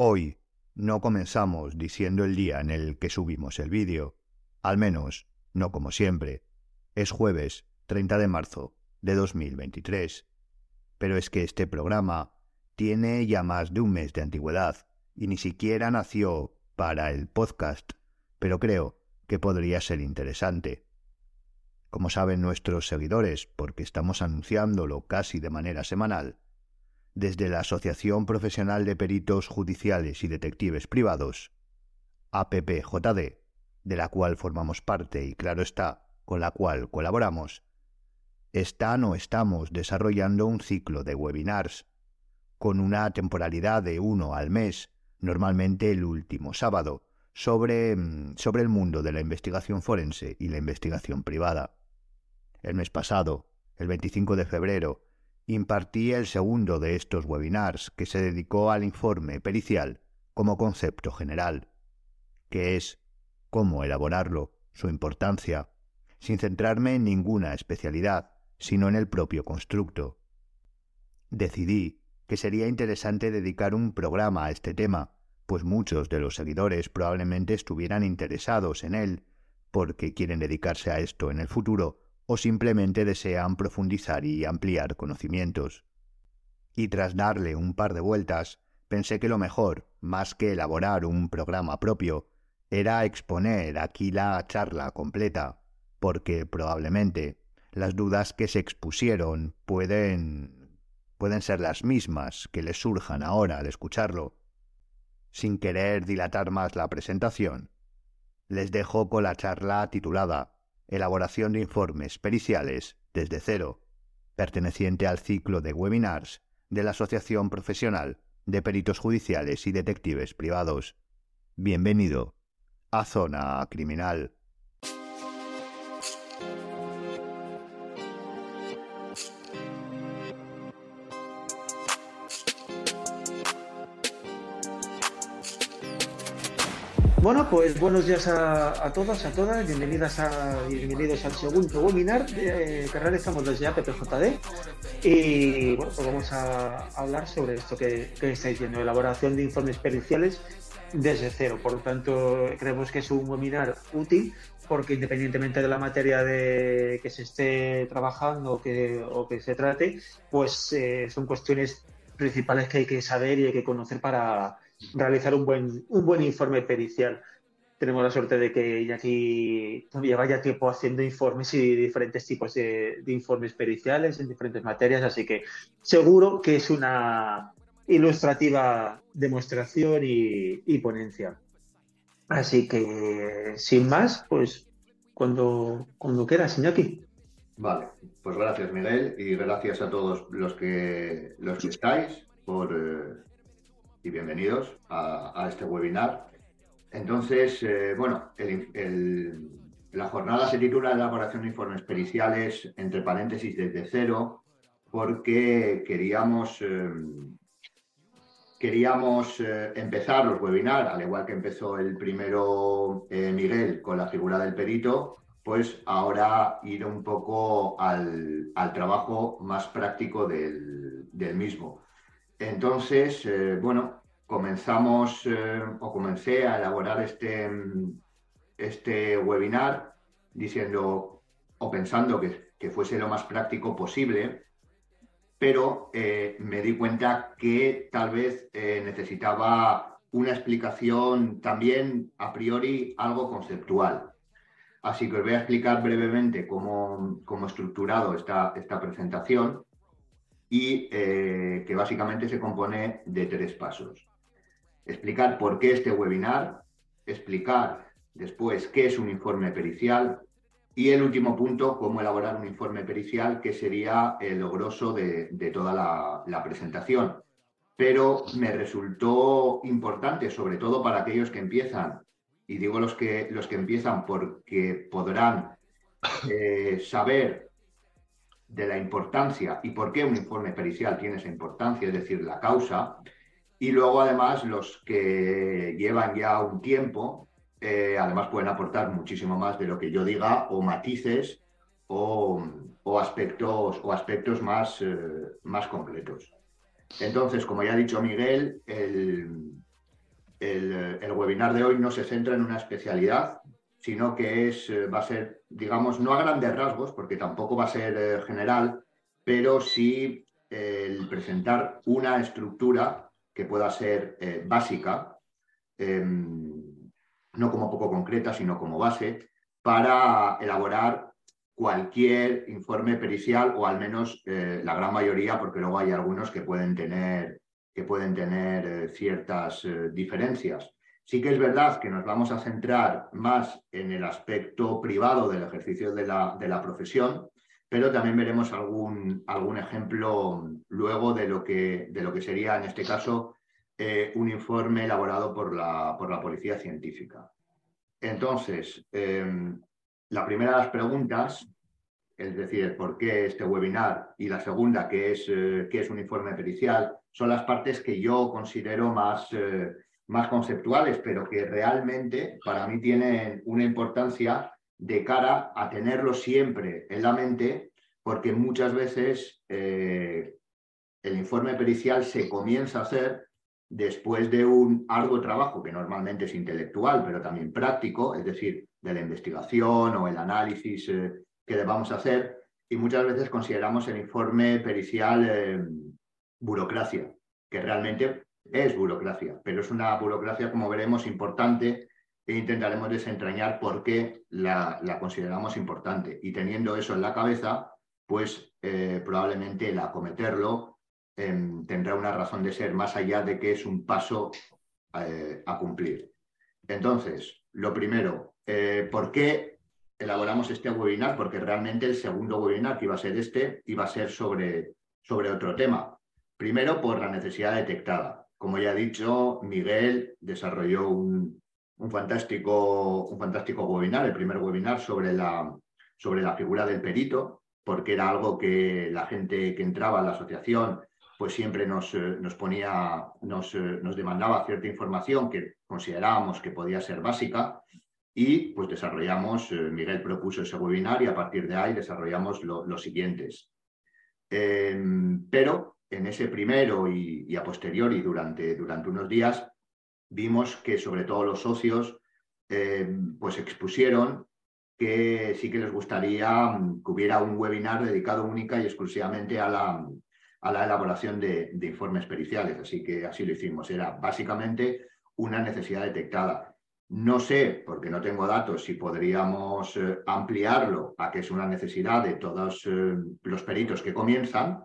Hoy no comenzamos diciendo el día en el que subimos el vídeo, al menos no como siempre. Es jueves 30 de marzo de 2023. Pero es que este programa tiene ya más de un mes de antigüedad y ni siquiera nació para el podcast, pero creo que podría ser interesante. Como saben nuestros seguidores, porque estamos anunciándolo casi de manera semanal, desde la Asociación Profesional de Peritos Judiciales y Detectives Privados, APPJD, de la cual formamos parte y claro está, con la cual colaboramos, están o estamos desarrollando un ciclo de webinars con una temporalidad de uno al mes, normalmente el último sábado, sobre, mm, sobre el mundo de la investigación forense y la investigación privada. El mes pasado, el 25 de febrero, impartí el segundo de estos webinars que se dedicó al informe pericial como concepto general, que es cómo elaborarlo, su importancia, sin centrarme en ninguna especialidad, sino en el propio constructo. Decidí que sería interesante dedicar un programa a este tema, pues muchos de los seguidores probablemente estuvieran interesados en él, porque quieren dedicarse a esto en el futuro o simplemente desean profundizar y ampliar conocimientos. Y tras darle un par de vueltas, pensé que lo mejor, más que elaborar un programa propio, era exponer aquí la charla completa, porque probablemente las dudas que se expusieron pueden pueden ser las mismas que les surjan ahora al escucharlo. Sin querer dilatar más la presentación, les dejo con la charla titulada elaboración de informes periciales desde cero, perteneciente al ciclo de webinars de la Asociación Profesional de Peritos Judiciales y Detectives Privados. Bienvenido a Zona Criminal. Bueno, pues buenos días a, a todos, a todas, bienvenidas a, bienvenidos al segundo webinar eh, que realizamos desde APPJD y bueno, pues vamos a, hablar sobre esto que, que, estáis viendo, elaboración de informes periciales desde cero. Por lo tanto, creemos que es un webinar útil porque independientemente de la materia de que se esté trabajando que, o que se trate, pues eh, son cuestiones principales que hay que saber y hay que conocer para realizar un buen, un buen informe pericial. Tenemos la suerte de que Iñaki lleva ya tiempo haciendo informes y diferentes tipos de, informes periciales en diferentes materias, así que seguro que es una ilustrativa demostración y, ponencia. Así que, sin más, pues cuando, cuando quieras, Iñaki. Vale, pues gracias Miguel y gracias a todos los que, los que estáis por, eh, y bienvenidos a, este webinar. Entonces, eh, bueno, la jornada se titula Elaboración de informes periciales, entre paréntesis, desde cero, porque queríamos, eh, queríamos eh, empezar los webinars, al igual que empezó el primero Miguel con la figura del perito, pues ahora ir un poco al, trabajo más práctico del, del mismo. Entonces, eh, bueno, comenzamos eh, o comencé a elaborar este, este webinar diciendo o pensando que, fuese lo más práctico posible, pero eh, me di cuenta que tal vez necesitaba una explicación también a priori algo conceptual. Así que os voy a explicar brevemente cómo, cómo he estructurado esta presentación y eh, que básicamente se compone de tres pasos. Explicar por qué este webinar, explicar después qué es un informe pericial y el último punto, cómo elaborar un informe pericial, que sería el grosso de, toda la, presentación. Pero me resultó importante, sobre todo para aquellos que empiezan, y digo los que, los que empiezan porque podrán eh, saber de la importancia y por qué un informe pericial tiene esa importancia, es decir, la causa, y luego además los que llevan ya un tiempo, eh, además pueden aportar muchísimo más de lo que yo diga o matices o, aspectos, o aspectos más, eh, más completos. Entonces, como ya ha dicho Miguel, el, el, webinar de hoy no se centra en una especialidad, sino que es, eh, va a ser, digamos, no a grandes rasgos, porque tampoco va a ser eh, general, pero sí el presentar una estructura que pueda ser básica, em, no como poco concreta, sino como base, para elaborar cualquier informe pericial o al menos la gran mayoría, porque luego hay algunos que pueden tener que pueden tener eh, ciertas eh, diferencias. Sí que es verdad que nos vamos a centrar más en el aspecto privado del ejercicio de la, de la profesión, pero también veremos algún, algún ejemplo luego de lo, que, de lo que sería, en este caso, eh, un informe elaborado por la, por la Policía Científica. Entonces, em, la primera de las preguntas, es decir, por qué este webinar, y la segunda, que es, qué es un informe pericial, son las partes que yo considero más, eh, más conceptuales, pero que realmente para mí tienen una importancia de cara a tenerlo siempre en la mente, porque muchas veces eh, el informe pericial se comienza a hacer después de un arduo trabajo que normalmente es intelectual, pero también práctico, es decir, de la investigación o el análisis eh, que debamos hacer, y muchas veces consideramos el informe pericial burocracia, que realmente es burocracia, pero es una burocracia, como veremos, importante e intentaremos desentrañar por qué la, consideramos importante. Y teniendo eso en la cabeza, pues eh, probablemente el acometerlo em, tendrá una razón de ser más allá de que es un paso eh, a cumplir. Entonces, lo primero, eh, ¿por qué elaboramos este webinar? Porque realmente el segundo webinar que iba a ser este iba a ser sobre, sobre otro tema. Primero, por la necesidad detectada. Como ya he dicho, Miguel desarrolló un, fantástico, un fantástico webinar, el primer webinar sobre la, sobre la figura del perito, porque era algo que la gente que entraba a la asociación pues siempre nos, nos ponía, nos, nos, demandaba cierta información que considerábamos que podía ser básica y pues desarrollamos, eh, Miguel propuso ese webinar y a partir de ahí desarrollamos los siguientes. Em, pero en ese primero y, a posteriori durante, durante unos días vimos que sobre todo los socios eh, pues expusieron que sí que les gustaría mm, que hubiera un webinar dedicado única y exclusivamente a la, a la elaboración de, informes periciales. Así que así lo hicimos. Era básicamente una necesidad detectada. No sé, porque no tengo datos, si podríamos eh, ampliarlo a que es una necesidad de todos eh, los peritos que comienzan,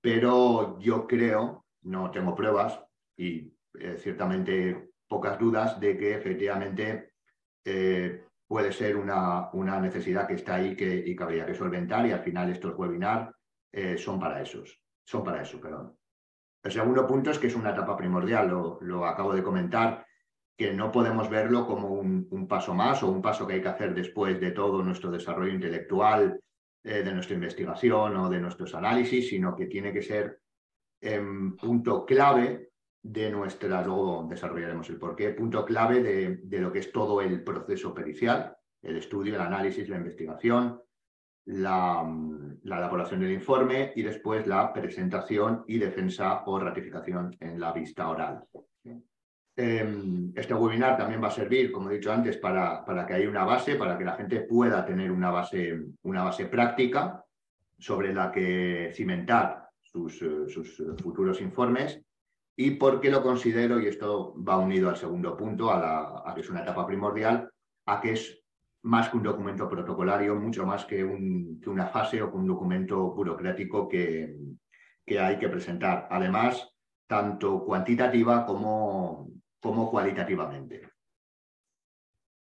pero yo creo, no tengo pruebas y eh, ciertamente pocas dudas de que efectivamente eh, puede ser una, una, necesidad que está ahí que, y que habría que solventar y al final estos webinars eh, son para esos, son para eso, perdón. El segundo punto es que es una etapa primordial, lo, lo acabo de comentar, que no podemos verlo como un, un, paso más o un paso que hay que hacer después de todo nuestro desarrollo intelectual eh, de nuestra investigación o de nuestros análisis, sino que tiene que ser en punto clave de nuestra, luego desarrollaremos el porqué, punto clave de, de, lo que es todo el proceso pericial, el estudio, el análisis, la investigación, la, elaboración del informe y después la presentación y defensa o ratificación en la vista oral. Em, este webinar también va a servir, como he dicho antes, para, para, que haya una base, para que la gente pueda tener una base, una base práctica sobre la que cimentar sus, eh, sus futuros informes y porque lo considero, y esto va unido al segundo punto, a, la, que es una etapa primordial, a que es más que un documento protocolario, mucho más que, un, que una fase o que un documento burocrático que, que hay que presentar. Además, tanto cuantitativa como, como cualitativamente.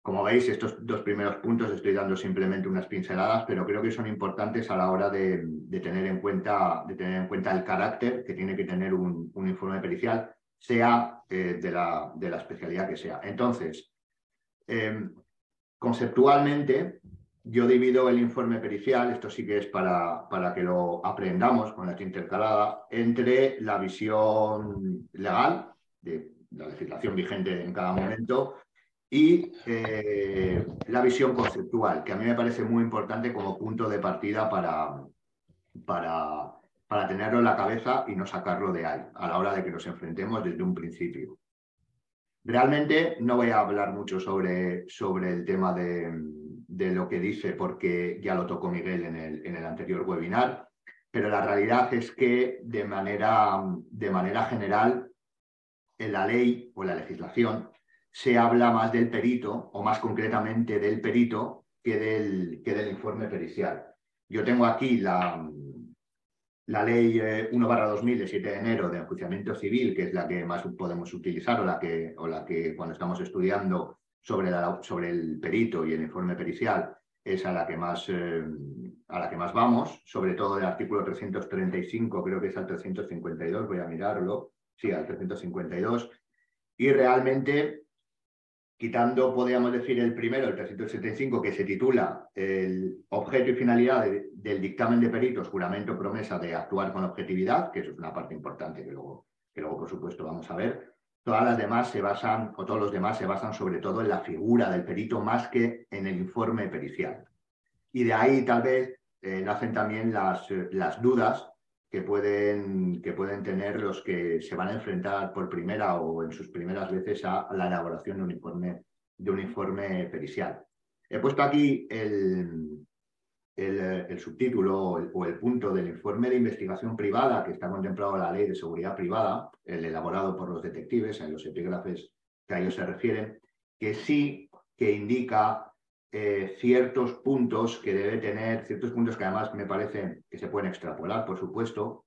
Como veis, estos dos primeros puntos estoy dando simplemente unas pinceladas, pero creo que son importantes a la hora de, tener, en cuenta, de tener en cuenta el carácter que tiene que tener un, informe pericial, sea eh, de, la, especialidad que sea. Entonces, em, conceptualmente, yo divido el informe pericial, esto sí que es para, para que lo aprendamos con la intercalada, entre la visión legal de la legislación vigente en cada momento, y eh, la visión conceptual, que a mí me parece muy importante como punto de partida para, para, para tenerlo en la cabeza y no sacarlo de ahí, a la hora de que nos enfrentemos desde un principio. Realmente no voy a hablar mucho sobre, sobre el tema de, de, lo que dice, porque ya lo tocó Miguel en el, en el anterior webinar, pero la realidad es que de manera, de manera general en la ley o en la legislación se habla más del perito, o más concretamente del perito, que del, que del informe pericial. Yo tengo aquí la, la ley 1-2000 eh, de 7 de enero de enjuiciamiento civil, que es la que más podemos utilizar o la que, o la que cuando estamos estudiando sobre, la, sobre el perito y el informe pericial es a la que más eh, a la que más vamos, sobre todo el artículo 335, creo que es al 352, voy a mirarlo, sí, al 352, y realmente quitando, podríamos decir, el primero, el 375, que se titula el objeto y finalidad del dictamen de peritos, juramento, promesa de actuar con objetividad, que eso es una parte importante que luego, que luego, por supuesto, vamos a ver. Todas las demás se basan, o todos los demás se basan sobre todo en la figura del perito más que en el informe pericial. Y de ahí tal vez eh, nacen también las, las dudas que pueden, que pueden tener los que se van a enfrentar por primera o en sus primeras veces a, la elaboración de un informe, de un informe pericial. He puesto aquí el, el, subtítulo o el, punto del informe de investigación privada que está contemplado en la Ley de Seguridad Privada, el elaborado por los detectives en los epígrafes que a ellos se refieren, que sí que indica eh, ciertos puntos que debe tener, ciertos puntos que además me parecen que se pueden extrapolar, por supuesto,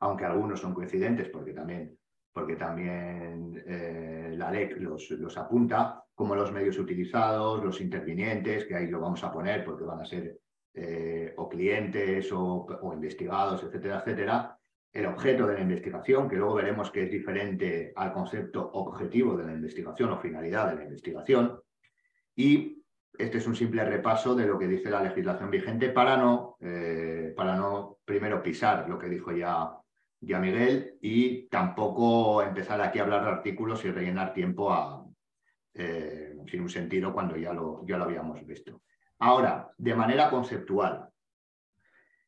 aunque algunos son coincidentes porque también, porque también eh, la LEC los, los apunta, como los medios utilizados, los intervinientes, que ahí lo vamos a poner porque van a ser eh, o clientes o, o investigados, etcétera, etcétera, el objeto de la investigación, que luego veremos que es diferente al concepto objetivo de la investigación o finalidad de la investigación, y este es un simple repaso de lo que dice la legislación vigente para no, eh, para no primero pisar lo que dijo ya, ya Miguel y tampoco empezar aquí a hablar de artículos y rellenar tiempo a, eh, sin un sentido cuando ya lo, ya lo habíamos visto. Ahora, de manera conceptual,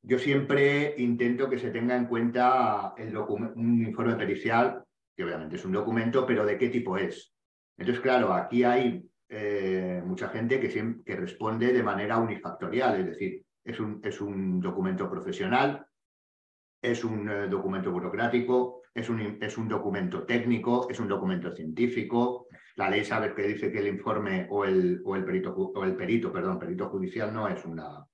yo siempre intento que se tenga en cuenta el un informe pericial, que obviamente es un documento, pero de qué tipo es. Entonces, claro, aquí hay eh, mucha gente que, responde de manera unifactorial, es decir, es un, es un documento profesional, es un eh, documento burocrático, es un, es un, documento técnico, es un documento científico. La ley sabe que dice que el informe o el, o el, perito, o el perito, perdón, perito judicial no es una,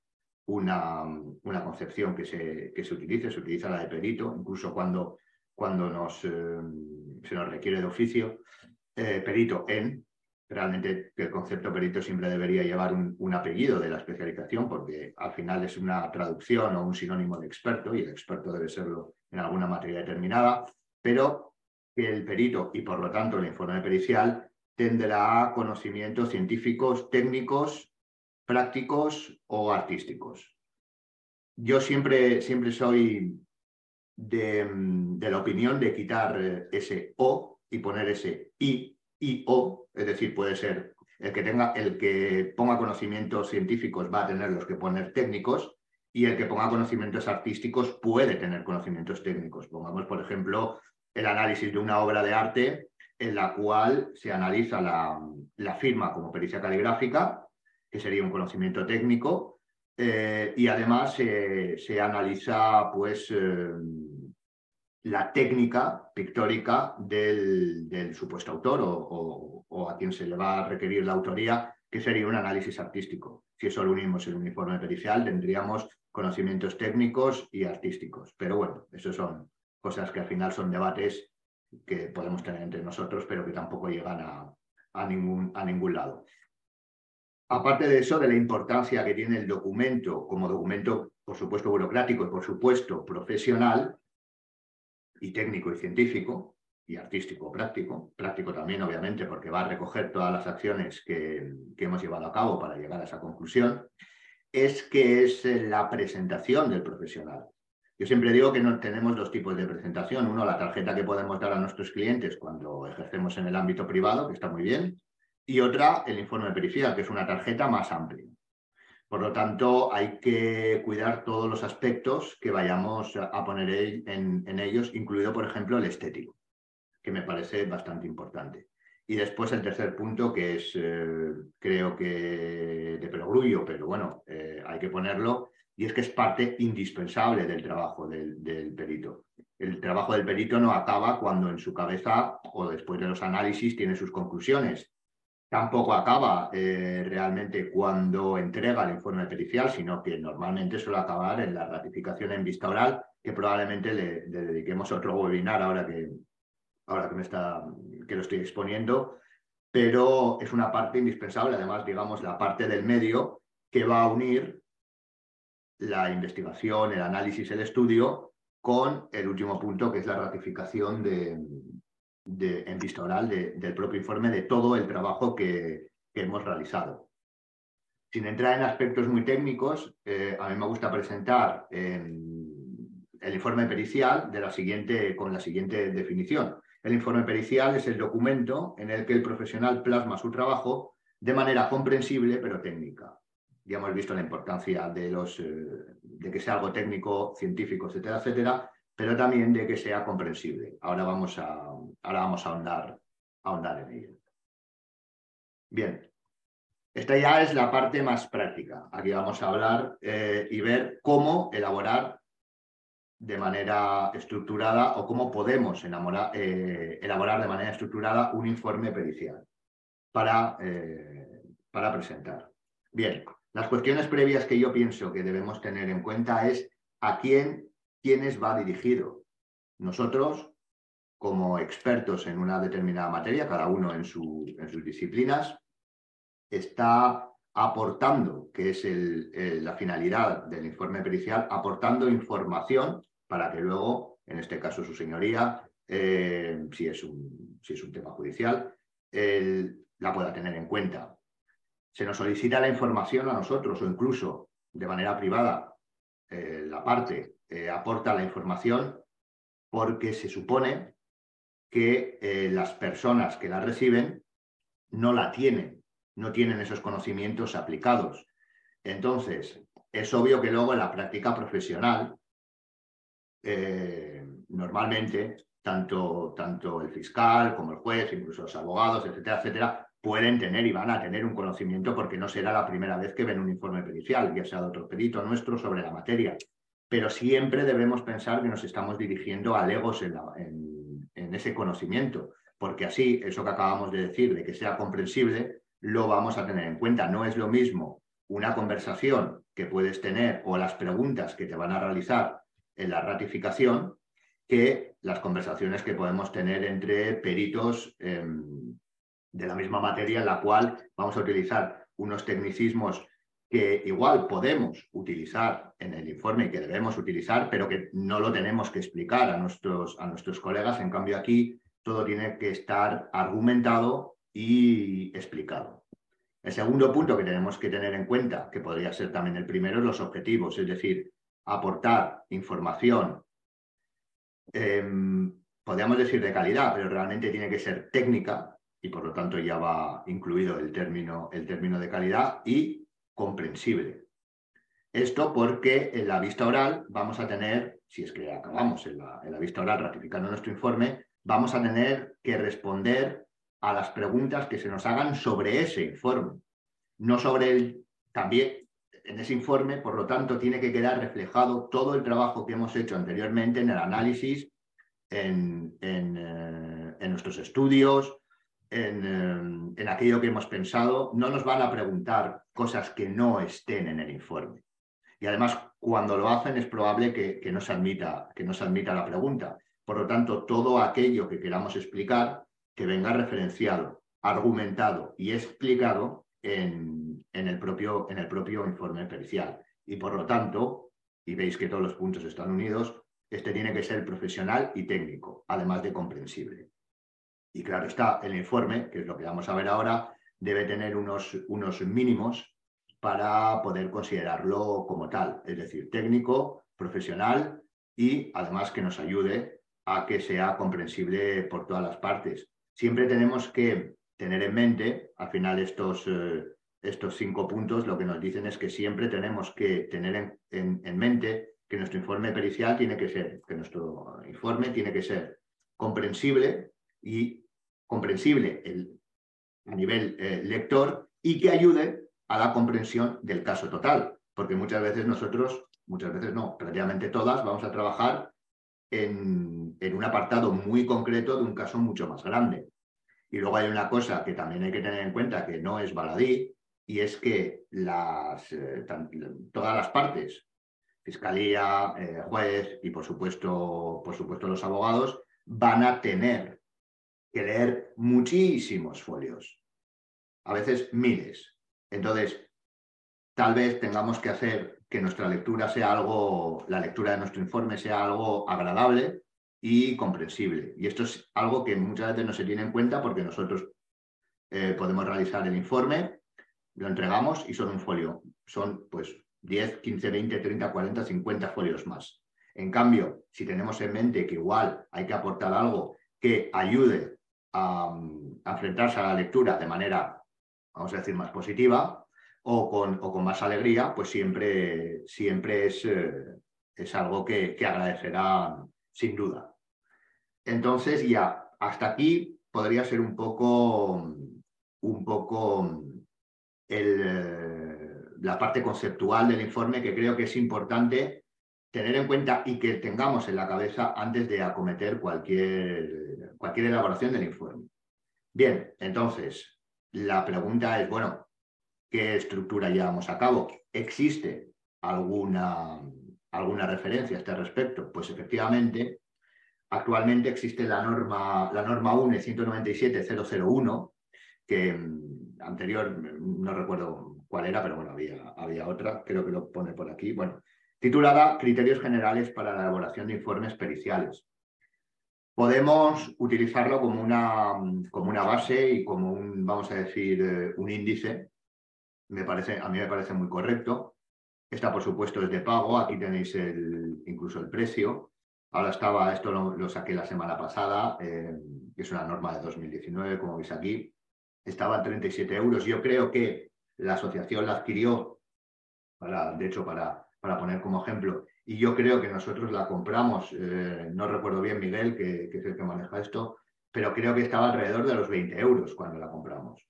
una, una concepción que se, que se utilice, se utiliza la de perito, incluso cuando, cuando nos, eh, se nos requiere de oficio. perito en, realmente el concepto perito siempre debería llevar un, apellido de la especialización porque al final es una traducción o un sinónimo de experto y el experto debe serlo en alguna materia determinada, pero el perito y por lo tanto el informe pericial tendrá conocimientos científicos, técnicos, prácticos o artísticos. Yo siempre, siempre soy de, de la opinión de quitar ese O y poner ese I y o, es decir, puede ser el que tenga, el que ponga conocimientos científicos va a tener los que poner técnicos y el que ponga conocimientos artísticos puede tener conocimientos técnicos. Pongamos, por ejemplo, el análisis de una obra de arte en la cual se analiza la, la firma como pericia caligráfica, que sería un conocimiento técnico, eh, y además se analiza pues eh, la técnica pictórica del, supuesto autor o, a quien se le va a requerir la autoría, que sería un análisis artístico. Si eso lo unimos en un uniforme pericial, tendríamos conocimientos técnicos y artísticos. Pero bueno, eso son cosas que al final son debates que podemos tener entre nosotros, pero que tampoco llegan a, a ningún lado. Aparte de eso, de la importancia que tiene el documento como documento, por supuesto, burocrático y por supuesto profesional, y técnico y científico, y artístico práctico, práctico también obviamente porque va a recoger todas las acciones que, que hemos llevado a cabo para llegar a esa conclusión, es que es la presentación del profesional. Yo siempre digo que no, tenemos dos tipos de presentación. Uno, la tarjeta que podemos dar a nuestros clientes cuando ejercemos en el ámbito privado, que está muy bien. Y otra, el informe pericial, que es una tarjeta más amplia. Por lo tanto, hay que cuidar todos los aspectos que vayamos a poner en, ellos, incluido, por ejemplo, el estético, que me parece bastante importante. Y después el tercer punto, que es, eh, creo que de perogrullo, pero bueno, eh, hay que ponerlo, y es que es parte indispensable del trabajo del, perito. El trabajo del perito no acaba cuando en su cabeza o después de los análisis tiene sus conclusiones. Tampoco acaba eh, realmente cuando entrega el informe pericial, sino que normalmente suele acabar en la ratificación en vista oral, que probablemente le, le dediquemos otro webinar ahora que, ahora que, me está, que lo estoy exponiendo, pero es una parte indispensable, además, digamos, la parte del medio que va a unir la investigación, el análisis, el estudio con el último punto, que es la ratificación de, de en vista oral del propio informe de todo el trabajo que, hemos realizado. Sin entrar en aspectos muy técnicos, eh, a mí me gusta presentar el informe pericial de la siguiente, con la siguiente definición. El informe pericial es el documento en el que el profesional plasma su trabajo de manera comprensible pero técnica. Ya hemos visto la importancia de, los, eh, de que sea algo técnico, científico, etcétera, etcétera, pero también de que sea comprensible. Ahora vamos a, ahora vamos a ahondar, ahondar en ello. Bien, esta ya es la parte más práctica. Aquí vamos a hablar eh, y ver cómo elaborar de manera estructurada o cómo podemos eh, elaborar de manera estructurada un informe pericial para, eh, para presentar. Bien, las cuestiones previas que yo pienso que debemos tener en cuenta es a quién, quiénes va dirigido. Nosotros, como expertos en una determinada materia, cada uno en, su, en sus disciplinas, está aportando, que es la finalidad del informe pericial, aportando información para que luego, en este caso su señoría, eh, si, es un, si, es un, tema judicial, la pueda tener en cuenta. Se nos solicita la información a nosotros o incluso de manera privada, eh, la parte eh, aporta la información porque se supone que las personas que la reciben no la tienen, no tienen esos conocimientos aplicados. Entonces, es obvio que luego en la práctica profesional eh, normalmente tanto, tanto el fiscal como el juez, incluso los abogados, etcétera, etcétera, pueden tener y van a tener un conocimiento porque no será la primera vez que ven un informe pericial, ya sea de otro perito nuestro sobre la materia. Pero siempre debemos pensar que nos estamos dirigiendo a legos en, ese conocimiento, porque así, eso que acabamos de decir, de que sea comprensible, lo vamos a tener en cuenta. No es lo mismo una conversación que puedes tener o las preguntas que te van a realizar en la ratificación que las conversaciones que podemos tener entre peritos em, de la misma materia en la cual vamos a utilizar unos tecnicismos que igual podemos utilizar en el informe y que debemos utilizar, pero que no lo tenemos que explicar a nuestros, a nuestros colegas. En cambio, aquí todo tiene que estar argumentado y explicado. El segundo punto que tenemos que tener en cuenta, que podría ser también el primero, es los objetivos, es decir, aportar información, em, podríamos decir de calidad, pero realmente tiene que ser técnica y por lo tanto ya va incluido el término, el término de calidad y comprensible. Esto porque en la vista oral vamos a tener, si es que acabamos en la, en la vista oral ratificando nuestro informe, vamos a tener que responder a las preguntas que se nos hagan sobre ese informe, no sobre el también en ese informe, por lo tanto, tiene que quedar reflejado todo el trabajo que hemos hecho anteriormente en el análisis, en, eh, nuestros estudios, eh, en, aquello que hemos pensado. No nos van a preguntar cosas que no estén en el informe. Y además, cuando lo hacen es probable que, no, se admita, que no se admita la pregunta. Por lo tanto, todo aquello que queramos explicar, que venga referenciado, argumentado y explicado en, en el propio, en el propio informe pericial. Y por lo tanto, y veis que todos los puntos están unidos, este tiene que ser profesional y técnico, además de comprensible. Y claro está, el informe, que es lo que vamos a ver ahora, debe tener unos, unos mínimos para poder considerarlo como tal, es decir, técnico, profesional y además que nos ayude a que sea comprensible por todas las partes. Siempre tenemos que tener en mente, al final estos, eh, estos cinco puntos lo que nos dicen es que siempre tenemos que tener en, mente que nuestro informe pericial tiene que ser, que nuestro informe tiene que ser comprensible y comprensible a nivel eh, lector y que ayude a la comprensión del caso total, porque muchas veces nosotros, muchas veces no, prácticamente todas vamos a trabajar en, en un apartado muy concreto de un caso mucho más grande. Y luego hay una cosa que también hay que tener en cuenta que no es baladí, y es que las, eh, todas las partes, fiscalía, eh, juez y por supuesto, por supuesto los abogados, van a tener que leer muchísimos folios, a veces miles. Entonces, tal vez tengamos que hacer que nuestra lectura sea algo, la lectura de nuestro informe sea algo agradable y comprensible. Y esto es algo que muchas veces no se tiene en cuenta porque nosotros eh, podemos realizar el informe, lo entregamos y son un folio. Son pues 10, 15, 20, 30, 40, 50 folios más. En cambio, si tenemos en mente que igual hay que aportar algo que ayude a, enfrentarse a la lectura de manera, vamos a decir, más positiva o con, o con más alegría, pues siempre, siempre es, eh, es algo que, que agradecerán sin duda. Entonces ya, hasta aquí podría ser un poco, un poco el, la parte conceptual del informe que creo que es importante tener en cuenta y que tengamos en la cabeza antes de acometer cualquier, cualquier elaboración del informe. Bien, entonces, la pregunta es, bueno, ¿qué estructura llevamos a cabo? ¿Existe alguna alguna referencia a este respecto? Pues efectivamente, actualmente existe la norma, la norma UNE 197-001, que mm, anterior no recuerdo cuál era, pero bueno, había, había otra, creo que lo pone por aquí, bueno, titulada Criterios Generales para la elaboración de informes periciales. Podemos utilizarlo como una, como una base y como un, vamos a decir, eh, un índice. Me parece, a mí me parece muy correcto. Esta, por supuesto, es de pago. Aquí tenéis el, incluso el precio. Ahora estaba, esto lo, saqué la semana pasada, eh, es una norma de 2019, como veis aquí. Estaba en 37 euros. Yo creo que la asociación la adquirió, para, de hecho, para, para poner como ejemplo, y yo creo que nosotros la compramos, eh, no recuerdo bien Miguel, que, que, es el que maneja esto, pero creo que estaba alrededor de los 20 euros cuando la compramos.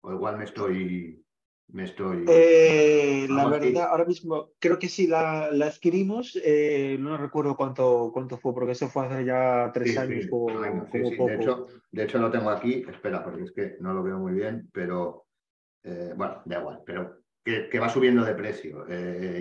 O igual me estoy, me estoy. Eh, la verdad, ahora mismo creo que sí la, adquirimos. Eh, no recuerdo cuánto, cuánto fue, porque eso fue hace ya tres años. De, hecho, de hecho, lo tengo aquí. Espera, porque es que no lo veo muy bien, pero bueno, da igual. Pero que, va subiendo de precio,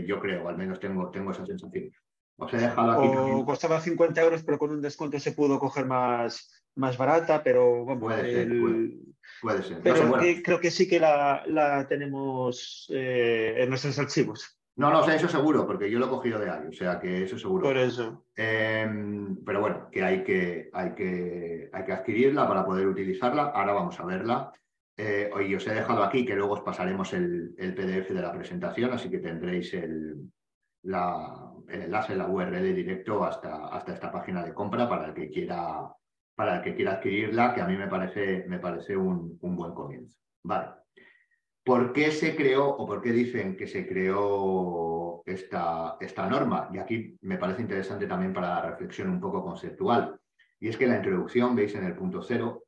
yo creo, al menos tengo, tengo esa sensación. Os he dejado aquí. O costaba 50 euros, pero con un descuento se pudo coger más, más barata, pero bueno, puede, ser, Pero creo que sí que la, la tenemos eh, en nuestros archivos. No, no, o sea, eso seguro, porque yo lo he cogido de ahí, o sea que eso seguro. Por eso. Em, pero bueno, que hay que, hay, que, hay que adquirirla para poder utilizarla. Ahora vamos a verla. Eh, hoy os he dejado aquí que luego os pasaremos el, PDF de la presentación, así que tendréis el, el enlace, la URL directo hasta, hasta esta página de compra para el que quiera para el que quiera adquirirla, que a mí me parece, me parece un, buen comienzo. Vale. ¿Por qué se creó o por qué dicen que se creó esta, esta norma? Y aquí me parece interesante también para la reflexión un poco conceptual. Y es que la introducción, veis en el punto cero,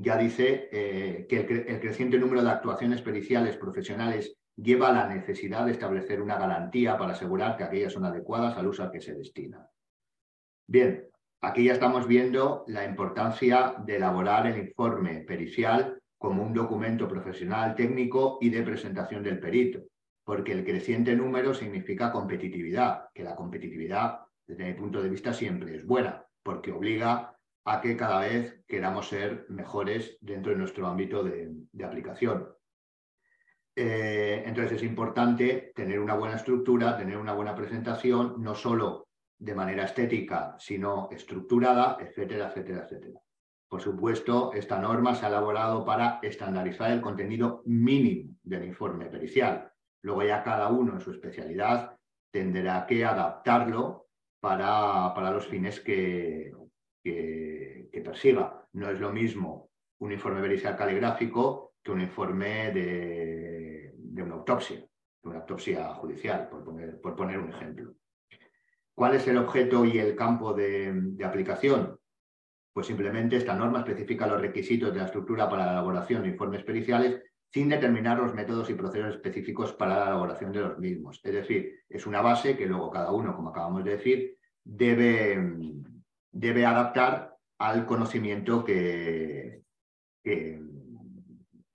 ya dice eh, que el, creciente número de actuaciones periciales profesionales lleva a la necesidad de establecer una garantía para asegurar que aquellas son adecuadas al uso al que se destinan. Bien, Aquí ya estamos viendo la importancia de elaborar el informe pericial como un documento profesional, técnico y de presentación del perito, porque el creciente número significa competitividad, que la competitividad, desde mi punto de vista, siempre es buena, porque obliga a que cada vez queramos ser mejores dentro de nuestro ámbito de, aplicación. Eh, entonces es importante tener una buena estructura, tener una buena presentación, no solo de manera estética, sino estructurada, etcétera, etcétera, etcétera. Por supuesto, esta norma se ha elaborado para estandarizar el contenido mínimo del informe pericial. Luego ya cada uno en su especialidad tendrá que adaptarlo para, para los fines que, que, persiga. No es lo mismo un informe pericial caligráfico que un informe de, de una autopsia, de una autopsia judicial, por poner, por poner un ejemplo. ¿Cuál es el objeto y el campo de, aplicación? Pues simplemente esta norma especifica los requisitos de la estructura para la elaboración de informes periciales sin determinar los métodos y procesos específicos para la elaboración de los mismos. Es decir, es una base que luego cada uno, como acabamos de decir, debe, debe adaptar al conocimiento que, que,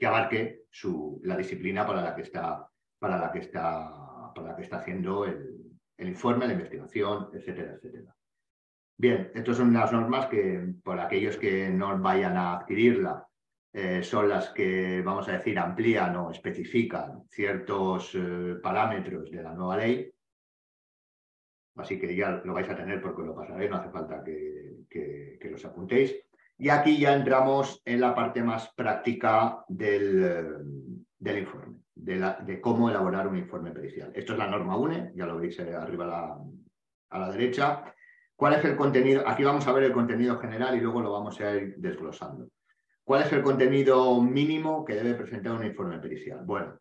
abarque su, la disciplina para la que está, para la que está, para la que está haciendo el, el informe, la investigación, etcétera, etcétera. Bien, estas son unas normas que, por aquellos que no vayan a adquirirla, eh, son las que, vamos a decir, amplían o especifican ciertos eh, parámetros de la nueva ley. Así que ya lo vais a tener porque lo pasaréis, no hace falta que, que, los apuntéis. Y aquí ya entramos en la parte más práctica del, del informe, de, cómo elaborar un informe pericial. Esto es la norma UNE, ya lo veis eh, arriba a la, a la derecha. ¿Cuál es el contenido? Aquí vamos a ver el contenido general y luego lo vamos a ir desglosando. ¿Cuál es el contenido mínimo que debe presentar un informe pericial? Bueno,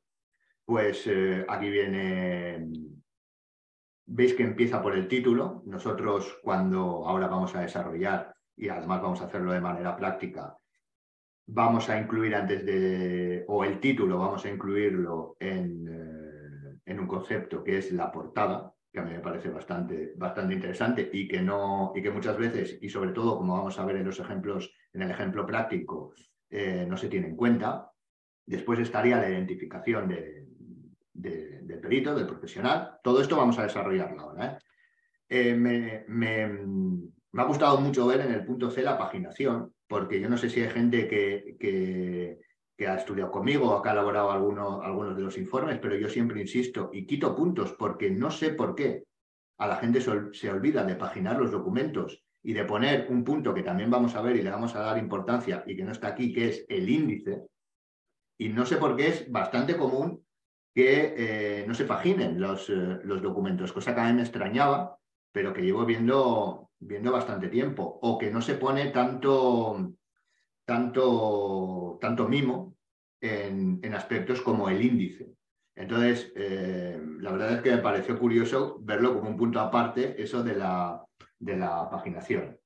pues eh, aquí viene, veis que empieza por el título. Nosotros cuando ahora vamos a desarrollar y además vamos a hacerlo de manera práctica, vamos a incluir antes de, o el título vamos a incluirlo en, eh, en un concepto que es la portada, que a mí me parece bastante, bastante interesante y que, no, y que muchas veces, y sobre todo como vamos a ver en los ejemplos, en el ejemplo práctico, eh, no se tiene en cuenta. Después estaría la identificación de, del perito, del profesional. Todo esto vamos a desarrollarlo ahora. ¿eh? Eh, me, ha gustado mucho ver en el punto C la paginación, porque yo no sé si hay gente que, ha estudiado conmigo o ha elaborado alguno, algunos de los informes, pero yo siempre insisto y quito puntos porque no sé por qué a la gente se, olvida de paginar los documentos y de poner un punto que también vamos a ver y le vamos a dar importancia y que no está aquí, que es el índice. Y no sé por qué es bastante común que eh, no se paginen los, eh, los, documentos, cosa que a mí me extrañaba, pero que llevo viendo, viendo bastante tiempo, o que no se pone tanto, tanto, tanto mimo en, aspectos como el índice. Entonces, eh, la verdad es que me pareció curioso verlo como un punto aparte, eso de la, de la paginación.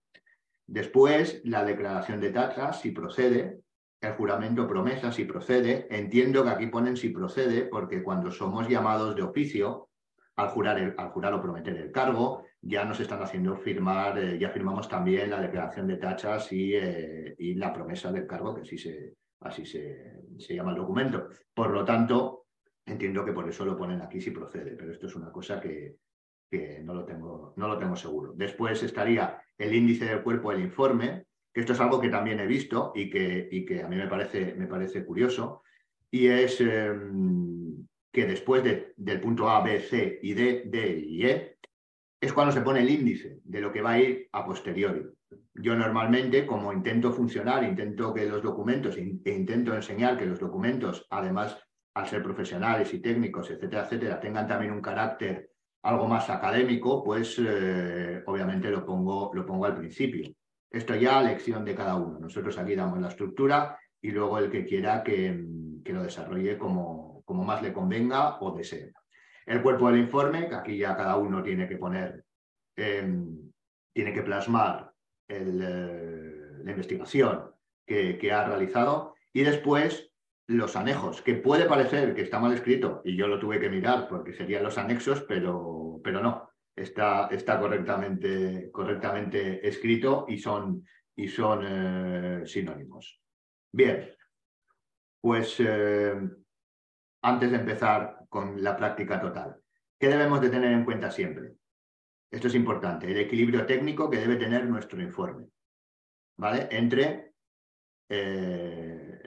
Después, la declaración de taxas, si procede, el juramento promesa, si procede. Entiendo que aquí ponen si procede, porque cuando somos llamados de oficio, al jurar, al jurar o prometer el cargo, ya nos están haciendo firmar, eh, ya firmamos también la declaración de tachas y, eh, y la promesa del cargo, que así, se, así se, se, llama el documento. Por lo tanto, entiendo que por eso lo ponen aquí si procede, pero esto es una cosa que, que no, lo tengo, no lo tengo seguro. Después estaría el índice del cuerpo del informe, esto es algo que también he visto y que, y que a mí me parece, me parece curioso, y es em, que después de, del punto A, B, C y D, D y E, es cuando se pone el índice de lo que va a ir a posteriori. Yo normalmente, como intento funcionar, intento que los documentos, e intento enseñar que los documentos, además, al ser profesionales y técnicos, etcétera, etcétera, tengan también un carácter algo más académico, pues eh, obviamente lo pongo, lo pongo al principio. Esto ya lección de cada uno. Nosotros aquí damos la estructura y luego el que quiera que, que lo desarrolle como, como más le convenga o desee. El cuerpo del informe, que aquí ya cada uno tiene que poner, em, tiene que plasmar eh, la investigación que, ha realizado. Y después los anejos, que puede parecer que está mal escrito, y yo lo tuve que mirar porque serían los anexos, pero, pero no, está, está correctamente, correctamente escrito y son, y son eh, sinónimos. Bien, pues eh, antes de empezar con la práctica total. ¿Qué debemos de tener en cuenta siempre? Esto es importante, el equilibrio técnico que debe tener nuestro informe, ¿vale? Entre eh,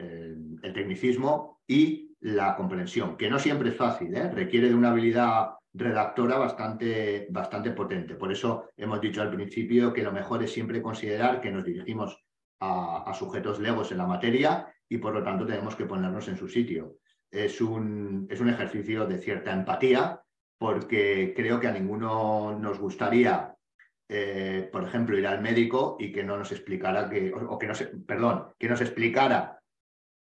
el, tecnicismo y la comprensión, que no siempre es fácil, ¿eh? requiere de una habilidad redactora bastante, bastante potente. Por eso hemos dicho al principio que lo mejor es siempre considerar que nos dirigimos a, sujetos legos en la materia y por lo tanto tenemos que ponernos en su sitio es un, es un ejercicio de cierta empatía, porque creo que a ninguno nos gustaría, eh, por ejemplo, ir al médico y que no nos explicara que, o, que nos, perdón, que nos explicara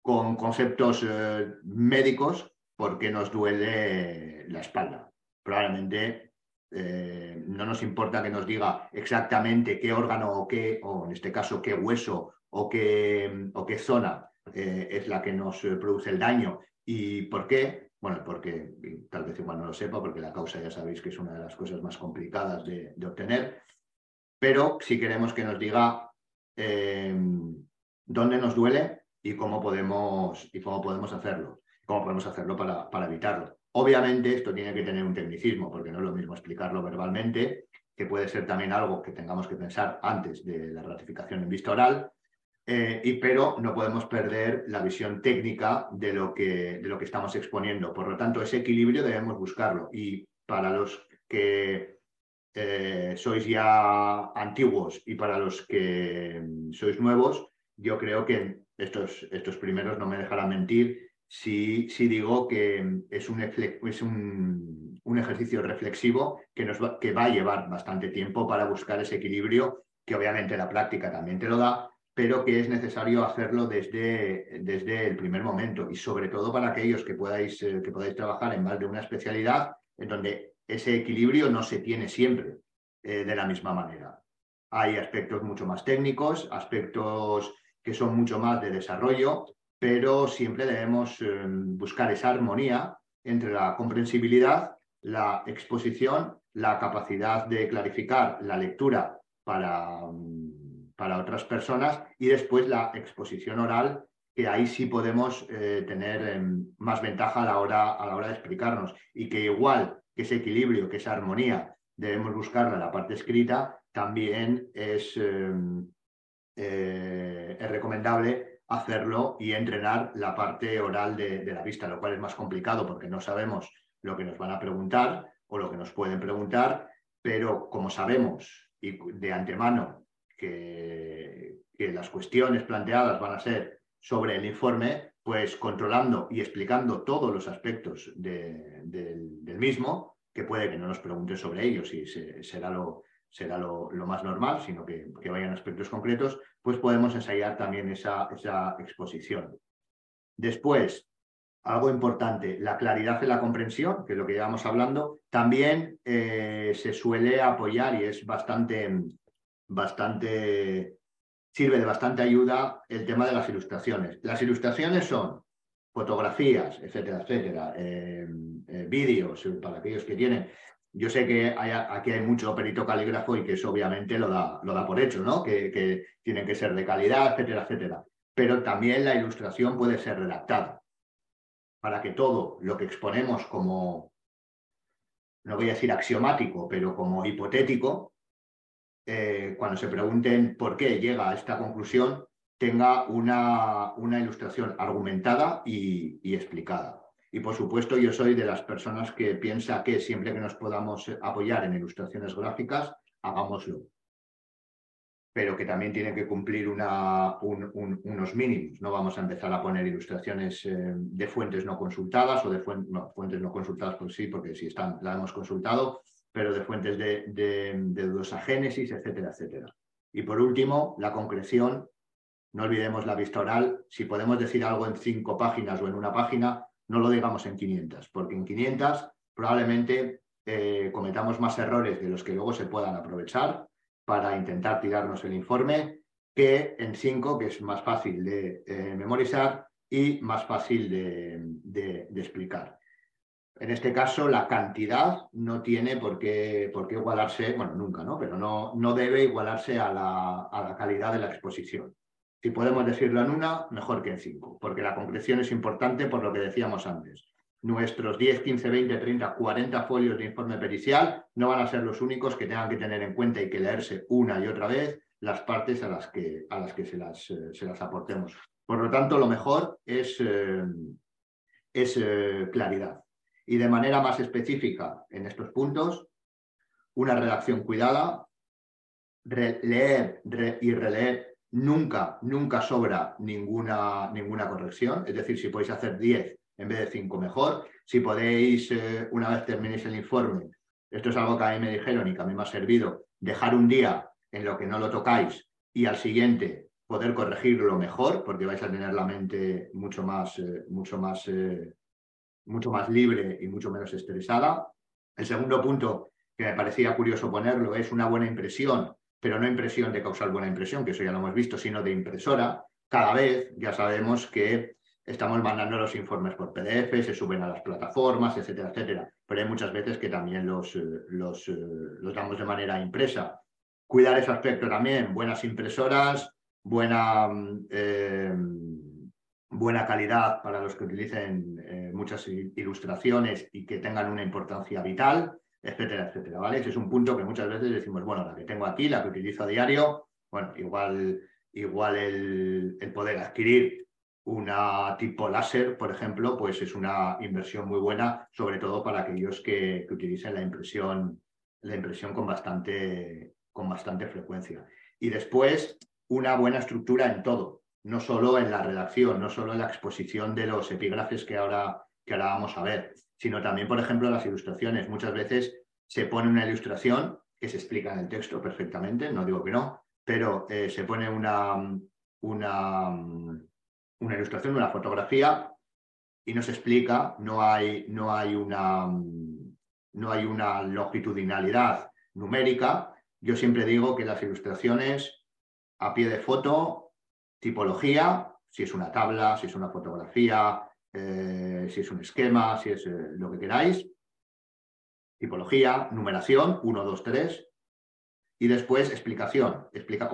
con conceptos eh, médicos por qué nos duele la espalda. Probablemente eh, no nos importa que nos diga exactamente qué órgano o qué, o en este caso qué hueso o qué, o qué zona eh, es la que nos produce el daño y por qué. Bueno, porque tal vez igual no lo sepa, porque la causa ya sabéis que es una de las cosas más complicadas de, obtener, pero si queremos que nos diga eh, dónde nos duele y cómo podemos, y cómo podemos hacerlo, cómo podemos hacerlo para, para evitarlo. Obviamente esto tiene que tener un tecnicismo, porque no es lo mismo explicarlo verbalmente, que puede ser también algo que tengamos que pensar antes de la ratificación en vista oral, eh, y, pero no podemos perder la visión técnica de lo, que, de lo que estamos exponiendo. Por lo tanto, ese equilibrio debemos buscarlo. Y para los que eh, sois ya antiguos y para los que sois nuevos, yo creo que estos, estos primeros no me dejarán mentir si, digo que es, un, es un, ejercicio reflexivo que, nos va, que va a llevar bastante tiempo para buscar ese equilibrio, que obviamente la práctica también te lo da, pero que es necesario hacerlo desde, desde el primer momento y sobre todo para aquellos que podáis, eh, que podáis trabajar en más de una especialidad en donde ese equilibrio no se tiene siempre eh, de la misma manera. Hay aspectos mucho más técnicos, aspectos que son mucho más de desarrollo pero siempre debemos eh, buscar esa armonía entre la comprensibilidad, la exposición, la capacidad de clarificar la lectura para, mm, para otras personas y después la exposición oral, que ahí sí podemos eh, tener em, más ventaja a la, hora, a la hora de explicarnos y que igual que ese equilibrio, que esa armonía debemos buscarla en la parte escrita, también es, em, eh, es recomendable hacerlo y entrenar la parte oral de, la vista, lo cual es más complicado porque no sabemos lo que nos van a preguntar o lo que nos pueden preguntar, pero como sabemos y de antemano que, las cuestiones planteadas van a ser sobre el informe, pues controlando y explicando todos los aspectos del mismo, que puede que no nos pregunten sobre ellos y será lo, será lo, más normal, sino que, vayan aspectos concretos, pues podemos ensayar también esa, esa exposición. Después, algo importante, la claridad en la comprensión, que es lo que llevamos hablando, también eh, se suele apoyar y es bastante, bastante, sirve de bastante ayuda el tema de las ilustraciones. Las ilustraciones son fotografías, etcétera, etcétera, eh, eh, vídeos, para aquellos que tienen yo sé que aquí hay mucho perito calígrafo y que eso obviamente lo da, lo da por hecho, ¿no? Que, tienen que ser de calidad, etcétera, etcétera. Pero también la ilustración puede ser redactada para que todo lo que exponemos como, no voy a decir axiomático, pero como hipotético, eh, cuando se pregunten por qué llega a esta conclusión, tenga una, una ilustración argumentada y explicada. Y por supuesto yo soy de las personas que piensa que siempre que nos podamos apoyar en ilustraciones gráficas, hagámoslo. Pero que también tiene que cumplir unos mínimos. No vamos a empezar a poner ilustraciones eh, de fuentes no consultadas o de fuentes no consultadas por sí, porque si están, la hemos consultado, pero de fuentes de, de, de dudosa génesis, etcétera, etcétera. Y por último, la concreción. No olvidemos la vista oral. Si podemos decir algo en cinco páginas o en una página, no lo digamos en 500, porque en 500 probablemente eh, cometamos más errores de los que luego se puedan aprovechar para intentar tirarnos el informe que en 5, que es más fácil de eh, memorizar y más fácil de, explicar. En este caso, la cantidad no tiene por qué, por qué igualarse, bueno, nunca, ¿no? Pero no, no debe igualarse a la, a la calidad de la exposición. Si podemos decirlo en una, mejor que en cinco, porque la concreción es importante por lo que decíamos antes. Nuestros 10, 15, 20, 30, 40 folios de informe pericial no van a ser los únicos que tengan que tener en cuenta y que leerse una y otra vez las partes a las que, a las que se, las, eh, se las aportemos. Por lo tanto, lo mejor es, eh, es eh, claridad. Y de manera más específica en estos puntos, una redacción cuidada, leer y releer Nunca, nunca sobra ninguna, ninguna corrección. Es decir, si podéis hacer 10 en vez de 5, mejor. Si podéis, eh, una vez terminéis el informe, esto es algo que a mí me dijeron y que a mí me ha servido, dejar un día en lo que no lo tocáis y al siguiente poder corregirlo mejor, porque vais a tener la mente mucho más, eh, mucho más, eh, mucho más libre y mucho menos estresada. El segundo punto que me parecía curioso ponerlo, es una buena impresión, pero no impresión de causar buena impresión, que eso ya lo hemos visto, sino de impresora. Cada vez ya sabemos que estamos mandando los informes por PDF, se suben a las plataformas, etcétera, etcétera. Pero hay muchas veces que también los, eh, los, eh, los damos de manera impresa. Cuidar ese aspecto también, buenas impresoras, buena, mm, eh, buena calidad para los que utilicen muchas ilustraciones y que tengan una importancia vital, etcétera, etcétera. ¿vale? Ese es un punto que muchas veces decimos, bueno, la que tengo aquí, la que utilizo a diario, bueno, igual, igual el, el poder adquirir una tipo láser, por ejemplo, pues es una inversión muy buena, sobre todo para aquellos que, utilicen la impresión, la impresión con, bastante, con bastante frecuencia. Y después, una buena estructura en todo, no solo en la redacción, no solo en la exposición de los epígrafes que ahora, que ahora vamos a ver, sino también, por ejemplo, las ilustraciones. Muchas veces se pone una ilustración que se explica en el texto perfectamente, no digo que no, pero eh, se pone una, una una ilustración, una fotografía y nos explica, no hay, no hay, una, no hay una longitudinalidad numérica. Yo siempre digo que las ilustraciones a pie de foto, tipología, si es una tabla, si es una fotografía, eh, si es un esquema, si es eh, lo que queráis, tipología, numeración, 1, 2, 3, y después explicación, explica,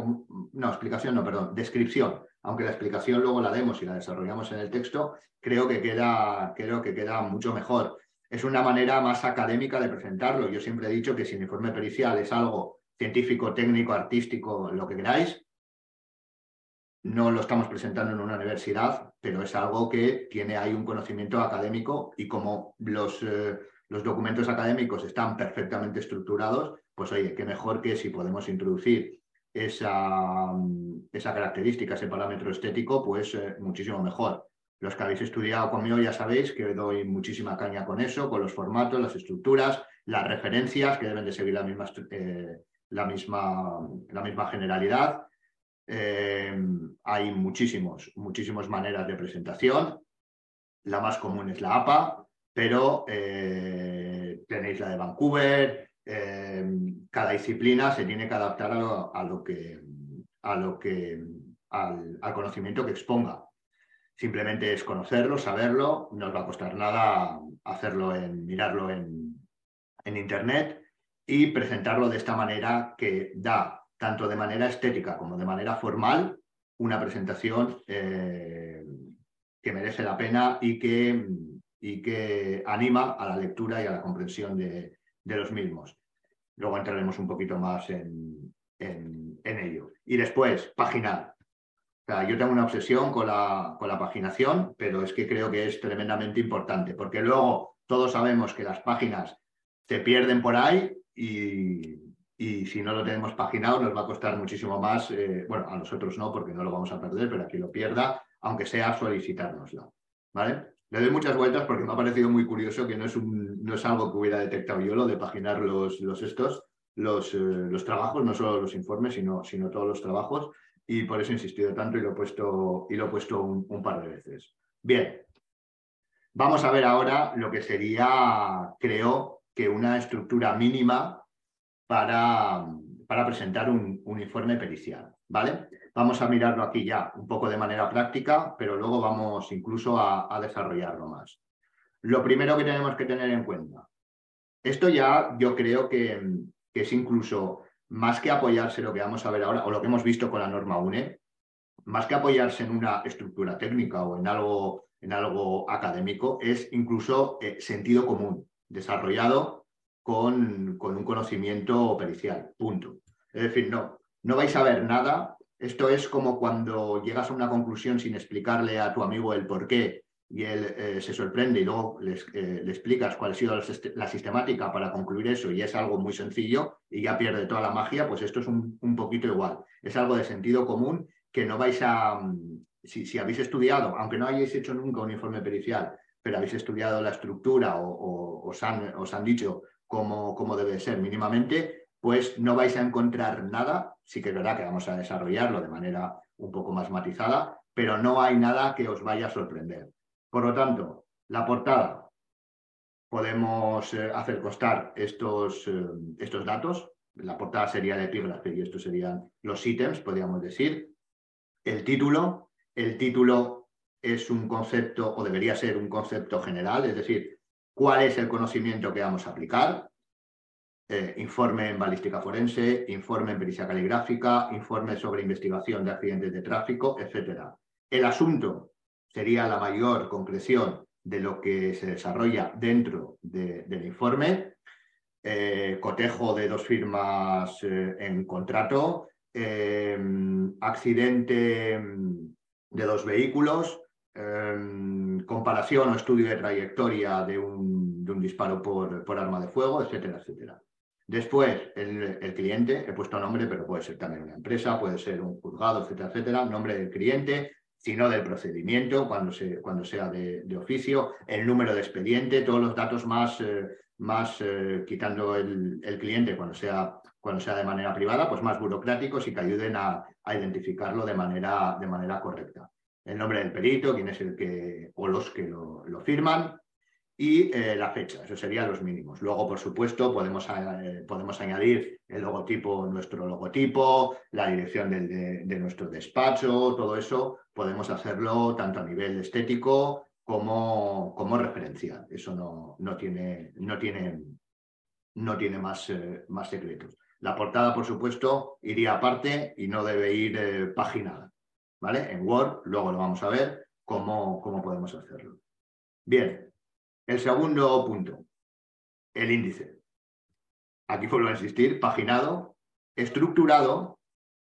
no, explicación no, perdón, descripción aunque la explicación luego la demos y la desarrollamos en el texto, creo que queda, creo que queda mucho mejor. Es una manera más académica de presentarlo. Yo siempre he dicho que si el informe pericial es algo científico, técnico, artístico, lo que queráis, no lo estamos presentando en una universidad, pero es algo que tiene ahí un conocimiento académico y como los, eh, los documentos académicos están perfectamente estructurados, pues oye, qué mejor que si podemos introducir esa, esa característica, ese parámetro estético, pues eh, muchísimo mejor. Los que habéis estudiado conmigo ya sabéis que doy muchísima caña con eso, con los formatos, las estructuras, las referencias que deben de seguir la misma, eh, la misma, la misma generalidad. Eh, hay muchísimos, muchísimas maneras de presentación. La más común es la APA, pero tenéis la de Vancouver, Em, cada disciplina se tiene que adaptar a lo, que, a lo que al, conocimiento que exponga. Simplemente es conocerlo, saberlo, no os va a costar nada hacerlo en mirarlo en, internet y presentarlo de esta manera que da, tanto de manera estética como de manera formal, una presentación eh, que merece la pena y que, y que anima a la lectura y a la comprensión de, de los mismos. Luego entraremos un poquito más en, en, ello. Y después, paginar. yo tengo una obsesión con la, con la paginación, pero es que creo que es tremendamente importante, porque luego todos sabemos que las páginas se pierden por ahí y, y si no lo tenemos paginado nos va a costar muchísimo más, eh, bueno, a nosotros no, porque no lo vamos a perder, pero aquí lo pierda, aunque sea solicitárnoslo. ¿Vale? Le doy muchas vueltas porque me ha parecido muy curioso que no es, un, no es algo que hubiera detectado yo lo de paginar los, los estos, los, eh, los trabajos, no solo los informes, sino, sino todos los trabajos. Y por eso he insistido tanto y lo he puesto, y lo he puesto un, par de veces. Bien, vamos a ver ahora lo que sería, creo, que una estructura mínima para, para presentar un, un informe pericial. ¿Vale? Vamos a mirarlo aquí ya un poco de manera práctica, pero luego vamos incluso a, desarrollarlo más. Lo primero que tenemos que tener en cuenta, esto ya yo creo que, es incluso más que apoyarse lo que vamos a ver ahora, o lo que hemos visto con la norma UNE, más que apoyarse en una estructura técnica o en algo, en algo académico, es incluso eh, sentido común, desarrollado con, con, un conocimiento pericial, punto. Es decir, no, no vais a ver nada esto es como cuando llegas a una conclusión sin explicarle a tu amigo el por qué y él eh, se sorprende y luego eh, le explicas cuál ha sido la sistemática para concluir eso y es algo muy sencillo y ya pierde toda la magia, pues esto es un, poquito igual. Es algo de sentido común que no vais a, mm, si, habéis estudiado, aunque no hayáis hecho nunca un informe pericial, pero habéis estudiado la estructura o, os, han, os, han, dicho cómo, cómo debe ser mínimamente, pues no vais a encontrar nada, sí que es verdad que vamos a desarrollarlo de manera un poco más matizada, pero no hay nada que os vaya a sorprender. Por lo tanto, la portada, podemos eh, hacer constar estos, eh, estos datos. La portada sería el epígrafe y estos serían los ítems, podríamos decir. El título, el título es un concepto o debería ser un concepto general, es decir, cuál es el conocimiento que vamos a aplicar. Eh, informe en balística forense, informe en pericia caligráfica, informe sobre investigación de accidentes de tráfico, etc. El asunto sería la mayor concreción de lo que se desarrolla dentro del informe. Eh, cotejo de dos firmas eh, en contrato, accidente de dos vehículos, comparación o estudio de trayectoria de un, de un disparo por, arma de fuego, etcétera, etcétera. Después, el, cliente, he puesto nombre, pero puede ser también una empresa, puede ser un juzgado, etcétera, etcétera, nombre del cliente, sino del procedimiento, cuando, se, cuando sea de, oficio, el número de expediente, todos los datos más, eh, eh, quitando el, cliente cuando sea, cuando sea de manera privada, pues más burocráticos y que ayuden a, identificarlo de manera correcta. El nombre del perito, quién es el que, o los que lo, firman, y eh, la fecha, eso serían los mínimos. Luego, por supuesto, podemos, eh, podemos añadir el logotipo, nuestro logotipo, la dirección de, nuestro despacho, todo eso podemos hacerlo tanto a nivel estético como, como referencial. Eso no, no, tiene, no, tiene, no tiene más, eh, más secretos. La portada, por supuesto, iría aparte y no debe ir paginada. ¿Vale? En Word, luego lo vamos a ver cómo, cómo podemos hacerlo. Bien, el segundo punto, el índice. Aquí vuelvo a insistir, paginado, estructurado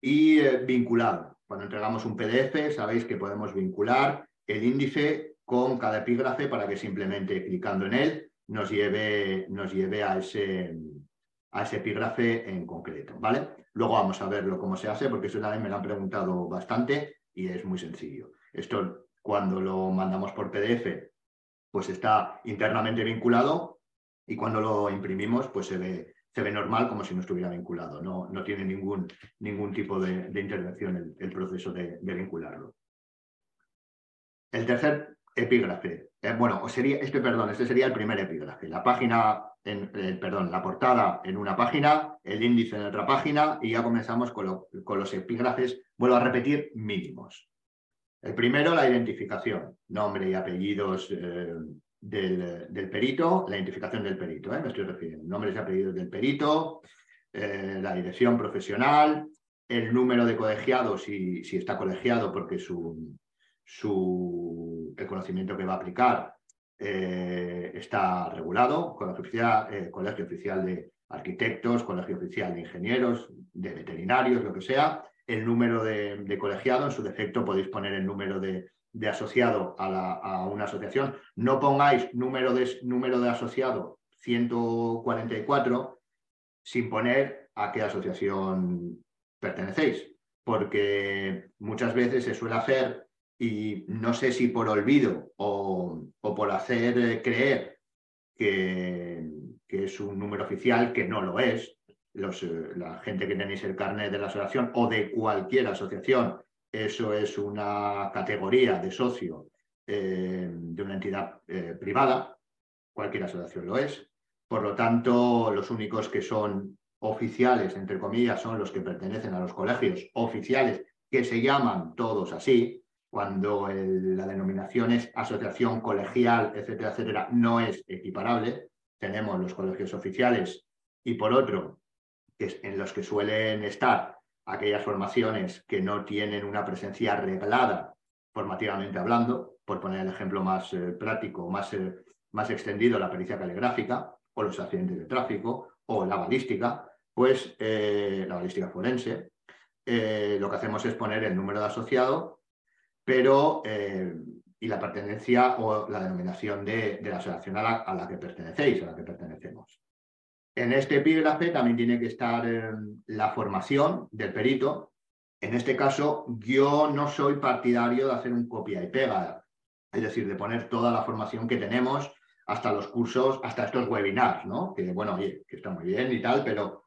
y eh, vinculado. Cuando entregamos un PDF, sabéis que podemos vincular el índice con cada epígrafe para que simplemente clicando en él nos lleve, nos lleve a, ese, a ese epígrafe en concreto. ¿vale? Luego vamos a verlo cómo se hace, porque eso también me lo han preguntado bastante y es muy sencillo. Esto cuando lo mandamos por PDF pues está internamente vinculado y cuando lo imprimimos, pues se ve, normal como si no estuviera vinculado. No, no tiene ningún, ningún tipo de, intervención el, el proceso de, vincularlo. El tercer epígrafe, eh, bueno, sería, este, perdón, este sería el primer epígrafe. La página, eh, perdón, la portada en una página, el índice en otra página y ya comenzamos con, lo, con los epígrafes, vuelvo a repetir, mínimos. El primero, la identificación, nombre y apellidos eh, del, perito, la identificación del perito, me estoy refiriendo, nombres y apellidos del perito, la dirección profesional, el número de colegiados, si, si está colegiado, porque su, su, el conocimiento que va a aplicar eh, está regulado, colegio oficial, colegio oficial de arquitectos, colegio oficial de ingenieros, de veterinarios, lo que sea, el número de, de, colegiado, en su defecto podéis poner el número de, de asociado a, la, a, una asociación. No pongáis número de, número de asociado 144 sin poner a qué asociación pertenecéis, porque muchas veces se suele hacer, y no sé si por olvido o, o por hacer creer que, que es un número oficial, que no lo es, los, eh, la gente que tenéis el carnet de la asociación o de cualquier asociación, eso es una categoría de socio eh, de una entidad eh, privada, cualquier asociación lo es. Por lo tanto, los únicos que son oficiales, entre comillas, son los que pertenecen a los colegios oficiales, que se llaman todos así, cuando la denominación es asociación colegial, etcétera, etcétera, no es equiparable. Tenemos los colegios oficiales y por otro en los que suelen estar aquellas formaciones que no tienen una presencia reglada formativamente hablando, por poner el ejemplo más eh, práctico, más, eh, más extendido, la pericia caligráfica o los accidentes de tráfico o la balística, pues eh, la balística forense, lo que hacemos es poner el número de asociado, pero eh, y la pertenencia o la denominación de, la asociación a la, que pertenecéis, a la que pertenecemos. En este epígrafe también tiene que estar eh, la formación del perito. En este caso, yo no soy partidario de hacer un copia y pega, es decir, de poner toda la formación que tenemos hasta los cursos, hasta estos webinars, ¿no? Que bueno, oye, que está muy bien y tal, pero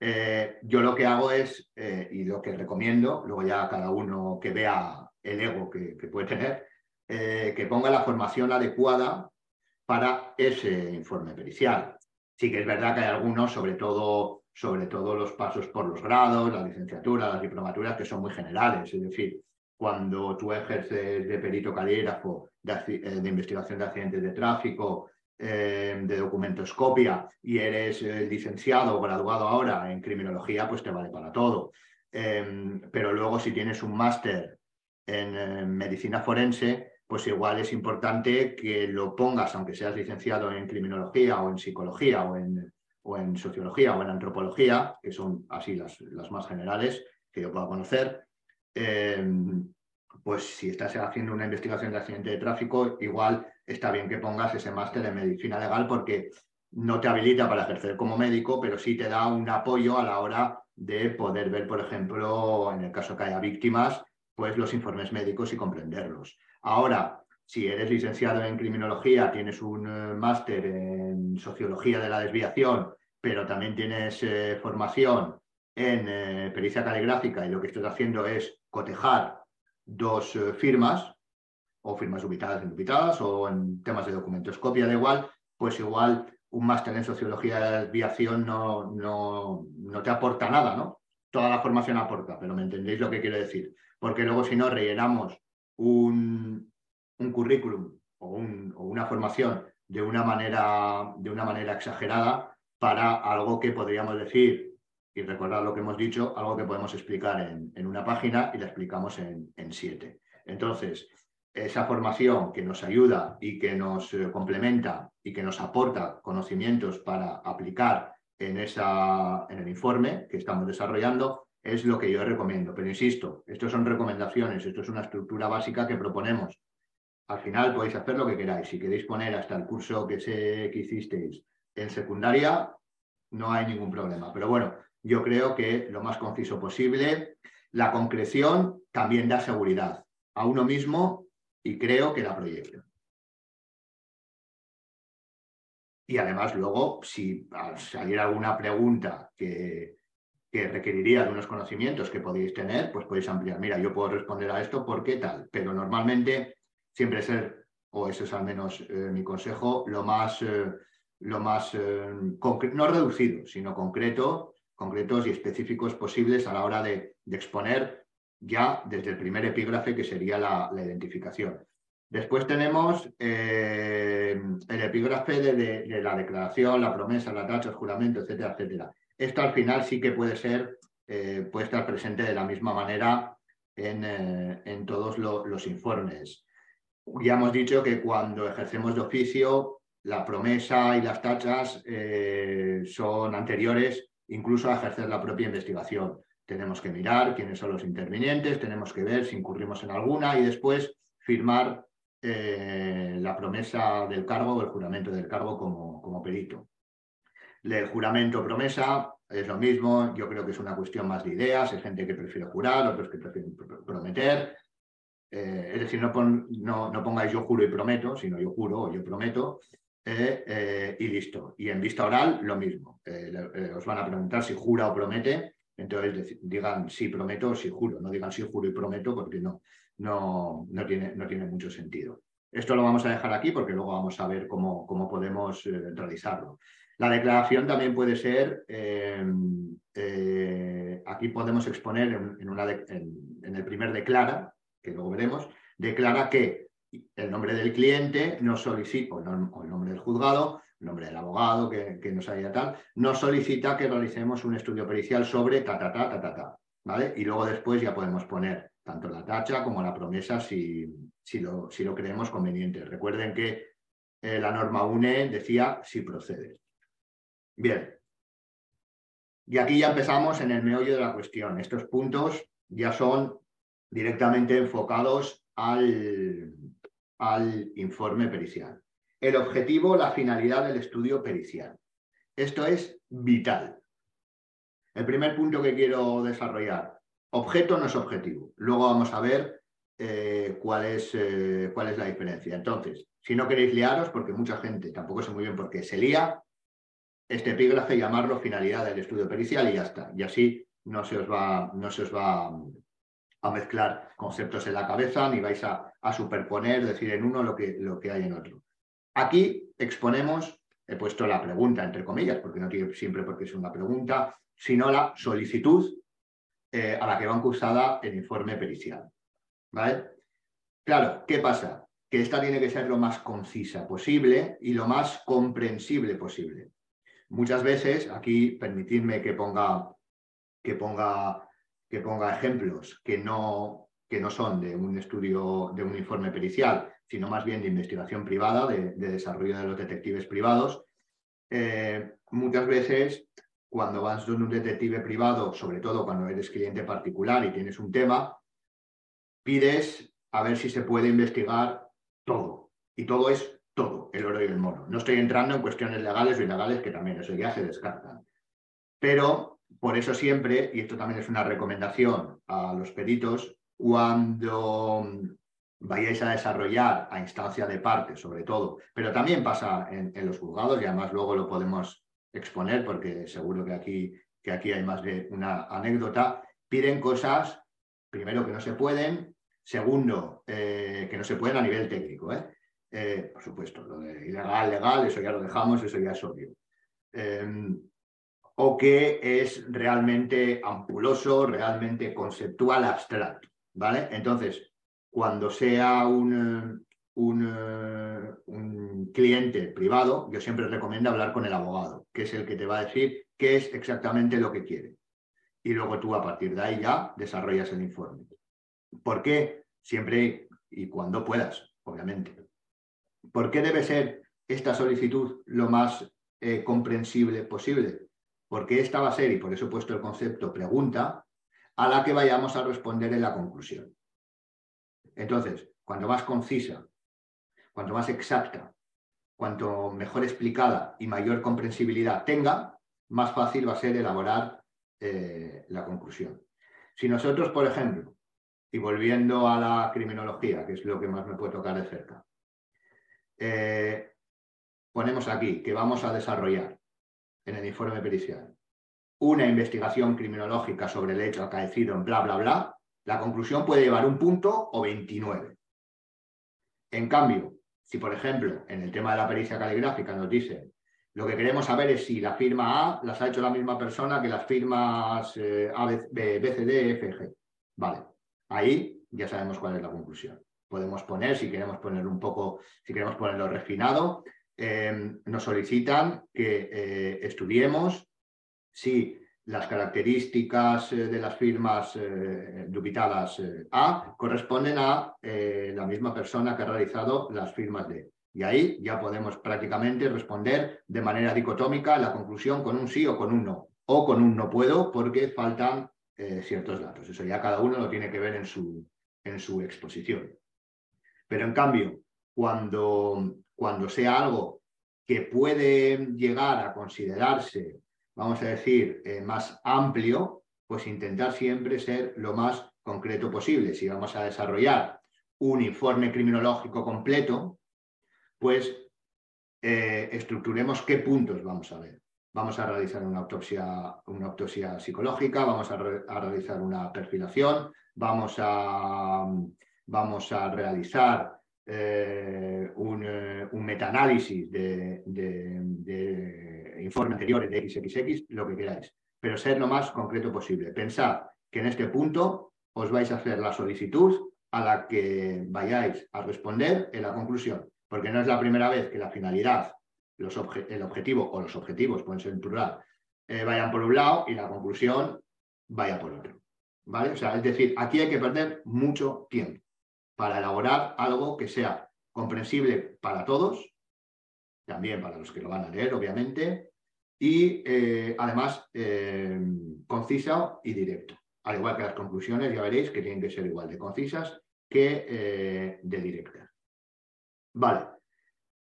eh, yo lo que hago es, y lo que recomiendo, luego ya cada uno que vea el ego que, puede tener, eh, que ponga la formación adecuada para ese informe pericial. Sí que es verdad que hay algunos, sobre todo, sobre todo los pasos por los grados, la licenciatura, las diplomaturas, que son muy generales. Es decir, cuando tú ejerces de perito calígrafo, de, eh, de investigación de accidentes de tráfico, eh, de documentoscopia y eres licenciado o graduado ahora en criminología, pues te vale para todo. Em, pero luego si tienes un máster en medicina forense, pues igual es importante que lo pongas, aunque seas licenciado en criminología o en psicología o en, o en sociología o en antropología, que son así las, las más generales que yo pueda conocer, em, pues si estás haciendo una investigación de accidente de tráfico, igual está bien que pongas ese máster en medicina legal porque no te habilita para ejercer como médico, pero sí te da un apoyo a la hora de poder ver, por ejemplo, en el caso que haya víctimas, pues los informes médicos y comprenderlos. Ahora, si eres licenciado en criminología, tienes un eh, máster en sociología de la desviación, pero también tienes eh, formación en eh, pericia caligráfica y lo que estás haciendo es cotejar dos firmas, o firmas ubitadas en ubitadas, o en temas de documentoscopia, da igual, pues igual un máster en sociología de la desviación no, no, no te aporta nada, ¿no? Toda la formación aporta, pero me entendéis lo que quiero decir. Porque luego si no rellenamos un, currículum o, una formación de una, manera, de una manera exagerada para algo que podríamos decir, y recordar lo que hemos dicho, algo que podemos explicar en, una página y la explicamos en, siete. Entonces, esa formación que nos ayuda y que nos eh, complementa y que nos aporta conocimientos para aplicar en, esa, en el informe que estamos desarrollando, es lo que yo recomiendo. Pero insisto, esto son recomendaciones, esto es una estructura básica que proponemos. Al final podéis hacer lo que queráis. Si queréis poner hasta el curso que, sé que hicisteis en secundaria, no hay ningún problema. Pero bueno, yo creo que lo más conciso posible. La concreción también da seguridad a uno mismo y creo que da proyección. Y además luego, si al salir alguna pregunta que, que requeriría de unos conocimientos que podéis tener, pues podéis ampliar. Mira, yo puedo responder a esto ¿por qué tal, pero normalmente siempre ser, o eso es al menos eh, mi consejo, lo más, eh, lo más eh, no reducido, sino concreto, concretos y específicos posibles a la hora de, exponer ya desde el primer epígrafe que sería la, identificación. Después tenemos el epígrafe de, la declaración, la promesa, la tacha, el juramento, etcétera, etcétera. Esto al final sí que puede ser, eh, puede estar presente de la misma manera en, eh, todos los informes. Ya hemos dicho que cuando ejercemos de oficio, la promesa y las tachas eh, son anteriores incluso a ejercer la propia investigación. Tenemos que mirar quiénes son los intervinientes, tenemos que ver si incurrimos en alguna y después firmar la promesa del cargo o el juramento del cargo como, como perito. El juramento promesa es lo mismo, yo creo que es una cuestión más de ideas, hay gente que prefiere jurar, otros que prefieren prometer. Eh, es decir, no, no, pongáis yo juro y prometo, sino yo juro o yo prometo eh, eh, y listo. Y en vista oral, lo mismo. os van a preguntar si jura o promete, entonces digan si prometo o si juro, no digan si juro y prometo porque no, no, no, tiene, no tiene mucho sentido. Esto lo vamos a dejar aquí porque luego vamos a ver cómo, cómo podemos realizarlo. La declaración también puede ser, eh, eh, aquí podemos exponer en, el primer declara, que luego veremos, declara que el nombre del cliente no solicita, o, el nombre del juzgado, el nombre del abogado que, nos haya tal, no solicita que realicemos un estudio pericial sobre ta, ta, ta, ta, ta, ta. Y luego después ya podemos poner tanto la tacha como la promesa si, si, lo, si lo creemos conveniente. Recuerden que eh, la norma UNE decía si procede. Bien. Y aquí ya empezamos en el meollo de la cuestión. Estos puntos ya son directamente enfocados al, al informe pericial. El objetivo, la finalidad del estudio pericial. Esto es vital. El primer punto que quiero desarrollar, objeto no es objetivo. Luego vamos a ver eh, cuál, es, eh, cuál es la diferencia. Entonces, si no queréis liaros, porque mucha gente tampoco sé muy bien por qué se lía, este epígrafe llamarlo finalidad del estudio pericial y ya está. Y así no se os va, no se os va a mezclar conceptos en la cabeza ni vais a, superponer, decir en uno lo que, lo que hay en otro. Aquí exponemos, he puesto la pregunta entre comillas, porque no tiene siempre porque es una pregunta, sino la solicitud eh, a la que va cursada el informe pericial. ¿Vale? Claro, ¿qué pasa? Que esta tiene que ser lo más concisa posible y lo más comprensible posible. Muchas veces, aquí permitidme que ponga, que ponga, que ponga ejemplos que no, que no son de un estudio, de un informe pericial, sino más bien de investigación privada, de, desarrollo de los detectives privados. Eh, muchas veces, cuando vas con un detective privado, sobre todo cuando eres cliente particular y tienes un tema, pides a ver si se puede investigar todo. Y todo es todo, el oro y el mono. No estoy entrando en cuestiones legales o ilegales, que también eso ya se descartan. Pero por eso siempre, y esto también es una recomendación a los peritos, cuando vayáis a desarrollar a instancia de parte, sobre todo, pero también pasa en, los juzgados y además luego lo podemos exponer porque seguro que aquí, que aquí hay más de una anécdota, piden cosas, primero que no se pueden, segundo eh, que no se pueden a nivel técnico. ¿eh? Eh, por supuesto, lo de ilegal, legal, eso ya lo dejamos, eso ya es obvio. Em, o que es realmente ampuloso, realmente conceptual, abstracto. ¿Vale? Entonces, cuando sea un, un, un, cliente privado, yo siempre recomiendo hablar con el abogado, que es el que te va a decir qué es exactamente lo que quiere. Y luego tú a partir de ahí ya desarrollas el informe. ¿Por qué? Siempre y cuando puedas, obviamente. ¿Por qué debe ser esta solicitud lo más eh, comprensible posible? Porque esta va a ser, y por eso he puesto el concepto pregunta, a la que vayamos a responder en la conclusión. Entonces, cuanto más concisa, cuanto más exacta, cuanto mejor explicada y mayor comprensibilidad tenga, más fácil va a ser elaborar eh, la conclusión. Si nosotros, por ejemplo, y volviendo a la criminología, que es lo que más me puede tocar de cerca, eh, ponemos aquí que vamos a desarrollar en el informe pericial una investigación criminológica sobre el hecho acaecido en bla, bla, bla, la conclusión puede llevar un punto o 29. En cambio, si por ejemplo en el tema de la pericia caligráfica nos dice lo que queremos saber es si la firma A las ha hecho la misma persona que las firmas eh, A, B, C, D, F, G. Vale, ahí ya sabemos cuál es la conclusión podemos poner, si queremos poner un poco, si queremos ponerlo refinado, em, nos solicitan que eh, estudiemos si las características eh, de las firmas eh, dubitadas A corresponden a la misma persona que ha realizado las firmas D. Y ahí ya podemos prácticamente responder de manera dicotómica la conclusión con un sí o con un no. O con un no puedo porque faltan ciertos datos. Eso ya cada uno lo tiene que ver en su, en su exposición. Pero en cambio, cuando, cuando sea algo que puede llegar a considerarse, vamos a decir, eh, más amplio, pues intentar siempre ser lo más concreto posible. Si vamos a desarrollar un informe criminológico completo, pues eh, estructuremos qué puntos vamos a ver. Vamos a realizar una autopsia, una autopsia psicológica, vamos a, a realizar una perfilación, vamos a, vamos a realizar eh, un, eh, un metaanálisis de, de, informes anteriores de XXX, lo que queráis, pero ser lo más concreto posible. Pensad que en este punto os vais a hacer la solicitud a la que vayáis a responder en la conclusión, porque no es la primera vez que la finalidad, los el objetivo o los objetivos, pueden ser en plural, eh, vayan por un lado y la conclusión vaya por otro. ¿Vale? O sea, es decir, aquí hay que perder mucho tiempo para elaborar algo que sea comprensible para todos, también para los que lo van a leer, obviamente, y eh, además eh, concisa y directo. Al igual que las conclusiones, ya veréis que tienen que ser igual de concisas que eh, de directas. Vale.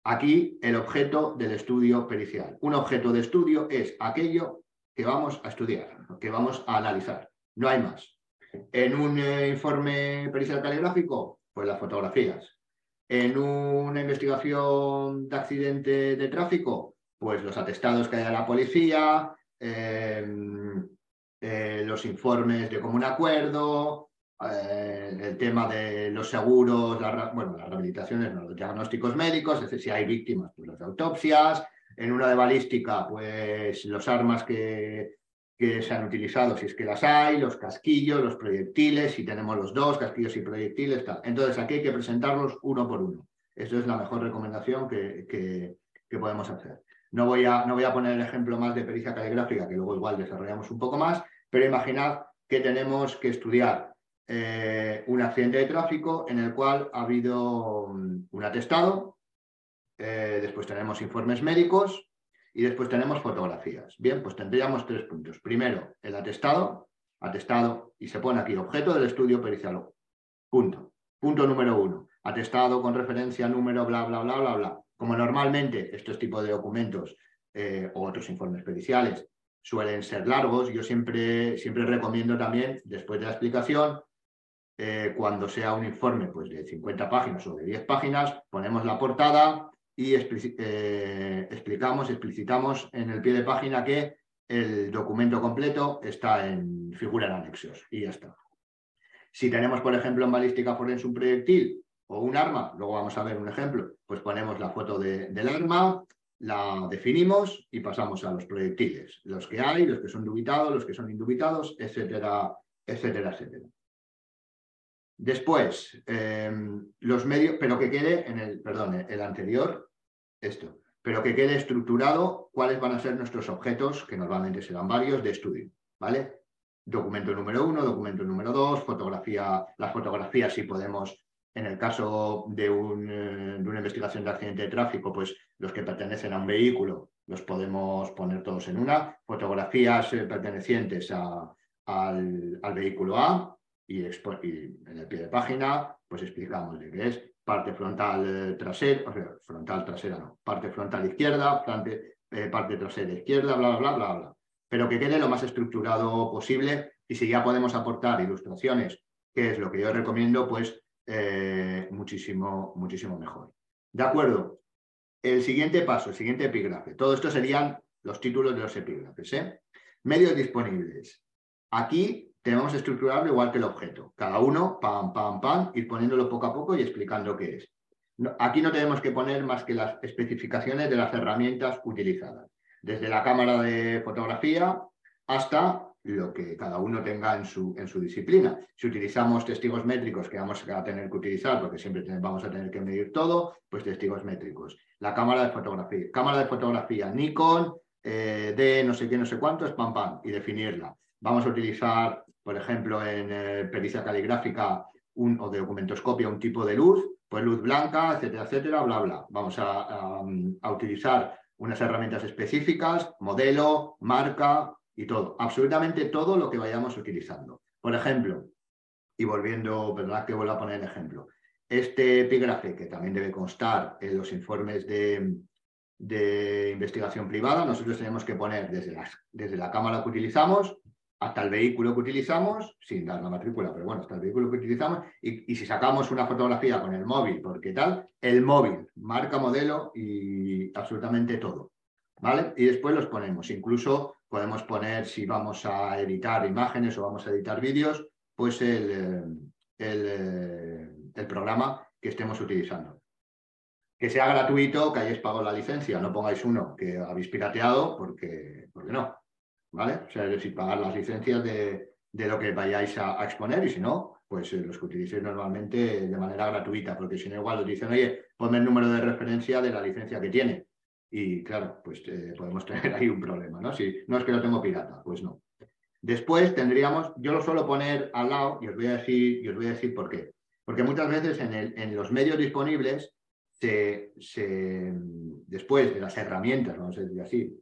Aquí el objeto del estudio pericial. Un objeto de estudio es aquello que vamos a estudiar, que vamos a analizar. No hay más. En un informe pericial caligráfico pues las fotografías. En una investigación de accidente de tráfico, pues los atestados que haya la policía, em, eh, los informes de común acuerdo, eh, el tema de los seguros, bueno, las rehabilitaciones, los diagnósticos médicos, es decir, si hay víctimas, pues las autopsias, en una de balística, pues los armas que, que se han utilizado, si es que las hay, los casquillos, los proyectiles, si tenemos los dos, casquillos y proyectiles, tal. Entonces aquí hay que presentarlos uno por uno. Eso es la mejor recomendación que, que, podemos hacer. No voy, a, no voy a poner el ejemplo más de pericia caligráfica, que luego igual desarrollamos un poco más, pero imaginad que tenemos que estudiar eh, un accidente de tráfico en el cual ha habido un atestado, eh, después tenemos informes médicos y después tenemos fotografías. Bien, pues tendríamos tres puntos. Primero, el atestado, atestado, y se pone aquí objeto del estudio pericial. Punto. Punto número uno. Atestado con referencia, número, bla, bla, bla, bla, bla. Como normalmente estos tipos de documentos eh, o otros informes periciales suelen ser largos, yo siempre, siempre recomiendo también, después de la explicación, eh, cuando sea un informe pues, de 50 páginas o de 10 páginas, ponemos la portada y eh, explicamos, explicitamos en el pie de página que el documento completo está en figura en anexos y ya está. Si tenemos, por ejemplo, en balística forense un proyectil o un arma, luego vamos a ver un ejemplo, pues ponemos la foto del arma, la definimos y pasamos a los proyectiles, los que hay, los que son dubitados, los que son indubitados, etcétera, etcétera, etcétera. Después, em, los medios, pero que quede en el, perdón, el anterior, esto, pero que quede estructurado cuáles van a ser nuestros objetos, que normalmente serán varios, de estudio, ¿vale? Documento número uno, documento número dos, fotografía, las fotografías si podemos, en el caso de, un, eh, de una investigación de accidente de tráfico, pues los que pertenecen a un vehículo los podemos poner todos en una, fotografías eh, pertenecientes a, al, al vehículo A, y, en el pie de página pues explicamos de qué es parte frontal eh, trasera, o sea, frontal trasera no, parte frontal izquierda, parte, eh, parte trasera izquierda, bla, bla, bla, bla, Pero que quede lo más estructurado posible y si ya podemos aportar ilustraciones, que es lo que yo recomiendo, pues eh, muchísimo, muchísimo mejor. ¿De acuerdo? El siguiente paso, el siguiente epígrafe. Todo esto serían los títulos de los epígrafes. Medios disponibles. Aquí tenemos estructurarlo igual que el objeto. Cada uno, pam, pam, pam, ir poniéndolo poco a poco y explicando qué es. aquí no tenemos que poner más que las especificaciones de las herramientas utilizadas, desde la cámara de fotografía hasta lo que cada uno tenga en su, en su disciplina. Si utilizamos testigos métricos que vamos a tener que utilizar, porque siempre vamos a tener que medir todo, pues testigos métricos. La cámara de fotografía, cámara de fotografía Nikon, eh, de no sé qué, no sé cuánto, es pam, pam, y definirla. Vamos a utilizar por ejemplo, en eh, pericia caligráfica un, o de documentoscopia, un tipo de luz, pues luz blanca, etcétera, etcétera, bla, bla. Vamos a, utilizar unas herramientas específicas, modelo, marca y todo. Absolutamente todo lo que vayamos utilizando. Por ejemplo, y volviendo, perdón que vuelva a poner el ejemplo, este epígrafe que también debe constar en los informes de, de investigación privada, nosotros tenemos que poner desde, las, desde la cámara que utilizamos, hasta el vehículo que utilizamos, sin dar la matrícula, pero bueno, hasta el vehículo que utilizamos, y, si sacamos una fotografía con el móvil, porque tal, el móvil, marca, modelo y absolutamente todo. ¿Vale? Y después los ponemos. Incluso podemos poner, si vamos a editar imágenes o vamos a editar vídeos, pues el, eh, eh, el programa que estemos utilizando. Que sea gratuito, que hayáis pagado la licencia, no pongáis uno que habéis pirateado, porque, porque no. ¿Vale? O sea, es decir, pagar las licencias de, lo que vayáis a, exponer y si no, pues eh, los que utilicéis normalmente de manera gratuita, porque si no igual os dicen, oye, ponme el número de referencia de la licencia que tiene. Y claro, pues eh, podemos tener ahí un problema, ¿no? Si no es que lo tengo pirata, pues no. Después tendríamos, yo lo suelo poner al lado y os voy a decir, y os voy a decir por qué. Porque muchas veces en, el, en los medios disponibles, se, se, después de las herramientas, vamos a decir así,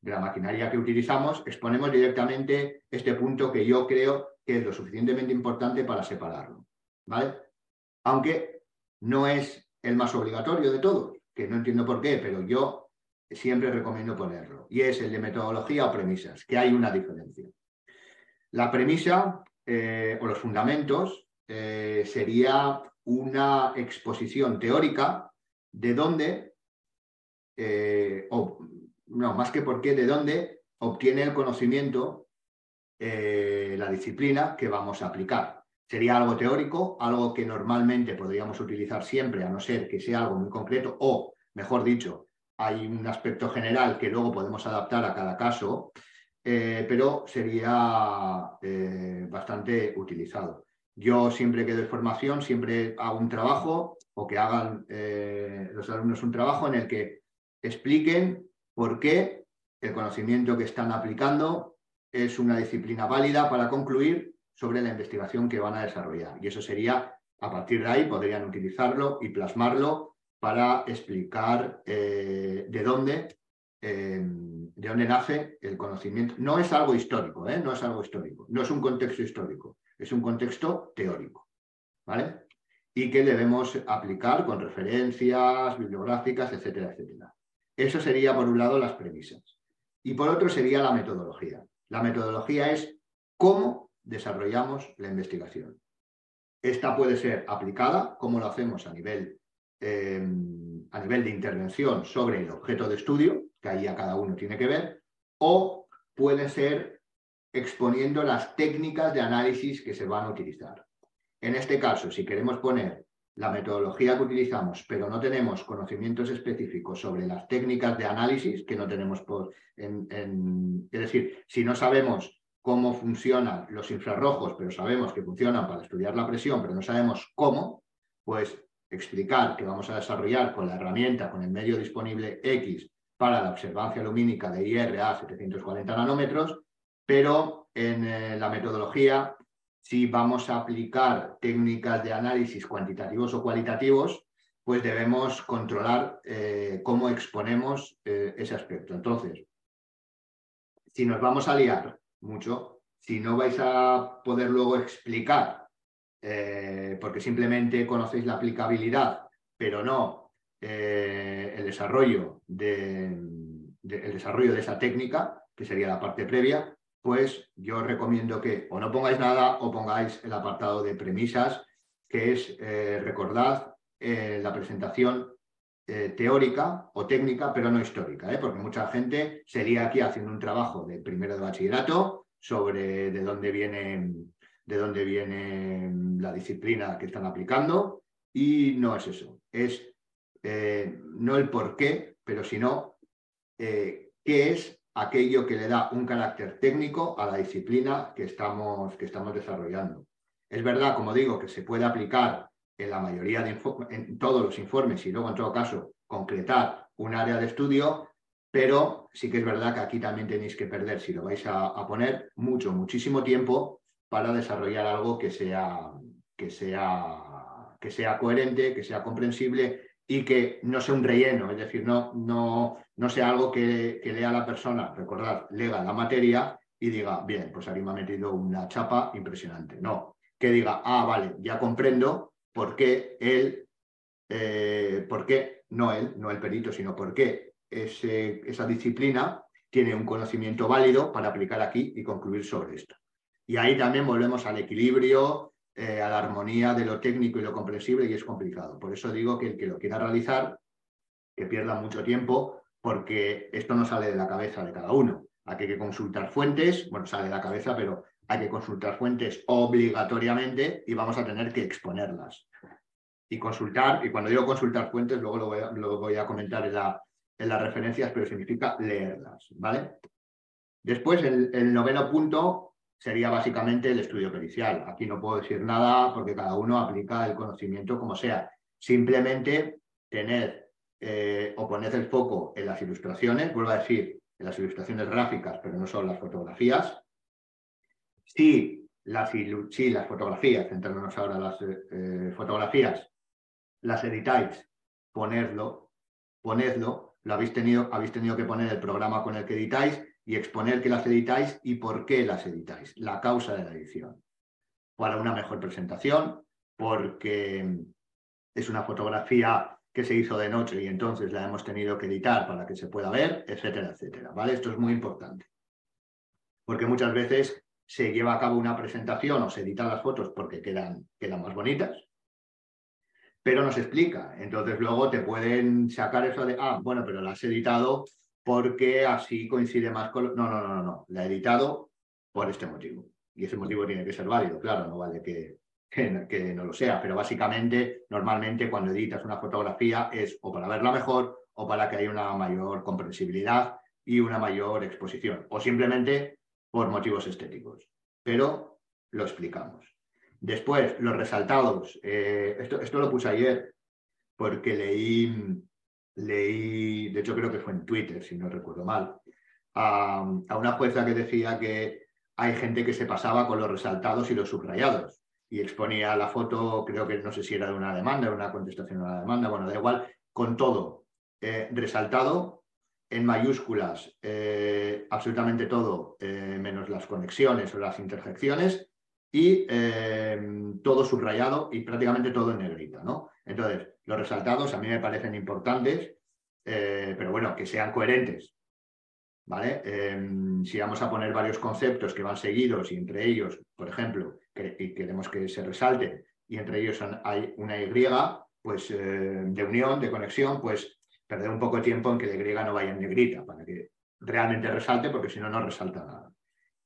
de la maquinaria que utilizamos, exponemos directamente este punto que yo creo que es lo suficientemente importante para separarlo. ¿vale? Aunque no es el más obligatorio de todos, que no entiendo por qué, pero yo siempre recomiendo ponerlo. Y es el de metodología o premisas, que hay una diferencia. La premisa eh, o los fundamentos eh, sería una exposición teórica de dónde, eh, no, más que por qué, de dónde obtiene el conocimiento eh, la disciplina que vamos a aplicar. sería algo teórico, algo que normalmente podríamos utilizar siempre, a no ser que sea algo muy concreto, o, mejor dicho, hay un aspecto general que luego podemos adaptar a cada caso, eh, pero sería eh, bastante utilizado. Yo siempre que doy formación, siempre hago un trabajo o que hagan los alumnos un trabajo en el que expliquen por qué el conocimiento que están aplicando es una disciplina válida para concluir sobre la investigación que van a desarrollar. Y eso sería, a partir de ahí, podrían utilizarlo y plasmarlo para explicar eh, de dónde eh, de dónde nace el conocimiento. No es algo histórico, ¿eh? no es algo histórico, no es un contexto histórico, es un contexto teórico, ¿vale? Y que debemos aplicar con referencias bibliográficas, etcétera, etcétera. Eso sería, por un lado, las premisas. Y por otro sería la metodología. La metodología es cómo desarrollamos la investigación. Esta puede ser aplicada, como lo hacemos a nivel, eh, a nivel de intervención sobre el objeto de estudio, que ahí a cada uno tiene que ver, o puede ser exponiendo las técnicas de análisis que se van a utilizar. En este caso, si queremos poner la metodología que utilizamos, pero no tenemos conocimientos específicos sobre las técnicas de análisis, que no tenemos por... Es decir, si no sabemos cómo funcionan los infrarrojos, pero sabemos que funcionan para estudiar la presión, pero no sabemos cómo, pues explicar que vamos a desarrollar con la herramienta, con el medio disponible X, para la observancia lumínica de IR a 740 nanómetros, pero en eh, la metodología si vamos a aplicar técnicas de análisis cuantitativos o cualitativos, pues debemos controlar eh, cómo exponemos eh, ese aspecto. Entonces, si nos vamos a liar mucho, si no vais a poder luego explicar, eh, porque simplemente conocéis la aplicabilidad, pero no el, desarrollo de, el desarrollo de esa técnica, que sería la parte previa, pues yo recomiendo que o no pongáis nada o pongáis el apartado de premisas, que es, eh, recordad, eh, la presentación eh, teórica o técnica, pero no histórica, porque mucha gente sería aquí haciendo un trabajo de primero de bachillerato sobre de dónde viene, de dónde viene la disciplina que están aplicando y no es eso, es no el por qué, pero sino qué es aquello que le da un carácter técnico a la disciplina que estamos, que estamos desarrollando. Es verdad, como digo, que se puede aplicar en la mayoría de todos los informes y luego en todo caso concretar un área de estudio, pero sí que es verdad que aquí también tenéis que perder, si lo vais a, a poner, mucho, muchísimo tiempo para desarrollar algo que sea, que sea, que sea coherente, que sea comprensible y que no sea un relleno, es decir, no, no, no sea algo que, lea la persona, recordad, lea la materia y diga, bien, pues aquí me ha metido una chapa impresionante. No, que diga, ah, vale, ya comprendo por qué él, eh, por qué, no él, no el perito, sino por qué esa disciplina tiene un conocimiento válido para aplicar aquí y concluir sobre esto. Y ahí también volvemos al equilibrio eh, a la armonía de lo técnico y lo comprensible y es complicado. Por eso digo que el que lo quiera realizar, que pierda mucho tiempo, porque esto no sale de la cabeza de cada uno. Hay que consultar fuentes, bueno, sale de la cabeza, pero hay que consultar fuentes obligatoriamente y vamos a tener que exponerlas. Y consultar, y cuando digo consultar fuentes, luego lo voy a, comentar en, la, en, las referencias, pero significa leerlas, ¿vale? Después, el noveno punto sería básicamente el estudio pericial. Aquí no puedo decir nada porque cada uno aplica el conocimiento como sea. Simplemente tener eh, o poner el foco en las ilustraciones, vuelvo a decir, en las ilustraciones gráficas, pero no son las fotografías. Si las, las fotografías, centrándonos ahora las eh, fotografías, las editáis, ponedlo, ponedlo, lo habéis tenido, habéis tenido que poner el programa con el que editáis y exponer que las editáis y por qué las editáis, la causa de la edición. Para una mejor presentación, porque es una fotografía que se hizo de noche y entonces la hemos tenido que editar para que se pueda ver, etcétera, etcétera. ¿Vale? Esto es muy importante. Porque muchas veces se lleva a cabo una presentación o se editan las fotos porque quedan, quedan más bonitas, pero no se explica. Entonces luego te pueden sacar eso de, ah, bueno, pero la has editado porque así coincide más con... No, no, no, no, la he editado por este motivo. Y ese motivo tiene que ser válido, claro, no vale que, que, no lo sea, pero básicamente, normalmente cuando editas una fotografía es o para verla mejor o para que haya una mayor comprensibilidad y una mayor exposición, o simplemente por motivos estéticos. Pero lo explicamos. Después, los resaltados. Eh, esto, esto lo puse ayer porque leí, leí, de hecho creo que fue en Twitter, si no recuerdo mal, a, una jueza que decía que hay gente que se pasaba con los resaltados y los subrayados y exponía la foto, creo que no sé si era de una demanda, de una contestación a una demanda, bueno, da igual, con todo eh, resaltado en mayúsculas, eh, absolutamente todo, eh, menos las conexiones o las interjecciones, y todo subrayado y prácticamente todo en negrita, ¿no? Entonces, los resaltados a mí me parecen importantes, pero bueno, que sean coherentes, ¿vale? Em, si vamos a poner varios conceptos que van seguidos y entre ellos, por ejemplo, y queremos que se resalte y entre ellos hay una Y, pues de unión, de conexión, pues perder un poco de tiempo en que de griega no vaya en negrita, para que realmente resalte, porque si no, no resalta nada.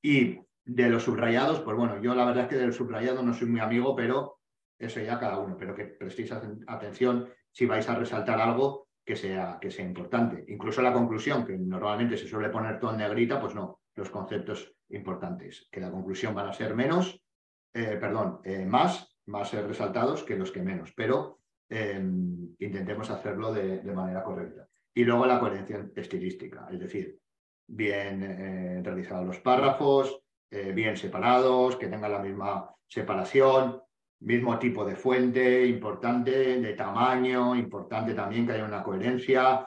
Y de los subrayados, pues bueno, yo la verdad es que del subrayado no soy muy amigo, pero eso ya cada uno, pero que prestéis atención si vais a resaltar algo que sea, que sea importante. Incluso la conclusión, que normalmente se suele poner todo en negrita, pues no, los conceptos importantes, que la conclusión van a ser menos, eh, perdón, eh, más, más resaltados que los que menos, pero Em, intentemos hacerlo de, manera correcta. Y luego la coherencia estilística, es decir, bien eh, realizados los párrafos, bien separados, que tengan la misma separación, mismo tipo de fuente, importante, de tamaño, importante también que haya una coherencia,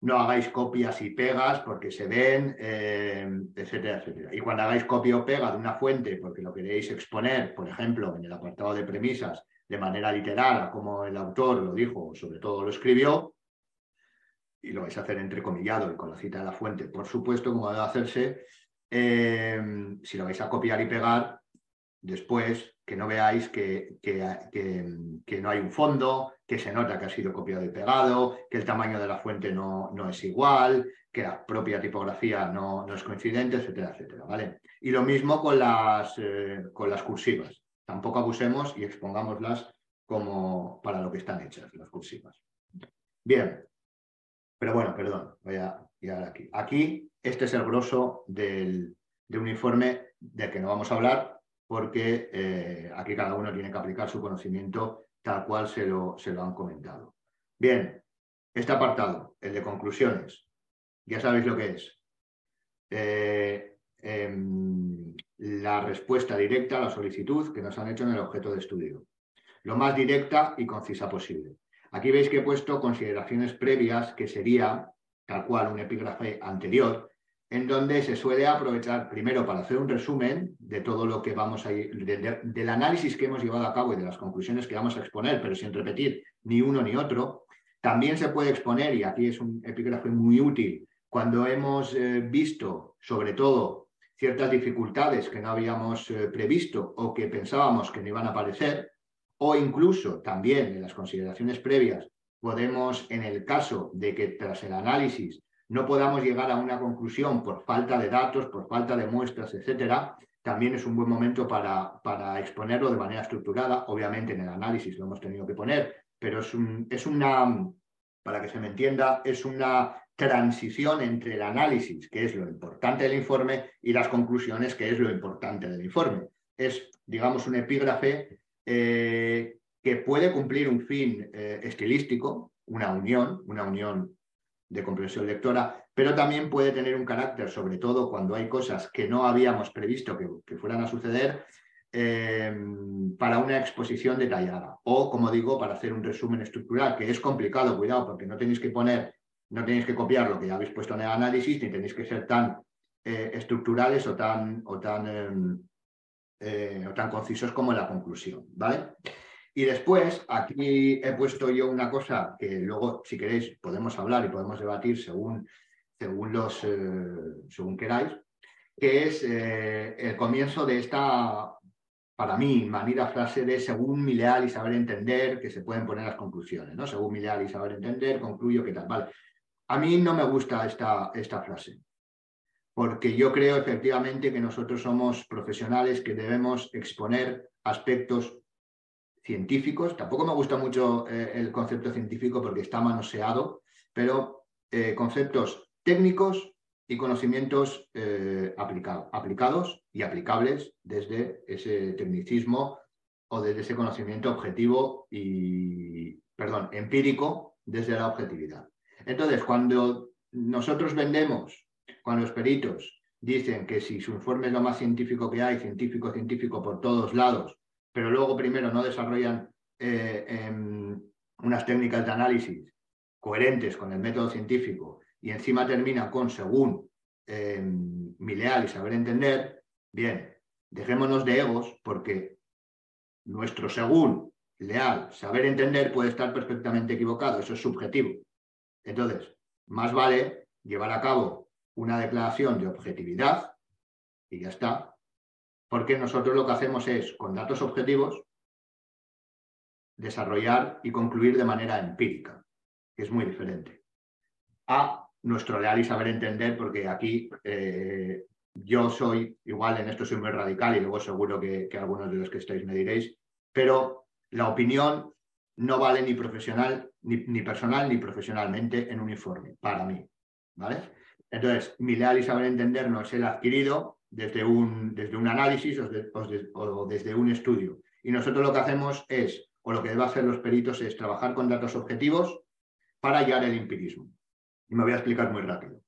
no hagáis copias y pegas porque se ven, em, etcétera, etcétera. Y cuando hagáis copia o pega de una fuente porque lo queréis exponer, por ejemplo, en el apartado de premisas, de manera literal, como el autor lo dijo, sobre todo lo escribió, y lo vais a hacer entrecomillado y con la cita de la fuente, por supuesto, como debe hacerse, eh, si lo vais a copiar y pegar, después que no veáis que, que, no hay un fondo, que se nota que ha sido copiado y pegado, que el tamaño de la fuente no, no es igual, que la propia tipografía no, no, es coincidente, etcétera, etcétera. ¿vale? Y lo mismo con las, eh, con las cursivas. Tampoco abusemos y expongámoslas como para lo que están hechas, las cursivas. Bien, pero bueno, perdón, voy a llegar aquí. Aquí, este es el grosso del, de un informe del que no vamos a hablar porque eh, aquí cada uno tiene que aplicar su conocimiento tal cual se lo, se lo han comentado. Bien, este apartado, el de conclusiones, ya sabéis lo que es. Eh, em, la respuesta directa a la solicitud que nos han hecho en el objeto de estudio, lo más directa y concisa posible. Aquí veis que he puesto consideraciones previas, que sería tal cual un epígrafe anterior, en donde se suele aprovechar primero para hacer un resumen de todo lo que vamos a ir, del análisis que hemos llevado a cabo y de las conclusiones que vamos a exponer, pero sin repetir ni uno ni otro. También se puede exponer, y aquí es un epígrafe muy útil, cuando hemos eh, visto, sobre todo, ciertas dificultades que no habíamos eh, previsto o que pensábamos que no iban a aparecer, o incluso también en las consideraciones previas podemos, en el caso de que tras el análisis no podamos llegar a una conclusión por falta de datos, por falta de muestras, etcétera, también es un buen momento para, para exponerlo de manera estructurada. Obviamente en el análisis lo hemos tenido que poner, pero es, un, es una, para que se me entienda, es una transición entre el análisis, que es lo importante del informe, y las conclusiones, que es lo importante del informe. Es, digamos, un epígrafe eh, que puede cumplir un fin eh, estilístico, una unión, una unión de comprensión lectora, pero también puede tener un carácter, sobre todo cuando hay cosas que no habíamos previsto que, fueran a suceder, eh, para una exposición detallada o, como digo, para hacer un resumen estructural, que es complicado, cuidado, porque no tenéis que poner no tenéis que copiar lo que ya habéis puesto en el análisis, ni tenéis que ser tan eh, estructurales o tan, o, tan, em, eh, o tan concisos como la conclusión, ¿vale? Y después, aquí he puesto yo una cosa que luego, si queréis, podemos hablar y podemos debatir según, según, los, eh, según queráis, que es el comienzo de esta, para mí, manera frase de según mi leal y saber entender, que se pueden poner las conclusiones, ¿no? Según mi leal y saber entender, concluyo que tal, ¿vale? A mí no me gusta esta, esta frase, porque yo creo efectivamente que nosotros somos profesionales que debemos exponer aspectos científicos. Tampoco me gusta mucho eh, el concepto científico porque está manoseado, pero eh, conceptos técnicos y conocimientos eh, aplicados y aplicables desde ese tecnicismo o desde ese conocimiento objetivo y, perdón, empírico desde la objetividad. Entonces, cuando nosotros vendemos, cuando los peritos dicen que si su informe es lo más científico que hay, científico, científico por todos lados, pero luego primero no desarrollan eh, em, unas técnicas de análisis coherentes con el método científico y encima termina con según eh, mi leal y saber entender, bien, dejémonos de egos porque nuestro según leal, saber entender puede estar perfectamente equivocado, eso es subjetivo. Entonces, más vale llevar a cabo una declaración de objetividad y ya está, porque nosotros lo que hacemos es, con datos objetivos, desarrollar y concluir de manera empírica, que es muy diferente. A nuestro leal y saber entender, porque aquí eh, yo soy, igual en esto soy muy radical y luego seguro que, algunos de los que estáis me diréis, pero la opinión no vale ni profesional, ni, personal, ni profesionalmente en un informe, para mí. ¿Vale? Entonces, mi leal y saber entender no es el adquirido desde un, desde un análisis o, desde un estudio. Y nosotros lo que hacemos es, o lo que deben hacer los peritos es trabajar con datos objetivos para hallar el empirismo. Y me voy a explicar muy rápido.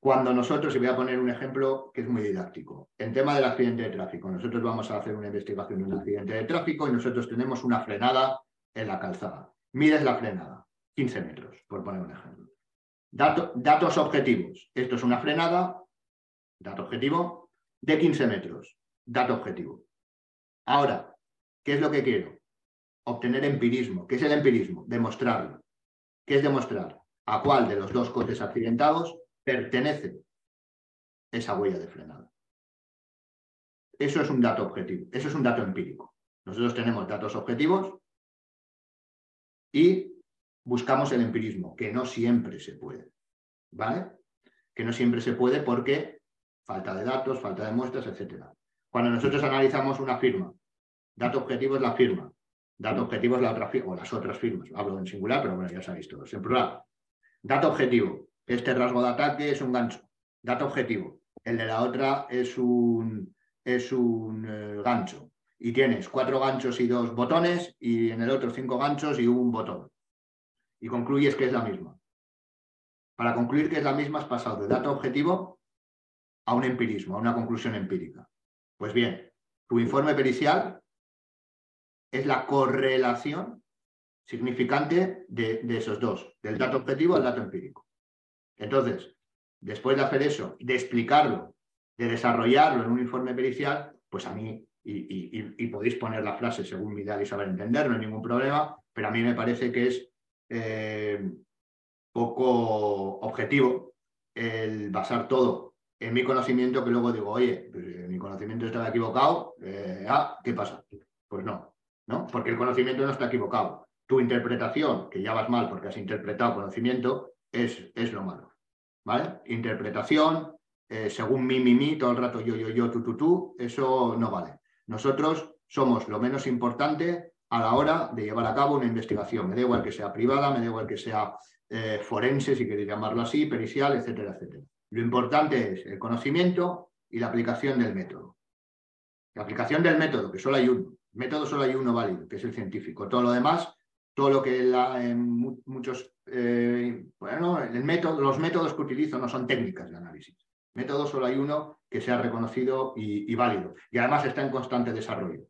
Cuando nosotros, y voy a poner un ejemplo que es muy didáctico, en tema del accidente de tráfico, nosotros vamos a hacer una investigación de un accidente de tráfico y nosotros tenemos una frenada en la calzada. Mides la frenada, 15 metros, por poner un ejemplo. datos objetivos. Esto es una frenada, dato objetivo, de 15 metros, dato objetivo. Ahora, ¿qué es lo que quiero? Obtener empirismo. ¿Qué es el empirismo? Demostrarlo. ¿Qué es demostrar? a cuál de los dos coches accidentados pertenece esa huella de frenada. Eso es un dato objetivo, eso es un dato empírico. Nosotros tenemos datos objetivos y buscamos el empirismo, que no siempre se puede. ¿Vale? Que no siempre se puede porque falta de datos, falta de muestras, etc. Cuando nosotros analizamos una firma, dato objetivo es la firma, dato objetivo es la otra firma, o las otras firmas. Hablo en singular, pero bueno, ya sabéis todos. En plural, Dato objetivo. Este rasgo de ataque es un gancho. Dato objetivo. El de la otra es un, es un eh, gancho. Y tienes cuatro ganchos y dos botones y en el otro cinco ganchos y un botón. Y concluyes que es la misma. Para concluir que es la misma has pasado de dato objetivo a un empirismo, a una conclusión empírica. Pues bien, tu informe pericial es la correlación significante de, esos dos, del dato objetivo al dato empírico. Entonces, después de hacer eso, de explicarlo, de desarrollarlo en un informe pericial, pues a mí, y, podéis poner la frase según mi idea y saber entender, no hay ningún problema, pero a mí me parece que es eh, poco objetivo el basar todo en mi conocimiento que luego digo, oye, eh, mi conocimiento estaba equivocado, eh, ah, ¿qué pasa? Pues no, ¿no? Porque el conocimiento no está equivocado tu interpretación, que ya vas mal porque has interpretado conocimiento, es, es lo malo. ¿Vale? Interpretación, eh, según mi, mi, mi, todo el rato yo, yo, yo, tú, tú, tú, eso no vale. Nosotros somos lo menos importante a la hora de llevar a cabo una investigación. Me da igual que sea privada, me da igual que sea forense, si queréis llamarlo así, pericial, etcétera, etcétera. Lo importante es el conocimiento y la aplicación del método. La aplicación del método, que solo hay uno. Método solo hay uno válido, que es el científico. Todo lo demás todo lo que en muchos, eh, bueno, los métodos que utilizo no son técnicas de análisis. Método solo hay uno que sea reconocido y, válido. Y además está en constante desarrollo,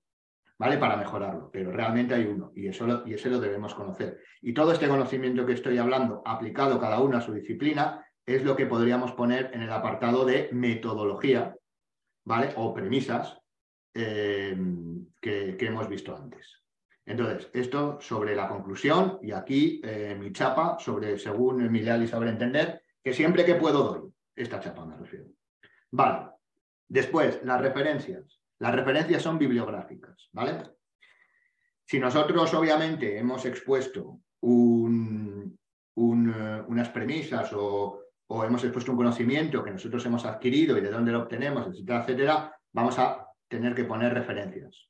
¿vale? Para mejorarlo. Pero realmente hay uno y, eso y ese lo debemos conocer. Y todo este conocimiento que estoy hablando, aplicado cada uno a su disciplina, es lo que podríamos poner en el apartado de metodología, ¿vale? O premisas eh, que hemos visto antes. Entonces, esto sobre la conclusión y aquí eh, mi chapa sobre, según mi leal y saber entender, que siempre que puedo doy. Esta chapa me refiero. Vale. Después, las referencias. Las referencias son bibliográficas, ¿vale? Si nosotros obviamente hemos expuesto un, eh, unas premisas o, o hemos expuesto un conocimiento que nosotros hemos adquirido y de dónde lo obtenemos, etcétera, etcétera, vamos a tener que poner referencias.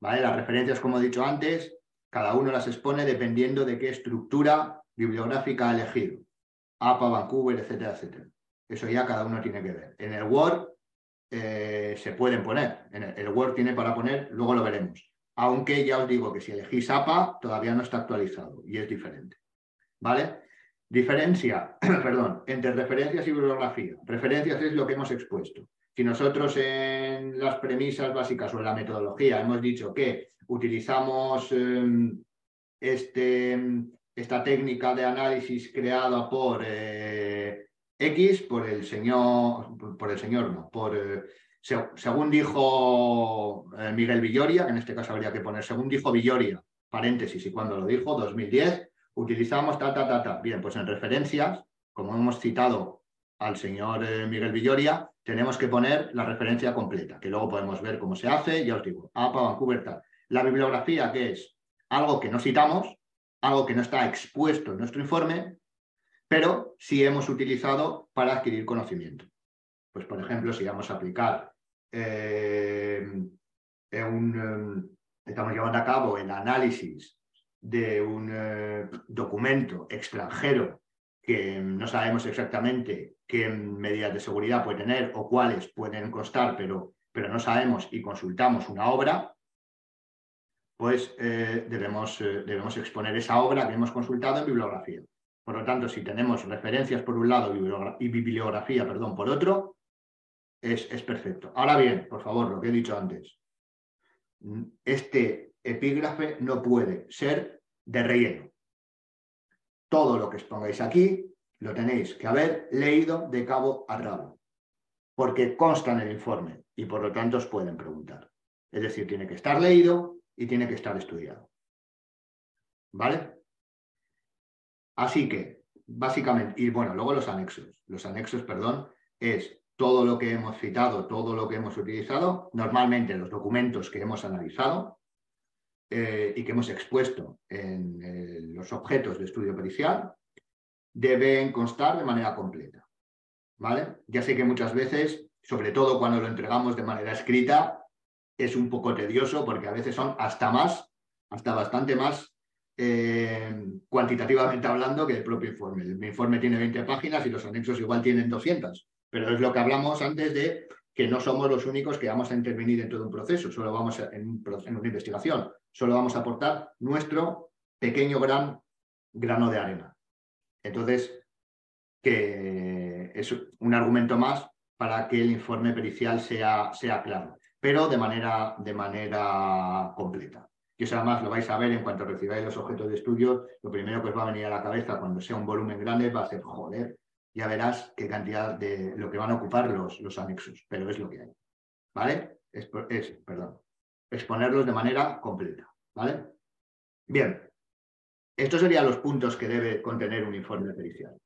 ¿vale? Las referencias, como he dicho antes, cada uno las expone dependiendo de qué estructura bibliográfica ha elegido. APA, Vancouver, etcétera, etcétera. Eso ya cada uno tiene que ver. En el Word eh, se pueden poner. En el, Word tiene para poner, luego lo veremos. Aunque ya os digo que si elegís APA todavía no está actualizado y es diferente. ¿Vale? Diferencia, perdón, entre referencias y bibliografía. Referencias es lo que hemos expuesto. Si nosotros en las premisas básicas o en la metodología hemos dicho que utilizamos em, este, esta técnica de análisis creada por eh, X, por el señor, por el señor, no, por, eh, según dijo eh, Miguel Villoria, que en este caso habría que poner, según dijo Villoria, paréntesis, y cuando lo dijo, 2010, utilizamos ta, ta, ta, ta. Bien, pues en referencias, como hemos citado al señor Miguel Villoria, tenemos que poner la referencia completa, que luego podemos ver cómo se hace, ya os digo, APA, Vancouver, tal. La bibliografía, que es algo que no citamos, algo que no está expuesto en nuestro informe, pero sí hemos utilizado para adquirir conocimiento. Pues, por ejemplo, si vamos a aplicar eh, eh, estamos llevando a cabo el análisis de un eh, documento extranjero que no sabemos exactamente qué medidas de seguridad puede tener o cuáles pueden costar, pero, pero no sabemos y consultamos una obra, pues debemos, debemos exponer esa obra que hemos consultado en bibliografía. Por lo tanto, si tenemos referencias por un lado y bibliografía perdón, por otro, es, es perfecto. Ahora bien, por favor, lo que he dicho antes, este epígrafe no puede ser de relleno. Todo lo que expongáis aquí lo tenéis que haber leído de cabo a rabo, porque consta en el informe y por lo tanto os pueden preguntar. Es decir, tiene que estar leído y tiene que estar estudiado. ¿Vale? Así que, básicamente, y bueno, luego los anexos. Los anexos, perdón, es todo lo que hemos citado, todo lo que hemos utilizado, normalmente los documentos que hemos analizado eh, y que hemos expuesto en eh, los objetos de estudio pericial, deben constar de manera completa. ¿Vale? Ya sé que muchas veces, sobre todo cuando lo entregamos de manera escrita, es un poco tedioso porque a veces son hasta más, hasta bastante más eh, cuantitativamente hablando que el propio informe. Mi informe tiene 20 páginas y los anexos igual tienen 200, pero es lo que hablamos antes de que no somos los únicos que vamos a intervenir en todo un proceso, solo vamos a, en, una investigación, solo vamos a aportar nuestro pequeño gran grano de arena. Entonces, que es un argumento más para que el informe pericial sea, sea claro, pero de manera, de manera completa que eso además lo vais a ver en cuanto recibáis los objetos de estudio, lo primero que os va a venir a la cabeza cuando sea un volumen grande va a ser, joder, ya verás qué cantidad de lo que van a ocupar los, los anexos, pero es lo que hay. ¿Vale? Es, perdón, exponerlos de manera completa. ¿Vale? Bien, estos serían los puntos que debe contener un informe pericial.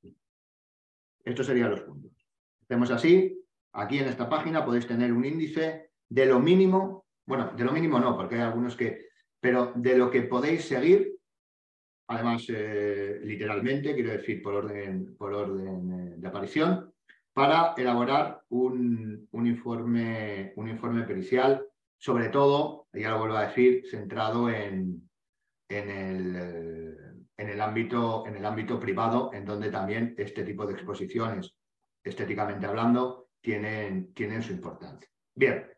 Estos serían los puntos. Hacemos así, aquí en esta página podéis tener un índice de lo mínimo, bueno, de lo mínimo no, porque hay algunos que pero de lo que podéis seguir, además eh, literalmente, quiero decir por orden, por orden eh, de aparición, para elaborar un, informe, un informe pericial, sobre todo, ya lo vuelvo a decir, centrado en, en, el, en, el ámbito, en el ámbito privado, en donde también este tipo de exposiciones, estéticamente hablando, tienen, tienen su importancia. Bien,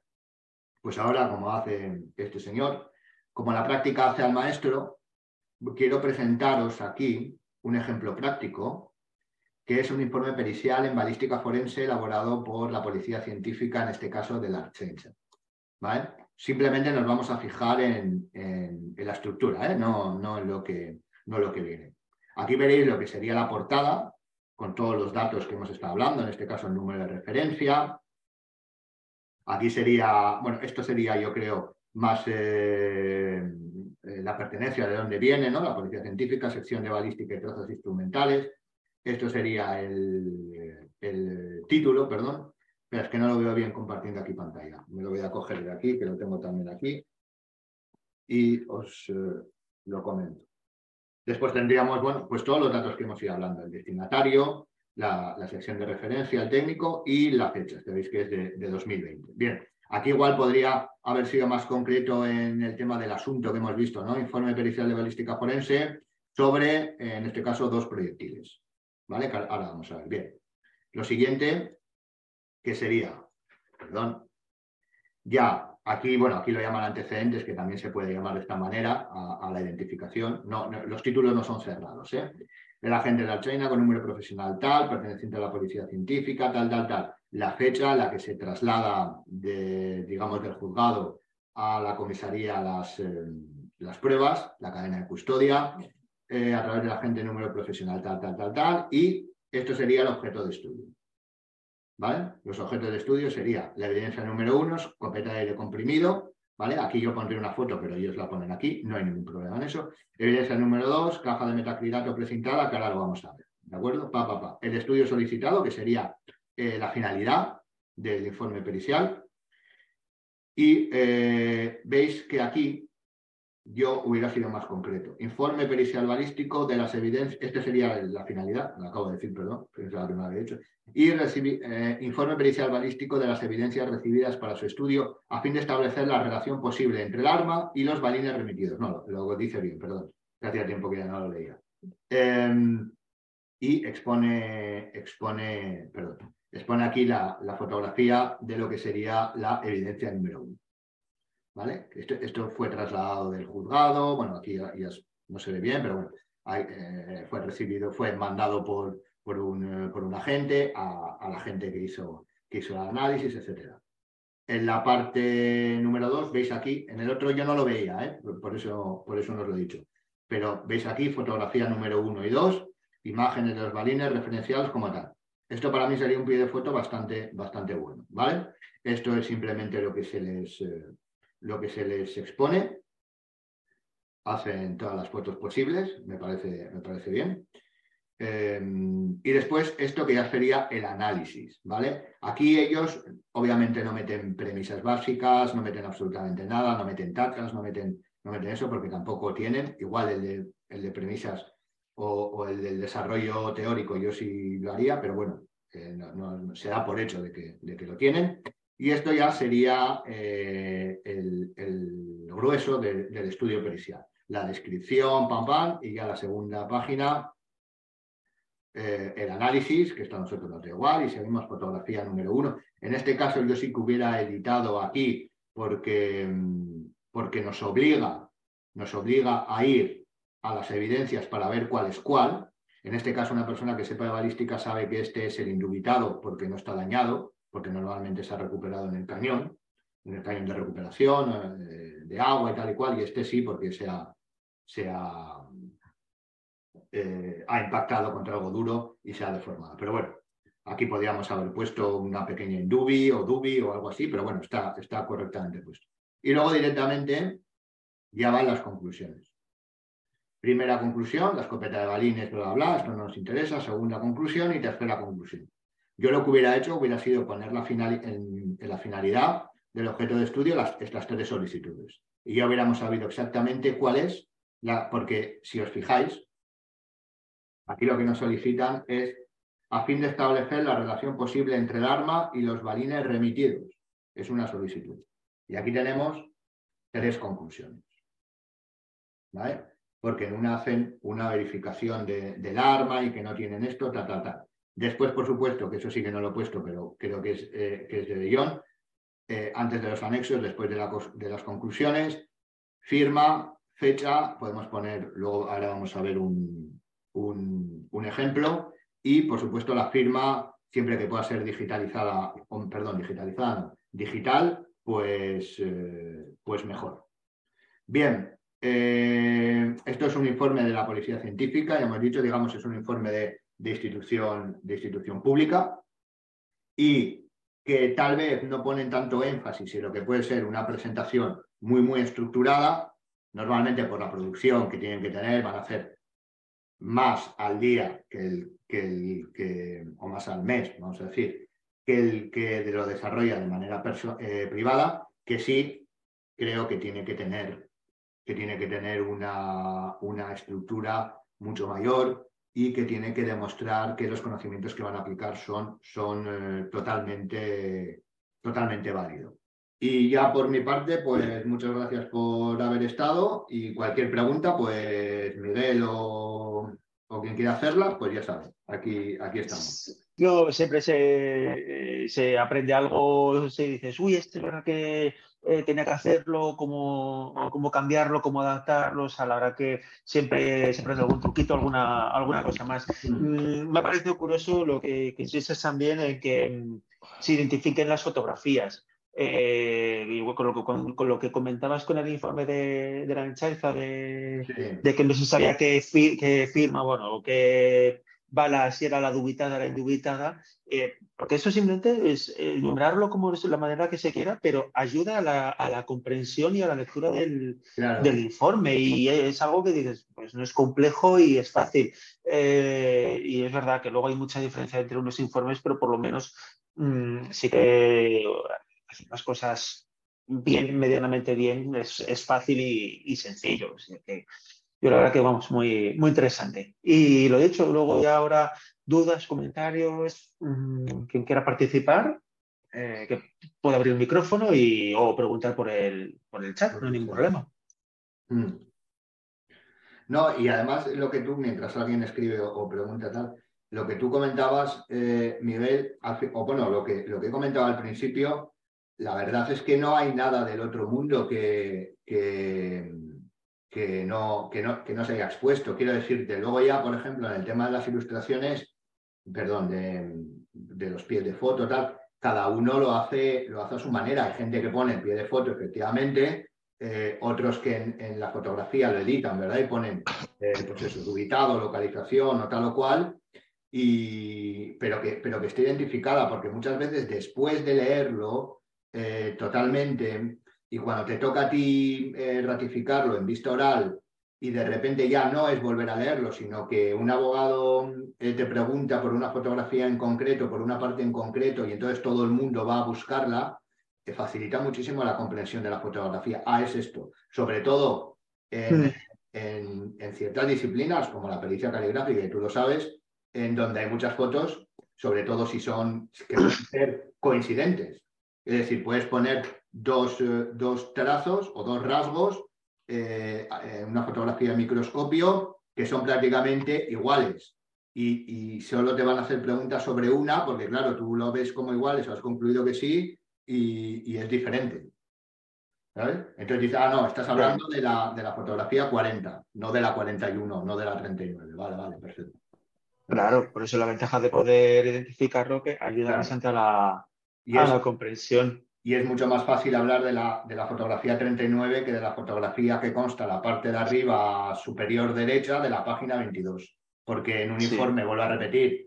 pues ahora, como hace este señor, como la práctica hace al maestro, quiero presentaros aquí un ejemplo práctico, que es un informe pericial en balística forense elaborado por la Policía Científica, en este caso de la Simplemente nos vamos a fijar en, la estructura, ¿eh? no, no, en lo que, no lo que viene. Aquí veréis lo que sería la portada, con todos los datos que hemos estado hablando, en este caso el número de referencia. Aquí sería, bueno, esto sería, yo creo, más eh, eh, la pertenencia de dónde viene, ¿no? La Policía Científica, sección de balística y trazas instrumentales. Esto sería el, título, perdón. Pero es que no lo veo bien compartiendo aquí pantalla. Me lo voy a coger de aquí, que lo tengo también aquí. Y os eh, lo comento. Después tendríamos, bueno, pues todos los datos que hemos ido hablando. El destinatario, la, sección de referencia, el técnico y la fecha. Sabéis que es de, de 2020. Bien, Aquí igual podría haber sido más concreto en el tema del asunto que hemos visto, ¿no? Informe pericial de balística forense sobre, en este caso, dos proyectiles. ¿Vale? Ahora vamos a ver. Bien. Lo siguiente, que sería, perdón, ya aquí, bueno, aquí lo llaman antecedentes, que también se puede llamar de esta manera a, la identificación. No, los títulos no son cerrados, ¿eh? El agente de la China con número profesional tal, perteneciente a la policía científica, tal, tal, tal. La fecha la que se traslada, de, digamos, del juzgado a la comisaría las, eh, las pruebas, la cadena de custodia, eh, a través del agente número profesional tal, tal, tal, tal, y esto sería el objeto de estudio. ¿Vale? Los objetos de estudio sería la evidencia número uno, escopeta de aire comprimido, ¿vale? Aquí yo pondré una foto, pero ellos la ponen aquí, no hay ningún problema en eso. Evidencia número dos, caja de metacrilato precintada, que ahora lo vamos a ver, ¿de acuerdo? Pa, pa, pa. El estudio solicitado, que sería eh, la finalidad del informe pericial. Y eh, veis que aquí yo hubiera sido más concreto. Informe pericial balístico de las evidencias, esta sería la finalidad, lo acabo de decir, perdón, es la que me había hecho, y eh, informe pericial balístico de las evidencias recibidas para su estudio a fin de establecer la relación posible entre el arma y los balines remitidos. No, lo, dice bien, perdón, que hacía tiempo que ya no lo leía. Em, y expone, expone, perdón, expone aquí la, la fotografía de lo que sería la evidencia número uno. ¿Vale? Esto, fue trasladado del juzgado, bueno, aquí ya, no se ve bien, pero bueno, eh, fue recibido, fue mandado por, por, un, por un agente a, la gente que hizo, que hizo el análisis, etc. En la parte número dos, veis aquí, en el otro yo no lo veía, ¿eh? por, eso, por eso no os lo he dicho, pero veis aquí fotografía número uno y dos, imágenes de los balines referenciados como tal. Esto para mí sería un pie de foto bastante, bastante bueno, ¿vale? Esto es simplemente lo que se les, eh, lo que se les expone, hacen todas las fotos posibles, me parece, me parece bien. Em, y después esto que ya sería el análisis, ¿vale? Aquí ellos obviamente no meten premisas básicas, no meten absolutamente nada, no meten tacas, no meten, no meten eso porque tampoco tienen, igual el de, el de premisas o, el del desarrollo teórico yo sí lo haría, pero bueno, eh, se da por hecho de que, de que lo tienen. Y esto ya sería eh, el, grueso del estudio pericial. La descripción, pam, pam, y ya la segunda página, eh, el análisis, que esto a nosotros nos da igual, y seguimos fotografía número uno. En este caso yo sí que hubiera editado aquí porque, porque nos, obliga, nos obliga a ir a las evidencias para ver cuál es cuál. En este caso, una persona que sepa de balística sabe que este es el indubitado porque no está dañado, porque normalmente se ha recuperado en el cañón, en el cañón de recuperación, eh, de agua y tal y cual, y este sí porque se ha, eh, ha, impactado contra algo duro y se ha deformado. Pero bueno, aquí podríamos haber puesto una pequeña indubi o dubi o algo así, pero bueno, está, está correctamente puesto. Y luego directamente ya van las conclusiones. Primera conclusión, la escopeta de balines, bla, bla, bla, esto no nos interesa. Segunda conclusión y tercera conclusión. Yo lo que hubiera hecho hubiera sido poner la en, la finalidad del objeto de estudio las, tres solicitudes. Y ya hubiéramos sabido exactamente cuál es, porque si os fijáis, aquí lo que nos solicitan es a fin de establecer la relación posible entre el arma y los balines remitidos. Es una solicitud. Y aquí tenemos tres conclusiones. Porque en una hacen una verificación del arma y que no tienen esto, ta, ta, ta. Después, por supuesto, que eso sí que no lo he puesto, pero creo que es, eh, que es de De eh, antes de los anexos, después de, las conclusiones, firma, fecha, podemos poner, luego ahora vamos a ver un, ejemplo, y por supuesto la firma, siempre que pueda ser digitalizada, perdón, digitalizada, digital, pues, eh, pues mejor. Bien, esto es un informe de la Policía Científica, ya hemos dicho, digamos, es un informe de de institución, de institución pública y que tal vez no ponen tanto énfasis en lo que puede ser una presentación muy, muy estructurada, normalmente por la producción que tienen que tener, van a hacer más al día que el que, o más al mes, vamos a decir, que el que lo desarrolla de manera eh, privada, que sí creo que tiene que tener, que tiene que tener una, una estructura mucho mayor, y que tiene que demostrar que los conocimientos que van a aplicar son, son eh, totalmente, totalmente válidos. Y ya por mi parte, pues muchas gracias por haber estado y cualquier pregunta, pues Miguel o, quien quiera hacerla, pues ya sabe, aquí, aquí estamos. Yo siempre se, se aprende algo, se dices, uy, este es verdad que eh, tenía que hacerlo, cómo, cómo cambiarlo, cómo adaptarlo. O sea, la verdad que siempre, siempre algún truquito, alguna, alguna cosa más. Mm, me ha parecido curioso lo que, que insistes también en que mm, se identifiquen las fotografías. Eh, con, lo que, con, lo que comentabas con el informe de, de la hinchaiza, de, de, que no se sabía qué, firma, bueno, qué bala, si era la dubitada, la indubitada, eh, porque eso simplemente es eh, nombrarlo como es la manera que se quiera, pero ayuda a la, a la comprensión y a la lectura del, del, informe. Y es algo que dices, pues no es complejo y es fácil. y es verdad que luego hay mucha diferencia entre unos informes, pero por lo menos mm, sí que las cosas bien, medianamente bien, es, es fácil y, sencillo. Yo la verdad que vamos, muy, muy interesante. Y lo dicho, luego ya ahora dudas, comentarios, mm, quien quiera participar, eh, que pueda abrir el micrófono y, o preguntar por el, por el chat, no hay ningún problema. Mm. No, y además lo que tú, mientras alguien escribe o, pregunta tal, lo que tú comentabas, eh, Miguel, o bueno, lo que, lo que he comentado al principio, la verdad es que no hay nada del otro mundo que, que, no, que, no, que no se haya expuesto. Quiero decirte, luego ya, por ejemplo, en el tema de las ilustraciones, perdón, de, los pies de foto, tal, cada uno lo hace, lo hace a su manera. Hay gente que pone el pie de foto, efectivamente, eh, otros que en, la fotografía lo editan, ¿verdad? Y ponen, eh, pues eso, ubicado, localización o tal o cual, y, pero, que, pero que esté identificada, porque muchas veces después de leerlo, eh, totalmente y cuando te toca a ti eh, ratificarlo en vista oral y de repente ya no es volver a leerlo, sino que un abogado eh, te pregunta por una fotografía en concreto, por una parte en concreto, y entonces todo el mundo va a buscarla, te facilita muchísimo la comprensión de la fotografía. Ah, es esto. Sobre todo en, ciertas disciplinas, como la pericia caligráfica, y tú lo sabes, en donde hay muchas fotos, sobre todo si son que pueden ser coincidentes. Es decir, puedes poner dos, eh, dos trazos o dos rasgos eh, en una fotografía de microscopio que son prácticamente iguales. Y, solo te van a hacer preguntas sobre una, porque claro, tú lo ves como iguales, has concluido que sí, y, es diferente. ¿Sabes? Entonces dices, ah, no, estás hablando de la, de la fotografía 40, no de la 41, no de la 39. Vale, vale, perfecto. Claro, por eso la ventaja de poder identificarlo que ayuda bastante a la, y la comprensión. Y es mucho más fácil hablar de la, de la fotografía 39 que de la fotografía que consta la parte de arriba superior derecha de la página 22. Porque en un informe, vuelvo a repetir,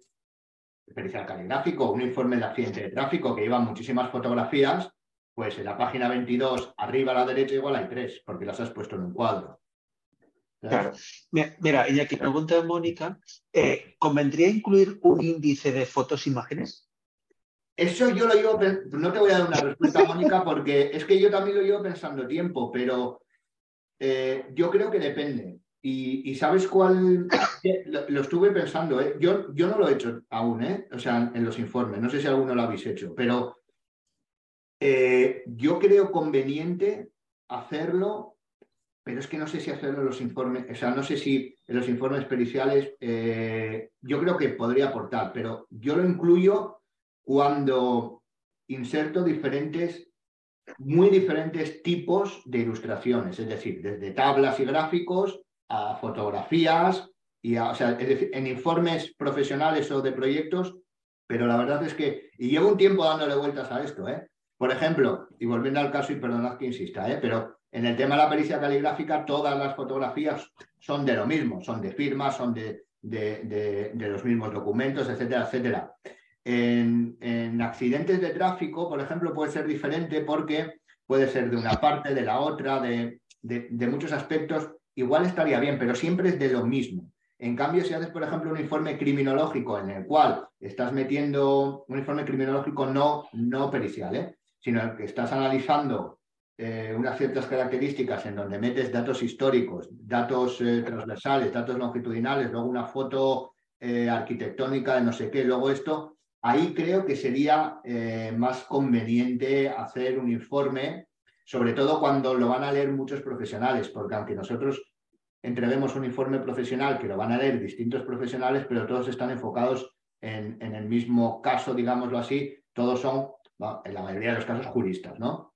pericial caligráfico, un informe de accidente de tráfico que lleva muchísimas fotografías, pues en la página 22, arriba a la derecha, igual hay tres, porque las has puesto en un cuadro. Claro. Mira, y aquí pregunta Mónica, eh, ¿convendría incluir un índice de fotos imágenes? Eso yo lo llevo, no te voy a dar una respuesta, Mónica, porque es que yo también lo llevo pensando tiempo, pero eh, yo creo que depende. Y, sabes cuál, lo, estuve pensando, ¿eh? yo, yo no lo he hecho aún, ¿eh? o sea, en los informes, no sé si alguno lo habéis hecho, pero eh, yo creo conveniente hacerlo, pero es que no sé si hacerlo en los informes, o sea, no sé si en los informes periciales, yo creo que podría aportar, pero yo lo incluyo cuando inserto diferentes, muy diferentes tipos de ilustraciones, es decir, desde tablas y gráficos a fotografías, y en informes profesionales o de proyectos, pero la verdad es que, y llevo un tiempo dándole vueltas a esto, ¿eh? Por ejemplo, y volviendo al caso, y perdonad que insista, ¿eh? pero en el tema de la pericia caligráfica, todas las fotografías son de lo mismo, son de firmas, son de los mismos documentos, etcétera, etcétera. En, accidentes de tráfico, por ejemplo, puede ser diferente porque puede ser de una parte, de la otra, de, muchos aspectos. Igual estaría bien, pero siempre es de lo mismo. En cambio, si haces, por ejemplo, un informe criminológico en el cual estás metiendo un informe criminológico no, no pericial, ¿eh? sino que estás analizando eh, unas ciertas características en donde metes datos históricos, datos eh, transversales, datos longitudinales, luego una foto arquitectónica de no sé qué, luego esto, ahí creo que sería eh, más conveniente hacer un informe, sobre todo cuando lo van a leer muchos profesionales, porque aunque nosotros entrevemos un informe profesional que lo van a leer distintos profesionales, pero todos están enfocados en, en el mismo caso, digámoslo así, todos son, en la mayoría de los casos, juristas, ¿no?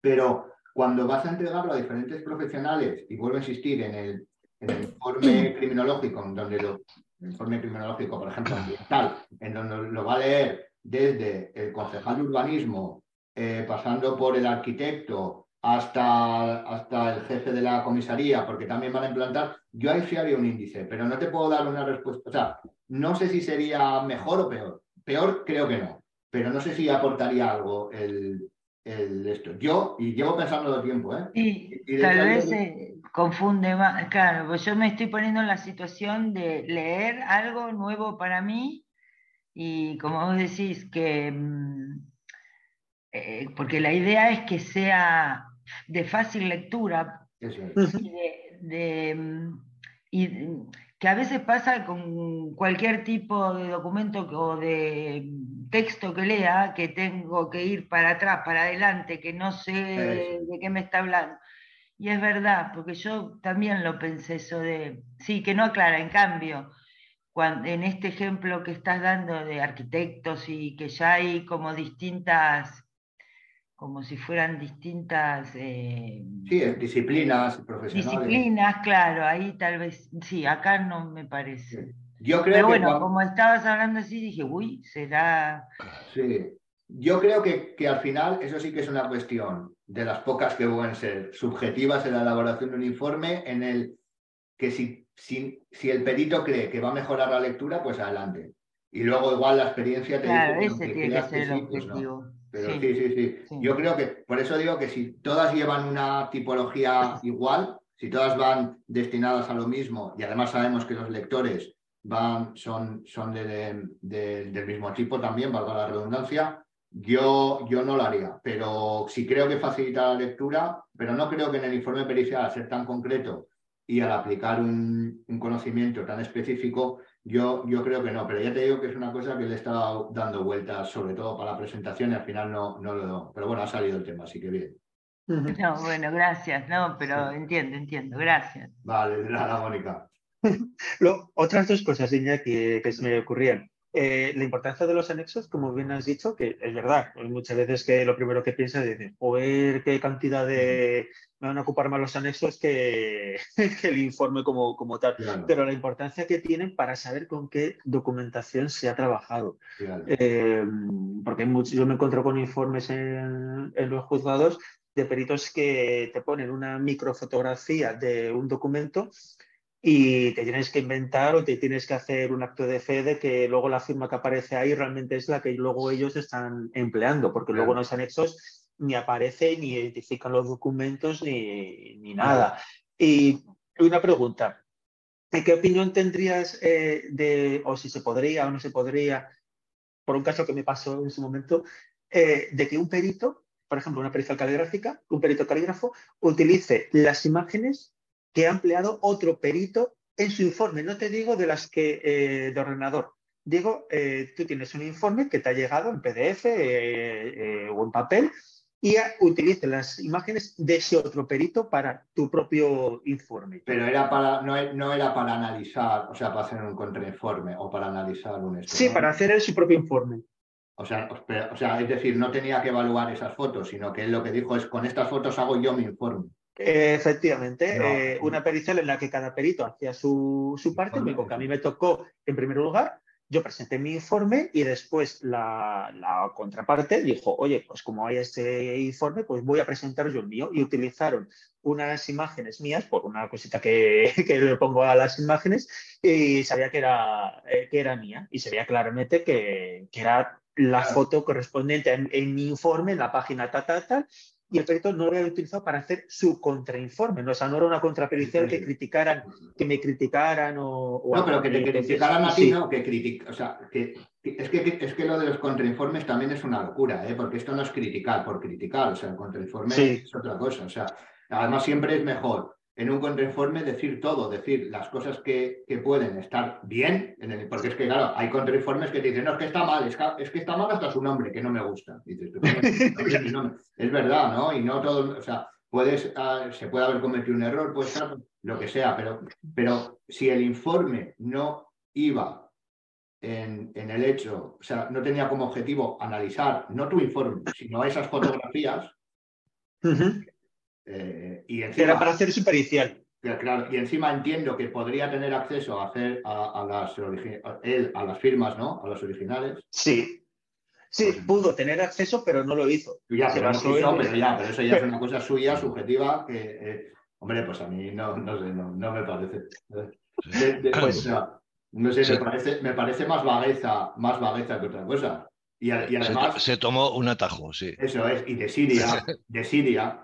Pero cuando vas a entregarlo a diferentes profesionales, y vuelvo a insistir en el, en el informe criminológico, en donde lo, informe criminológico, por ejemplo, ambiental, en donde lo va a leer desde el concejal de urbanismo, eh, pasando por el arquitecto, hasta, hasta el jefe de la comisaría, porque también van a implantar, yo ahí sí haría un índice, pero no te puedo dar una respuesta. O sea, no sé si sería mejor o peor. Peor creo que no, pero no sé si aportaría algo el, el esto. Yo, y llevo pensando de tiempo, ¿eh? Y, tal vez se confunde más. Claro, pues yo me estoy poniendo en la situación de leer algo nuevo para mí y como vos decís, que... Mm, eh, porque la idea es que sea de fácil lectura mm, y, que a veces pasa con cualquier tipo de documento o de texto que lea, que tengo que ir para atrás, para adelante, que no sé de qué me está hablando. Y es verdad, porque yo también lo pensé eso de, sí, que no aclara, en cambio, cuando, en este ejemplo que estás dando de arquitectos y que ya hay como distintas como si fueran distintas... Eh, sí, disciplinas profesionales. Disciplinas, claro, ahí tal vez, sí, acá no me parece. Yo creo Pero bueno, como estabas hablando así, dije, uy, será... Sí, yo creo que, que, al final eso sí que es una cuestión de las pocas que pueden ser subjetivas en la elaboración de un informe en el que si, si, si el perito cree que va a mejorar la lectura, pues adelante. Y luego igual la experiencia te claro, ese tiene que ser el pues objetivo. Pero sí. sí, sí, Yo creo que, por eso digo que si todas llevan una tipología igual, si todas van destinadas a lo mismo, y además sabemos que los lectores van, son, son del mismo tipo también, valga la redundancia, yo, yo no lo haría. Pero sí creo que facilita la lectura, pero no creo que en el informe pericial, al ser tan concreto y al aplicar un, un conocimiento tan específico, yo, yo creo que no, pero ya te digo que es una cosa que le he estado dando vueltas, sobre todo para la presentación, y al final no, no lo doy. Pero bueno, ha salido el tema, así que bien. No, bueno, gracias, no, pero entiendo, entiendo, gracias. Vale, nada, Mónica. otras dos cosas, Iñaki, que se me ocurrían. Eh, la importancia de los anexos, como bien has dicho, que es verdad, hay muchas veces que lo primero que piensas es decir, ver qué cantidad de... me van a ocupar más los anexos que, el informe como, como tal, pero la importancia que tienen para saber con qué documentación se ha trabajado. Eh, porque yo me encuentro con informes en, en los juzgados de peritos que te ponen una microfotografía de un documento y te tienes que inventar o te tienes que hacer un acto de fe de que luego la firma que aparece ahí realmente es la que luego ellos están empleando, porque luego en los anexos ni aparece ni identifican los documentos ni, ni nada. Y una pregunta, ¿qué opinión tendrías eh, de, o si se podría o no se podría, por un caso que me pasó en su momento, eh, de que un perito, por ejemplo, una pericia caligráfica, un perito calígrafo, utilice las imágenes que ha empleado otro perito en su informe. No te digo de las que eh, de ordenador. Digo, eh, tú tienes un informe que te ha llegado en PDF eh, o en papel y utilice las imágenes de ese otro perito para tu propio informe. Pero era para, no, era para analizar, o sea, para hacer un contrainforme o para analizar un estudio. Sí, para hacer su propio informe. O sea, o sea, es decir, no tenía que evaluar esas fotos, sino que él lo que dijo es, con estas fotos hago yo mi informe. Efectivamente, eh, una pericial en la que cada perito hacía su, su parte, único que a mí me tocó en primer lugar, yo presenté mi informe y después la, la, contraparte dijo, oye, pues como hay este informe, pues voy a presentar yo el mío. Y utilizaron unas imágenes mías, por una cosita que, que le pongo a las imágenes, y sabía que era, eh, que era mía. Y se veía claramente que, que era la foto correspondiente en, en, mi informe, en la página ta, ta, ta, y el perito no lo había utilizado para hacer su contrainforme. ¿no? O sea, no era una contrapericial que criticaran, que me criticaran o... no, pero que te criticaran a ti, ¿no? Que o sea, que, es, que, es que lo de los contrainformes también es una locura, ¿eh? porque esto no es criticar por criticar, o sea, el contrainforme es otra cosa. O sea, además siempre es mejor en un contrainforme decir todo, decir las cosas que, pueden estar bien, en el, porque es que, claro, hay contrainformes que te dicen, no, es que está mal, es que, está mal hasta su nombre, que no me gusta. Dices, es verdad, ¿no? Y no todo, o sea, puedes, ah, se puede haber cometido un error, puede estar lo que sea, pero, pero si el informe no iba en, en, el hecho, o sea, no tenía como objetivo analizar, no tu informe, sino esas fotografías, eh, y Era para hacer su pericial. Claro, y encima entiendo que podría tener acceso a hacer a, las él, a las firmas, ¿no? A las originales. Sí. Sí, pues pudo tener acceso, pero no lo hizo. Ya, pero, ya, pero eso ya es una cosa suya, subjetiva, que, eh, hombre, pues a mí no, no sé, no, no me parece. Pues, no sé, me parece, me parece más vagueza, más vagueza que otra cosa. Y, además. Se, tomó un atajo, sí. Eso es, y de Siria, de Siria,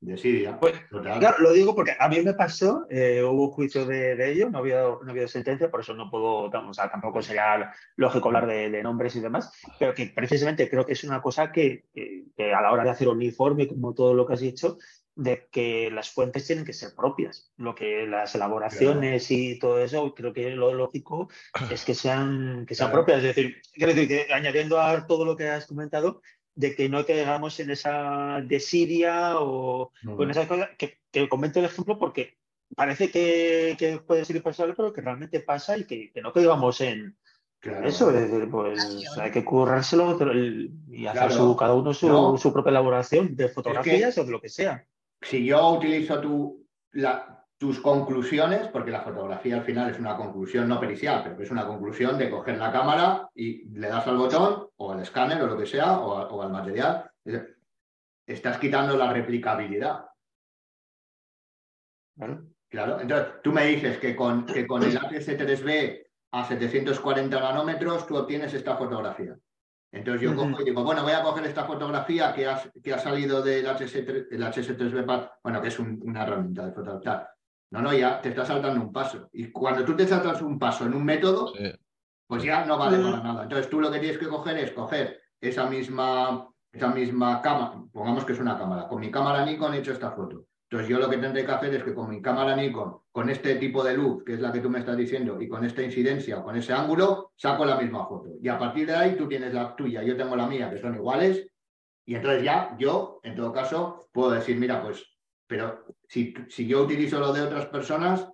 de Siria. Pues, claro, lo digo porque a mí me pasó, eh, hubo juicio de, ello, no había, no había sentencia, por eso no puedo, o sea, tampoco sería lógico hablar de, nombres y demás, pero que precisamente creo que es una cosa que, que, a la hora de hacer un informe, como todo lo que has dicho, de que las fuentes tienen que ser propias. Lo que las elaboraciones y todo eso, creo que lo lógico es que sean, que sean propias. Es decir, quiero decir que añadiendo a todo lo que has comentado, de que no quedamos en esa desidia o, en esas cosas, que, que, comento el ejemplo porque parece que, puede ser imposible, pero que realmente pasa y que, no quedamos en, Eso, es decir, pues hay que currárselo y hacer su, cada uno su, su, propia elaboración de fotografías o de lo que sea. si yo utilizo tus conclusiones, porque la fotografía al final es una conclusión no pericial, pero es una conclusión de coger la cámara y le das al botón o al escáner o lo que sea, o, al material, estás quitando la replicabilidad. Claro. Entonces, tú me dices que con, que con el ATC3B a 740 nanómetros tú obtienes esta fotografía. Entonces yo cojo y digo, bueno, voy a coger esta fotografía que ha, que ha salido del, HS, 3 b bueno, que es una herramienta de fotografía. No, no, ya te está saltando un paso. Y cuando tú te saltas un paso en un método, pues ya no vale para nada. Entonces tú lo que tienes que coger es coger esa misma, esa misma cámara, pongamos que es una cámara, con mi cámara Nikon he hecho esta foto. Entonces yo lo que tendré que hacer es que con mi cámara Nikon, con este tipo de luz, que es la que tú me estás diciendo, y con esta incidencia o con ese ángulo, saco la misma foto. Y a partir de ahí tú tienes la tuya, yo tengo la mía, que son iguales, y entonces ya yo, en todo caso, puedo decir, mira, pues, pero si, si yo utilizo lo de otras personas,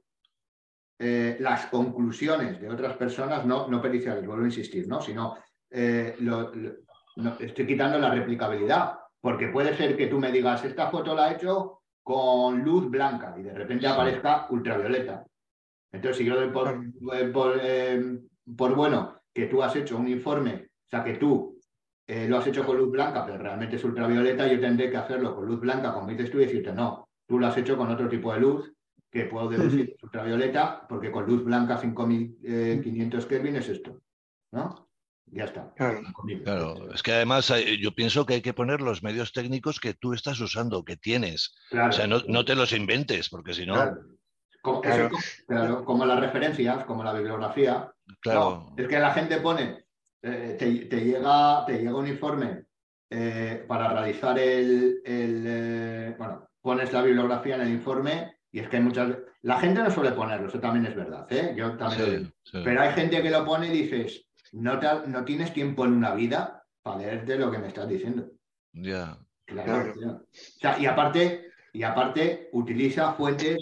eh, las conclusiones de otras personas, no, no periciales, vuelvo a insistir, ¿no? Sino eh, estoy quitando la replicabilidad, porque puede ser que tú me digas, esta foto la he hecho con luz blanca y de repente aparezca ultravioleta. Entonces, si yo doy por, eh, por, bueno que tú has hecho un informe, o sea, que tú lo has hecho con luz blanca, pero realmente es ultravioleta, yo tendré que hacerlo con luz blanca, como dices tú, y decirte, no, tú lo has hecho con otro tipo de luz, que puedo decir es ultravioleta, porque con luz blanca 5500 Kelvin es esto, ¿no? Ya está. Claro. es que además eh, yo pienso que hay que poner los medios técnicos que tú estás usando, que tienes. O sea, no, te los inventes, porque si no. Claro. Como, las referencias, como la bibliografía. Claro. es que la gente pone, eh, te, llega, te llega un informe eh, para realizar el. bueno, pones la bibliografía en el informe y es que hay muchas. La gente no suele ponerlo, eso también es verdad, Yo también Pero hay gente que lo pone y dices no, tienes tiempo en una vida para leerte lo que me estás diciendo. Ya. Claro. y aparte, y aparte utiliza fuentes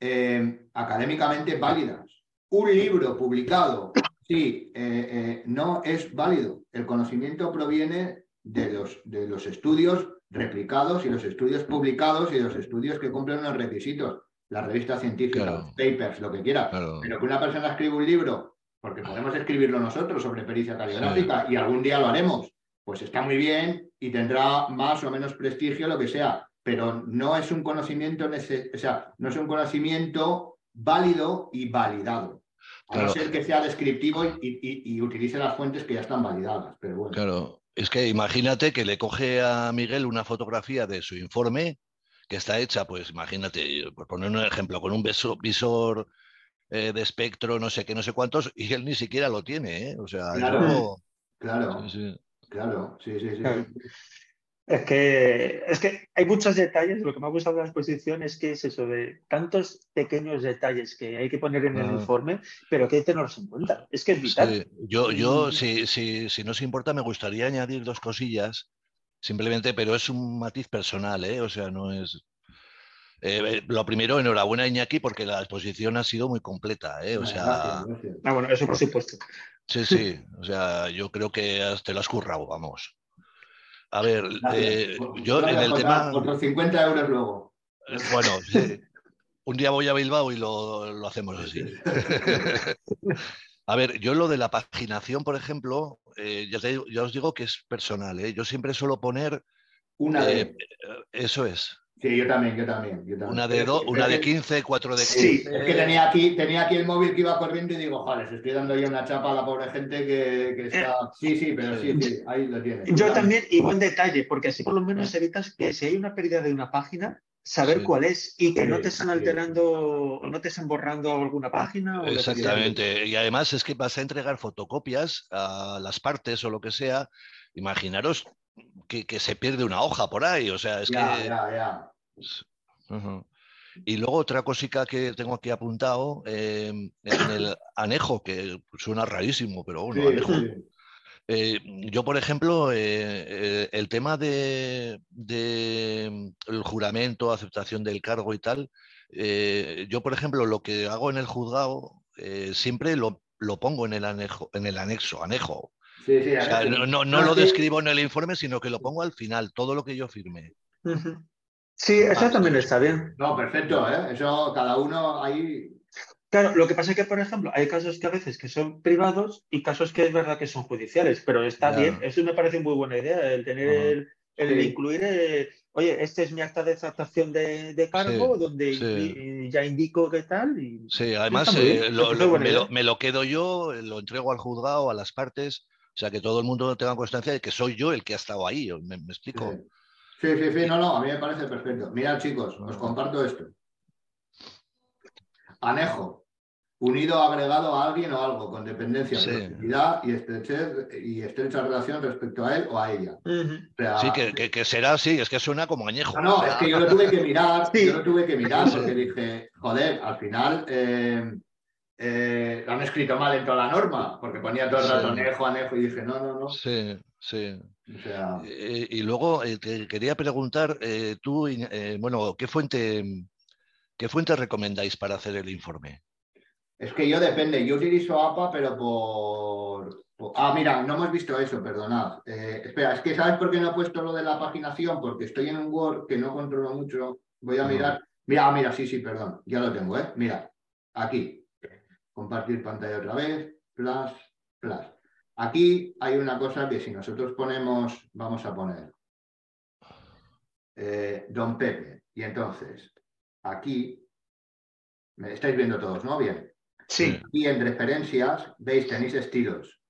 eh, académicamente válidas. Un libro publicado, sí, eh, eh, no es válido. El conocimiento proviene de los, de los estudios replicados y los estudios publicados y los estudios que cumplen unos requisitos. La revista científica, los papers, lo que quiera. Pero que una persona escriba un libro porque podemos escribirlo nosotros sobre pericia caliográfica y algún día lo haremos. Pues está muy bien y tendrá más o menos prestigio, lo que sea, pero no es un conocimiento, o sea, no es un conocimiento válido y validado. A no ser que sea descriptivo y, utilice las fuentes que ya están validadas. Pero bueno. Claro, es que imagínate que le coge a Miguel una fotografía de su informe que está hecha, pues imagínate, por poner un ejemplo, con un visor eh, de espectro, no sé qué, no sé cuántos, y él ni siquiera lo tiene, ¿eh? O sea, claro, claro, sí, sí. claro, sí, sí, Es que, es que hay muchos detalles. Lo que me ha gustado de la exposición es que es eso de tantos pequeños detalles que hay que poner en el Ah. informe, pero que hay que tenerlos en cuenta. Es que es vital. Sí, Yo, yo si, si, si no os importa, me gustaría añadir dos cosillas, simplemente, pero es un matiz personal, ¿eh? O sea, no es... Eh, eh, lo primero, enhorabuena Iñaki, porque la exposición ha sido muy completa, ¿eh? O sea, Gracias, gracias. Ah, bueno, eso por supuesto. sí, sí, o sea, yo creo que te lo has currado, vamos. A ver, eh, yo en el tema... Otros 50 euros luego. Eh, Bueno. Un día voy a Bilbao y lo, lo hacemos así. A ver, yo lo de la paginación, por ejemplo, eh, ya, te digo- ya os digo que es personal. ¿eh? Yo siempre suelo poner, Una de. eso es, Sí, yo también, yo también. yo también. una de, do- una de que- 15, cuatro de Sí, 15. es que tenía aquí, tenía aquí el móvil que iba corriendo y digo, joder, estoy dando yo una chapa a la pobre gente que, que está. Sí, sí, pero sí, sí, ahí lo tienes. Yo también, y buen detalle, porque así por lo menos evitas que si hay una pérdida de una página, saber Sí. cuál es y que no te Sí, están sí. alterando o no te están borrando alguna página. O. Exactamente. Y además es que vas a entregar fotocopias a las partes o lo que sea. Imaginaros que, que se pierde una hoja por ahí. O sea, es Ya, que. ya, ya. Ujú. Y luego otra cosica que tengo aquí apuntado, eh, en el anejo, que suena rarísimo, pero bueno, Sí, anejo. sí. Eh, yo, por ejemplo, eh, el tema de, de, el juramento, aceptación del cargo y tal, eh, yo, por ejemplo, lo que hago en el juzgado, siempre lo, lo pongo en el anejo, en el anexo, anejo. Sí, sí, O sea, Alex. no, no- no Ah, lo describo en el informe, sino que lo pongo al final, todo lo que yo firme. Sí, eso Ah, también está bien. No, perfecto, ¿eh? Eso cada uno ahí. Claro, lo que pasa es que, por ejemplo, hay casos que a veces que son privados y casos que es verdad que son judiciales, pero está Ya. bien. Eso me parece muy buena idea, el tener Ajá. el, el de Sí. incluir, eh, oye, este es mi acta de extractación de, de cargo, donde sí. ya indico qué tal. Y... Sí, además eh, me lo- parece lo- buena me, lo, idea. me lo quedo yo, eh, lo entrego al juzgado, a las partes, o sea, que todo el mundo tenga constancia de que soy yo el que ha estado ahí, ¿me, me explico? Sí. Sí, sí, sí, no, no, a mí me parece perfecto. Mirad, chicos, os comparto esto. Anejo. Unido o agregado a alguien o algo, con dependencia, Sí. proximidad y, estrechez- y estrecha relación respecto a él o a ella. Ujú. O sea, Sí, que, que- que será así, es que suena como añejo. No, no, o sea, es que yo lo tuve que mirar, Sí. yo lo tuve que mirar Sí. porque dije, joder, al final eh, eh, lo han escrito mal en toda la norma, porque ponía todo el rato Sí. anejo, anejo, y dije, no, no, no. Sí, sí. O sea, Eh, y luego eh, te quería preguntar, eh, tú, bueno, ¿qué fuente, qué fuente recomendáis para hacer el informe? es que yo depende, yo utilizo APA, pero por, por- Ah, mira, no hemos visto eso, perdonad. Espera, es que ¿sabes por qué no he puesto lo de la paginación? Porque estoy en un Word que no controlo mucho. Voy a mirar. Mira, ah, mira, sí, sí, perdón, ya lo tengo, ¿eh? Mira, aquí. Compartir pantalla otra vez, plus, plus. Aquí hay una cosa que si nosotros ponemos, vamos a poner eh, Don Pepe. Y entonces, aquí, me estáis viendo todos, ¿no? Bien. Sí, Y en referencias, veis, tenéis estilos.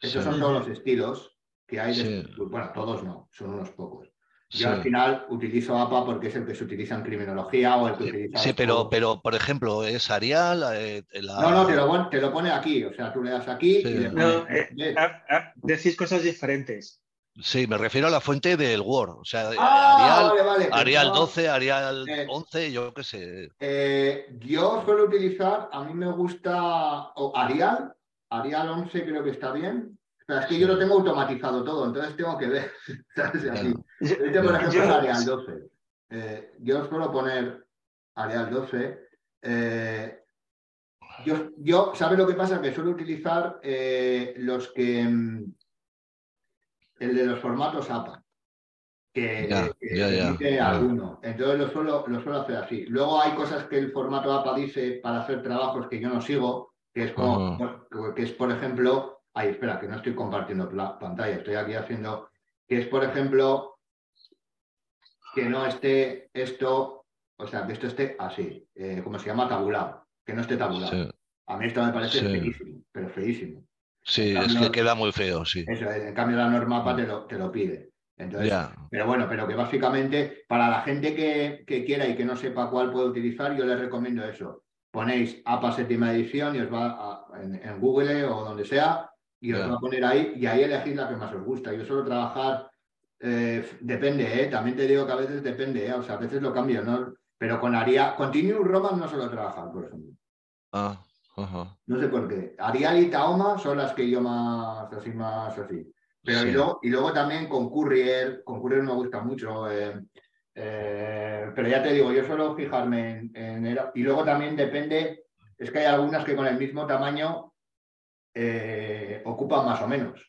Esos Sí. son todos los estilos que hay. de- Sí. Bueno, todos no, son unos pocos. Yo Sí. al final utilizo APA porque es el que se utiliza en criminología o el que utiliza. Sí, pero, juegos. pero por ejemplo, es Arial, eh, la- No, no, te lo, te lo pone aquí. O sea, tú le das aquí Sí. y le No, pones. eh, ah, ah, decís cosas diferentes. sí, me refiero a la fuente del Word, o sea, Ah, Arial, vale, vale. Arial pensaba- 12, Arial Eh. 11, yo qué sé. Eh, yo suelo utilizar, a mí me gusta Arial, Arial 11 creo que está bien. Es que yo lo tengo automatizado todo, entonces tengo que ver. ¿sabes? Así. Este, por ejemplo, Yo- es Arial 12. Eh, yo suelo poner Arial 12. Eh, yo, yo, ¿sabes lo que pasa? Que suelo utilizar eh, los que. mm, El de los formatos APA. Que, Ya, que ya, ya. alguno. Entonces lo suelo, lo suelo hacer así. Luego hay cosas que el formato APA dice para hacer trabajos que yo no sigo, que es como, que es, por ejemplo, ay, espera, que no estoy compartiendo la pantalla, estoy aquí haciendo, que es, por ejemplo, que no esté esto, o sea, que esto esté así, eh, como se llama tabulado, que no esté tabulado. Sí, A mí esto me parece Sí. feísimo, pero feísimo. sí, En es cambio- que queda muy feo, sí. Eso, en cambio la norma APA te lo, te lo pide. Entonces, pero bueno, pero que básicamente para la gente que, que quiera y que no sepa cuál puede utilizar, yo les recomiendo eso. Ponéis APA séptima edición y os va a- en, en Google o donde sea y os va a poner ahí y ahí elegís la que más os gusta. Yo suelo trabajar eh, depende, ¿eh? también te digo que a veces depende, ¿eh? o sea, a veces lo cambio, ¿no? Pero con Arial, Continuous Roman no suelo trabajar, por ejemplo. Ah. No sé por qué. Arial y Taoma son las que yo más, así, más así. Pero Sí. y, luego, y luego también con Courier, con Courier me gusta mucho. pero ya te digo, yo suelo fijarme en, en Y luego también depende, es que hay algunas que con el mismo tamaño eh, ocupan más o menos.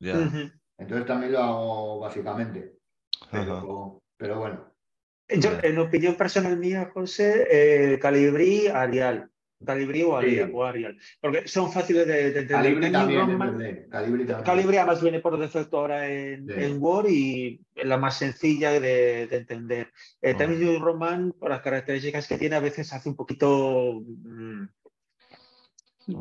Entonces también lo hago básicamente. Pero, pero bueno. Yo, en opinión personal mía, José, eh, Calibrí, Arial. Calibrí o Arial, Sí. o Arial. Porque son fáciles de, de entender. Calibri Canyon también, Roman- depende. Calibri también. Calibri además viene por defecto ahora en, Sí. en Word y es la más sencilla de, de entender. Eh, Ah. También New Roman, por las características que tiene, a veces hace un poquito mm,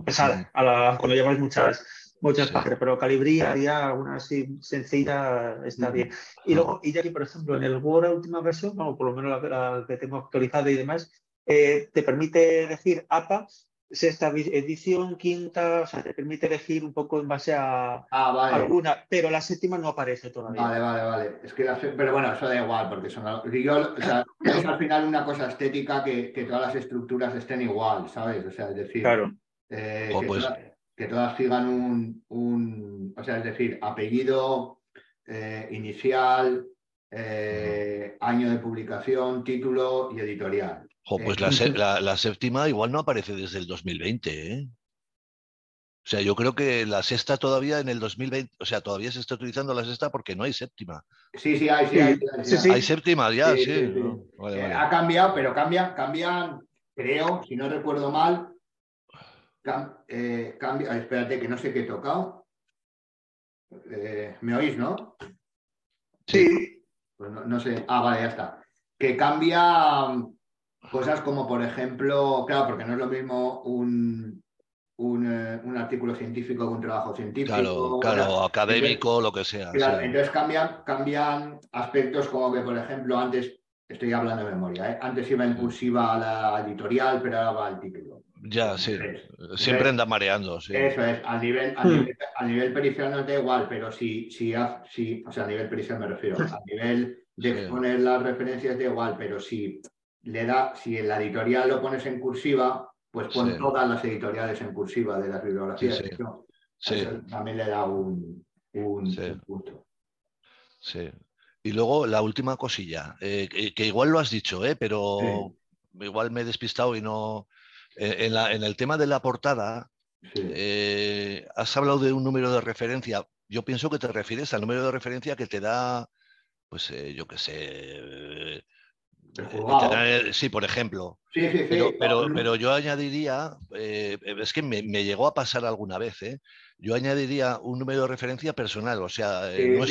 pesada a la- cuando llevas muchas, muchas páginas, pero Calibri haría alguna así sencilla, está bien. Y luego, y ya que por ejemplo en el Word última versión, o por lo menos la, la que tengo actualizada y demás, eh, te permite elegir APA, sexta edición, quinta, o sea, te permite elegir un poco en base a Ah, vale. alguna, pero la séptima no aparece todavía. Vale, vale, vale. Es que pero bueno, eso da igual, porque son yo, o sea, es al final una cosa estética que, que todas las estructuras estén igual, ¿sabes? O sea, es decir, Claro. Eh, Oh, que, pues. todas, que todas sigan un, un- o sea, es decir, apellido, eh, inicial, eh, año de publicación, título y editorial. Eh, pues la, sé- la- la séptima igual no aparece desde el 2020, ¿eh? O sea, yo creo que la sexta todavía en el 2020, o sea, todavía se está utilizando la sexta porque no hay séptima. Sí, sí, hay, sí, Sí, hay, sí, séptima ya, Sí, sí. sí, sí. ¿no? Vale, Eh, vale. ha cambiado, pero cambian, cambian, creo, si no recuerdo mal, cam- eh, cambia, ah, espérate que no sé qué he tocado. Eh, ¿Me oís, no? Sí. Pues no, no sé. Ah, vale, ya está. Que cambia mm, cosas como, por ejemplo, claro, porque no es lo mismo un, un, eh, un artículo científico que un trabajo científico. Claro, claro, académico, lo que sea. Claro, sí. entonces cambian, cambian aspectos como que, por ejemplo, antes, estoy hablando de memoria, ¿eh? antes iba en Sí. cursiva la editorial, pero ahora va al título. Ya, sí. Siempre anda mareando, sí. Eso es, al nivel, a Hmm. nivel, a nivel pericial no da igual, pero si, si, si, o sea, a nivel pericial me refiero, a nivel de Sí. exponer las referencias da igual, pero si le da, si en la editorial lo pones en cursiva, pues pon Sí. todas las editoriales en cursiva de las bibliografías. Sí, sí. Eso- Sí, también le da Sí. un punto. sí. Y luego la última cosilla, eh, que, que igual lo has dicho, eh, pero igual me he despistado y no. Eh, en, la- en el tema de la portada, Sí. eh, has hablado de un número de referencia. Yo pienso que te refieres al número de referencia que te da, pues eh, yo qué sé. te sí, por ejemplo. Sí, sí, sí. Pero, pero, yo añadiría, eh, es que me, me llegó a pasar alguna vez, ¿eh? yo añadiría un número de referencia personal, o sea, eh, no.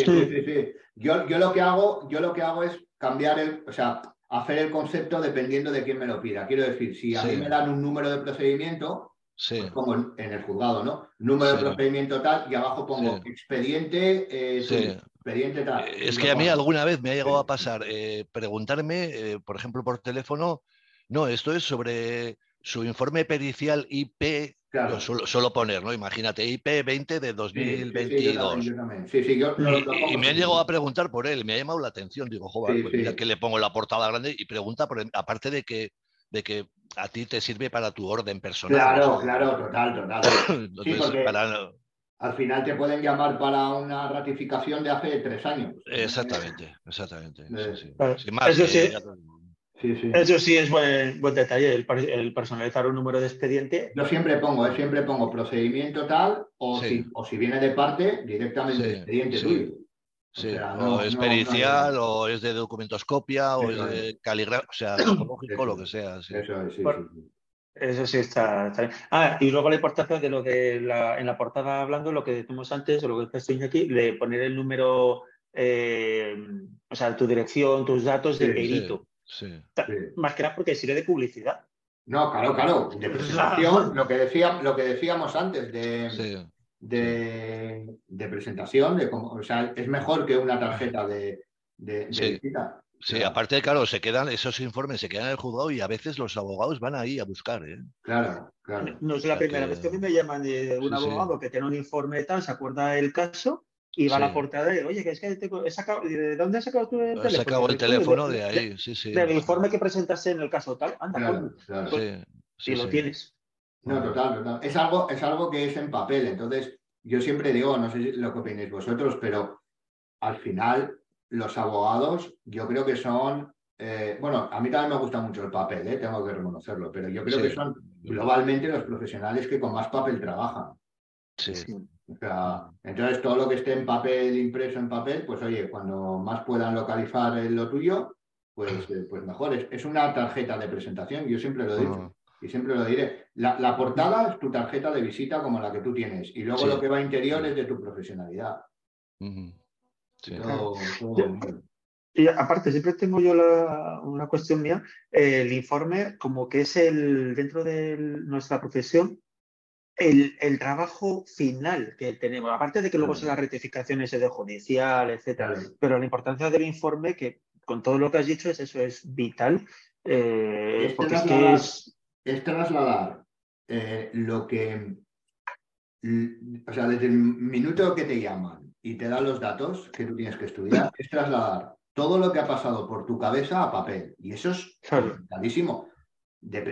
Yo, yo lo que hago, yo lo que hago es cambiar el, o sea, hacer el concepto dependiendo de quién me lo pida. Quiero decir, si a Sí. mí me dan un número de procedimiento, Sí, pues pongo en- en el juzgado, ¿no? Número de procedimiento tal y abajo pongo expediente, eh, expediente tal. Es que a mí alguna vez me ha llegado a pasar eh, preguntarme, eh, por ejemplo, por teléfono, no, esto es sobre su informe pericial IP, Claro. yo suelo, suelo poner, ¿no? Imagínate, IP 20 de Sí, sí, sí, yo 2022. también, yo también. Sí, sí, yo lo- Y, lo me han llegado a preguntar por él, me ha llamado la atención. Digo, joder, Sí, pues mira que le pongo la portada grande y pregunta, por, aparte de que, de que a ti te sirve para tu orden personal. Claro, claro, total, total. entonces, porque- para- Al final te pueden llamar para una ratificación de hace tres años. exactamente, exactamente. sí, Eh, sí. claro. Sin más, que sí. Sí, sí. Eso sí es buen, buen detalle, el, per- el personalizar un número de expediente. Yo siempre pongo, eh, siempre pongo procedimiento tal, o, Sí. si, o si viene de parte, directamente Sí, expediente sí. tuyo. O sea, o no- es no- pericial, no- o es de documentoscopia, o es de caligrafía, o sea, lo que sea. sí. Eso es, sí, Bueno. sí, sí. Eso sí está, está bien. Ah, y luego la importancia de lo de la, en la portada hablando, lo que decimos antes, o lo que estoy aquí, de poner el número, eh, o sea, tu dirección, tus datos de sí. perito. Sí. Más que nada porque sirve de publicidad. No, claro, claro. De presentación, lo que, decía, lo que decíamos antes de, sí, de, de presentación, de cómo, o sea, es mejor que una tarjeta de, de, de Sí. visita. sí. Claro. Aparte, claro, se quedan, esos informes se quedan en el juzgado y a veces los abogados van ahí a buscar, ¿eh? Claro, claro. No es la sea primera que- vez que a mí me llaman de un Sí, sí. abogado que tiene un informe tal, se acuerda el caso y va a la portada y oye, que es que ¿de dónde has sacado tú el teléfono? He sacado el teléfono de, ahí, sí, sí. Del informe que presentaste en el caso tal, anda, claro, pues, sí, lo tienes. No, total, total. Es algo, es algo que es en papel, entonces yo siempre digo, no sé lo que opinéis vosotros, pero al final los abogados yo creo que son, eh, bueno, a mí también me gusta mucho el papel, eh, tengo que reconocerlo, pero yo creo que son globalmente los profesionales que con más papel trabajan. Sí. O sea, entonces todo lo que esté en papel, impreso en papel, pues oye, cuando más puedan localizar lo tuyo, pues, eh, pues mejor. Es, una tarjeta de presentación, yo siempre lo he dicho. Y siempre lo diré. La, portada es tu tarjeta de visita como la que tú tienes. Y luego lo que va interior es de tu profesionalidad. y aparte, siempre tengo yo una cuestión mía. el informe, como que es el dentro de nuestra profesión, el, trabajo final que tenemos, aparte de que luego se las rectificaciones de judicial, etcétera, pero la importancia del informe, que con todo lo que has dicho, es eso es vital. Eh, porque es que es. Es trasladar eh, lo que. O sea, desde el minuto que te llaman y te dan los datos que tú tienes que estudiar, es trasladar todo lo que ha pasado por tu cabeza a papel. Y eso es clarísimo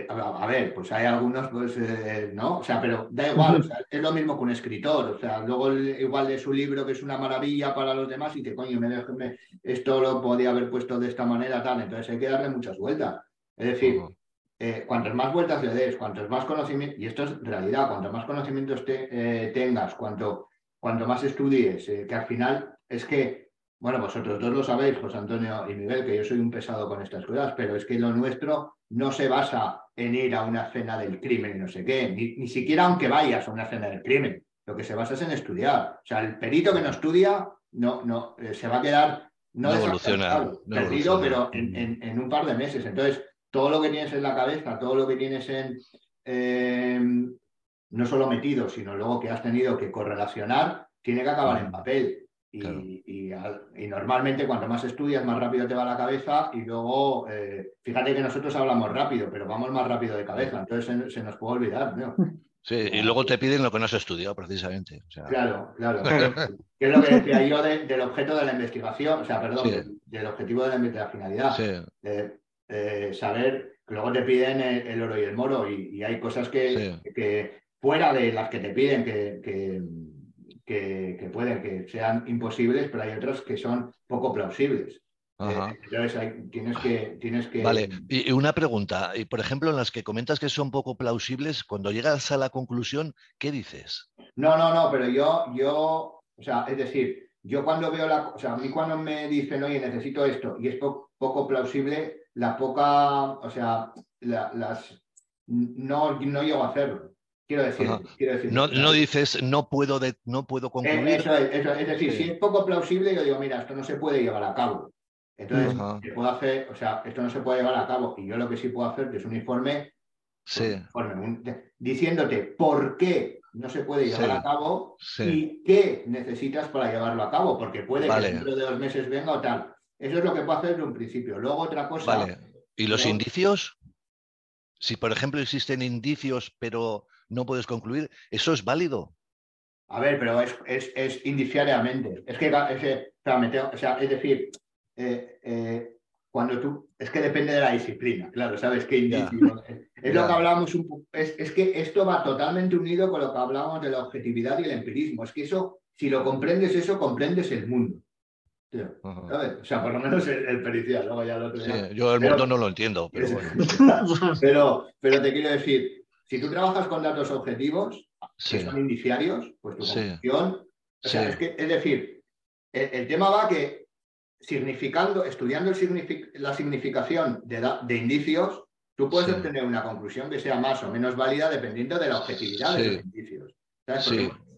a ver, pues hay algunos, pues, eh, ¿no? O sea, pero da igual, es lo mismo que un escritor, o sea, luego igual de su libro que es una maravilla para los demás y que coño, me, esto lo podía haber puesto de esta manera, tal, entonces hay que darle muchas vueltas. Es decir, eh, cuantas más vueltas le des, cuantos más conocimientos, y esto es realidad, cuanto más conocimientos te, eh, tengas, cuanto, cuanto más estudies, que al final es que bueno, vosotros dos lo sabéis, José Antonio y Miguel, que yo soy un pesado con estas cosas, pero es que lo nuestro no se basa en ir a una cena del crimen y no sé qué, ni, siquiera aunque vayas a una cena del crimen. Lo que se basa es en estudiar. O sea, el perito que no estudia no, no, eh, se va a quedar no, evoluciona, perdido, pero en, un par de meses. Entonces, todo lo que tienes en la cabeza, todo lo que tienes en eh, no solo metido, sino luego que has tenido que correlacionar, tiene que acabar en papel. Y, normalmente cuanto más estudias, más rápido te va la cabeza y luego, eh, fíjate que nosotros hablamos rápido, pero vamos más rápido de cabeza, entonces se, nos puede olvidar. Sí, y luego te piden lo que no has estudiado precisamente. Claro, claro. que es lo que decía yo del objeto de la investigación, o sea, perdón, del objetivo de la, finalidad. de saber que luego te piden el, oro y el moro y, hay cosas que, que, fuera de las que te piden que que, pueden que sean imposibles, pero hay otras que son poco plausibles. Eh, entonces tienes, que, tienes que... Vale, y, una pregunta, y por ejemplo, en las que comentas que son poco plausibles, cuando llegas a la conclusión, ¿qué dices? No, no, no, pero yo, yo, o sea, es decir, yo cuando veo la, o sea, a mí cuando me dicen, oye, necesito esto, y es poco plausible, la poca, o sea, las, no, no llego a hacerlo. Quiero decir, no, no, dices, no puedo, de, no puedo concluir. Eso es, es decir, si es poco plausible, yo digo, mira, esto no se puede llevar a cabo. Entonces, puedo hacer? O sea, esto no se puede llevar a cabo. Y yo lo que sí puedo hacer es un informe, sí. diciéndote por qué no se puede llevar a cabo y qué necesitas para llevarlo a cabo, porque puede que dentro de dos meses venga o tal. Eso es lo que puedo hacer de un principio. Luego otra cosa. Vale. ¿Y los indicios? Si, por ejemplo, existen indicios, pero no puedes concluir, ¿eso es válido? A ver, pero es, es, es indiciariamente. Es que, o sea, es decir, eh, eh, cuando tú, es que depende de la disciplina, claro, ¿sabes qué indicio? Es, lo que hablamos un poco, es, es, que esto va totalmente unido con lo que hablábamos de la objetividad y el empirismo. Es que eso, si lo comprendes eso, comprendes el mundo. O sea, por lo menos el, pericial, luego ya lo Yo el mundo no lo entiendo, pero bueno. pero, pero te quiero decir, si tú trabajas con datos objetivos, que son indiciarios, pues tu conclusión. O sea, es, que, es decir, el, tema va que significando, estudiando la significación de, indicios, tú puedes obtener una conclusión que sea más o menos válida dependiendo de la objetividad de los indicios.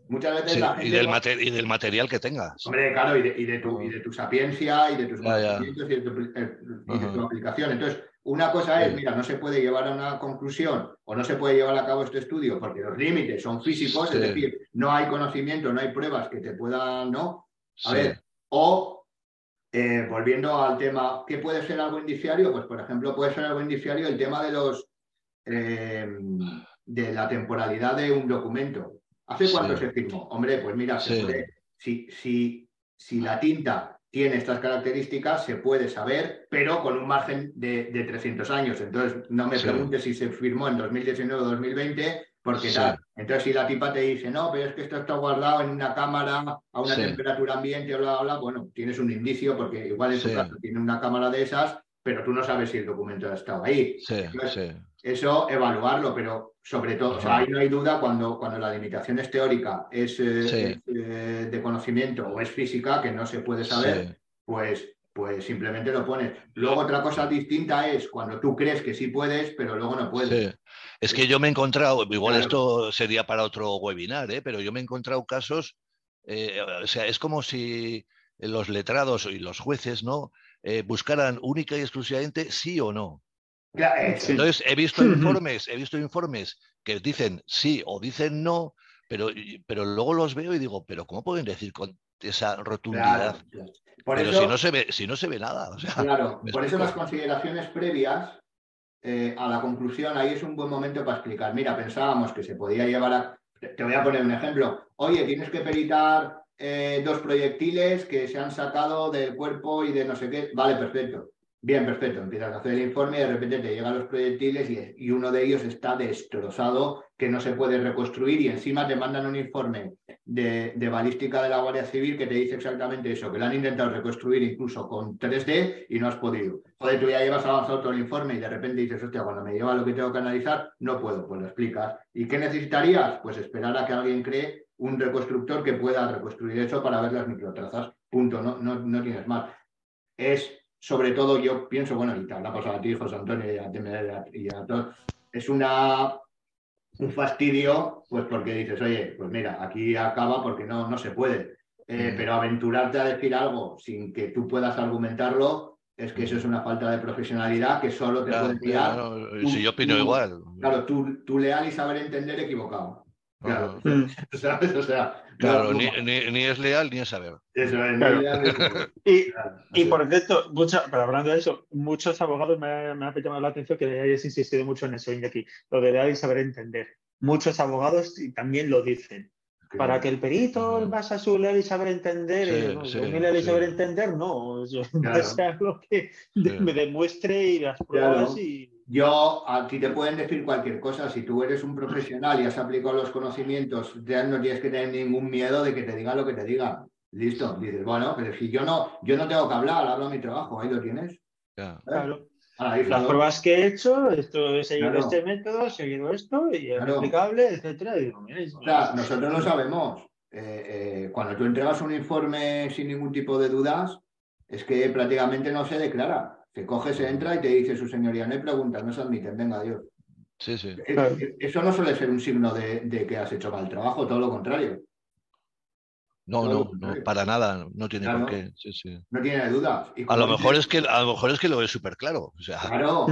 Muchas veces y, del y, del material que tengas. Hombre, claro, y de, tu, y de tu, sapiencia y de tus conocimientos y, de tu, aplicación. Entonces, una cosa es, mira, no se puede llevar a una conclusión o no se puede llevar a cabo este estudio porque los límites son físicos, es decir, no hay conocimiento, no hay pruebas que te puedan, ¿no? A ver, o eh, volviendo al tema, ¿qué puede ser algo indiciario? Pues, por ejemplo, puede ser algo indiciario el tema de los eh, de la temporalidad de un documento. ¿Hace cuánto se firmó? Hombre, pues mira, se, si, si, si la tinta tiene estas características, se puede saber, pero con un margen de, 300 años. Entonces, no me preguntes si se firmó en 2019 o 2020, porque tal. Entonces, si la tipa te dice, no, pero es que esto está guardado en una cámara a una temperatura ambiente, bla, bla, bueno, tienes un indicio, porque igual en su caso tiene una cámara de esas, pero tú no sabes si el documento ha estado ahí. Eso, evaluarlo, pero sobre todo, ahí no hay duda cuando, cuando la limitación es teórica, es, eh, eh, de conocimiento o es física, que no se puede saber, pues, pues simplemente lo pones. Luego otra cosa distinta es cuando tú crees que sí puedes, pero luego no puedes. Es que yo me he encontrado, igual esto sería para otro webinar, ¿eh? pero yo me he encontrado casos, o sea, es como si los letrados y los jueces, ¿no? Eh, buscaran única y exclusivamente sí o no. Entonces, he visto informes, he visto informes que dicen sí o dicen no, pero, pero luego los veo y digo, pero ¿cómo pueden decir con esa rotundidad? pero si, no se ve, si no se ve nada. claro, por eso las consideraciones previas eh, a la conclusión, ahí es un buen momento para explicar. Mira, pensábamos que se podía llevar a. Te voy a poner un ejemplo. Oye, tienes que peritar eh, dos proyectiles que se han sacado del cuerpo y de no sé qué. Vale, perfecto. Bien, perfecto. Empiezas a hacer el informe y de repente te llegan los proyectiles y, uno de ellos está destrozado, que no se puede reconstruir y encima te mandan un informe de, balística de la Guardia Civil que te dice exactamente eso, que lo han intentado reconstruir incluso con 3D y no has podido. Joder, tú ya llevas avanzado todo el informe y de repente dices, hostia, cuando me lleva lo que tengo que analizar, no puedo, pues lo explicas. ¿Y qué necesitarías? Pues esperar a que alguien cree un reconstructor que pueda reconstruir eso para ver las microtrazas. Punto, no, no, no tienes más. Es sobre todo yo pienso, bueno, y te habrá pasado a ti, José Antonio, y a, y a todos, es una, un fastidio, pues porque dices, oye, pues mira, aquí acaba porque no, no se puede. Eh, mm. Pero aventurarte a decir algo sin que tú puedas argumentarlo, es que eso es una falta de profesionalidad que solo te puede tirar. si yo opino igual. Claro, tú, tú leal y saber entender equivocado. Claro, O sea, claro, ni, es leal ni es saber. Eso es, y, y, por cierto, pero hablando de eso, muchos abogados me, me han llamado la atención que hayas insistido mucho en eso, aquí, lo de leal y saber entender. Muchos abogados también lo dicen. Para que el perito basa su leal y saber entender, sí, eh, leal y saber entender, no. Yo, sea lo que me demuestre y las pruebas y yo, a ti te pueden decir cualquier cosa. Si tú eres un profesional y has aplicado los conocimientos, ya no tienes que tener ningún miedo de que te digan lo que te digan. Listo. Dices, bueno, pero si yo no, yo no tengo que hablar, hablo mi trabajo, ahí lo tienes. Claro. Las pruebas que he hecho, esto he seguido este método, he seguido esto, y es aplicable, etcétera. nosotros lo sabemos. Eh, eh, cuando tú entregas un informe sin ningún tipo de dudas, es que prácticamente no se declara. Se coge, se entra y te dice su señoría, no hay preguntas, no se admiten, venga, Dios. Sí, sí. Eso no suele ser un signo de, que has hecho mal trabajo, todo lo contrario. No, no, no, para nada, no tiene por qué. No tiene dudas. A lo, mejor es que, a lo mejor es que lo es súper claro. Claro,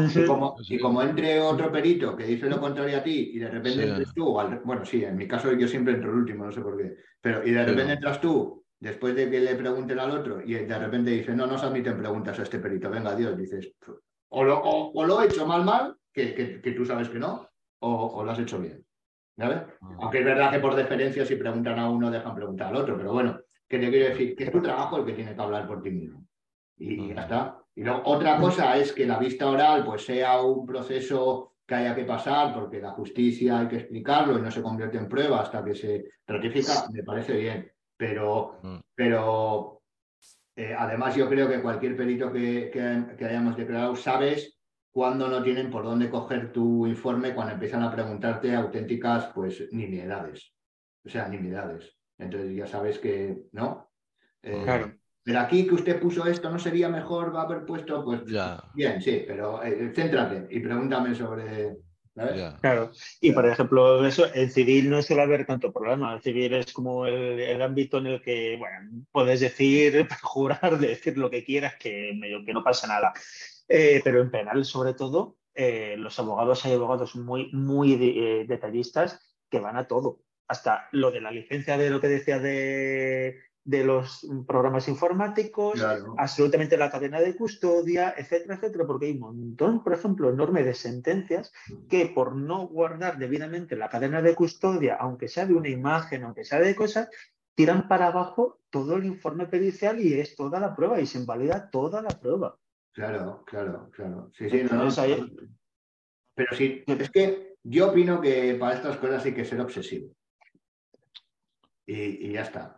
y como, entre otro perito que dice lo contrario a ti y de repente entres tú, bueno, sí, en mi caso yo siempre entro el último, no sé por qué, pero y de repente entras tú después de que le pregunten al otro y de repente dice, no, no se admiten preguntas a este perito, venga Dios, dices, o lo, o, lo he hecho mal, mal, que, que, tú sabes que no, o, lo has hecho bien. ¿Vale? Ah. Aunque es verdad que por deferencia si preguntan a uno dejan preguntar al otro, pero bueno, que te quiero decir que es tu trabajo el que tiene que hablar por ti mismo. Y, ya está. Y luego, otra cosa es que la vista oral pues sea un proceso que haya que pasar porque la justicia hay que explicarlo y no se convierte en prueba hasta que se ratifica, me parece bien pero, mm. pero eh, además yo creo que cualquier perito que, que, hayamos declarado sabes cuándo no tienen por dónde coger tu informe cuando empiezan a preguntarte auténticas pues nimiedades. O sea, nimiedades. Entonces ya sabes que, ¿no? Eh, claro. Pero aquí que usted puso esto, ¿no sería mejor haber puesto? Pues bien, sí, pero eh, céntrate y pregúntame sobre, Claro. Y por ejemplo, eso, en civil no suele haber tanto problema. El civil es como el, ámbito en el que, bueno, puedes decir, jurar, decir lo que quieras, que, que no pasa nada. Eh, pero en penal, sobre todo, eh, los abogados, hay abogados muy, muy eh, detallistas que van a todo. Hasta lo de la licencia de lo que decía de de los programas informáticos, absolutamente la cadena de custodia, etcétera, etcétera, porque hay un montón, por ejemplo, enorme de sentencias que por no guardar debidamente la cadena de custodia, aunque sea de una imagen, aunque sea de cosas, tiran para abajo todo el informe pericial y es toda la prueba y se invalida toda la prueba. Claro, claro, claro. Sí, sí, no, Pero sí, es que yo opino que para estas cosas hay que ser obsesivo. Y, ya está.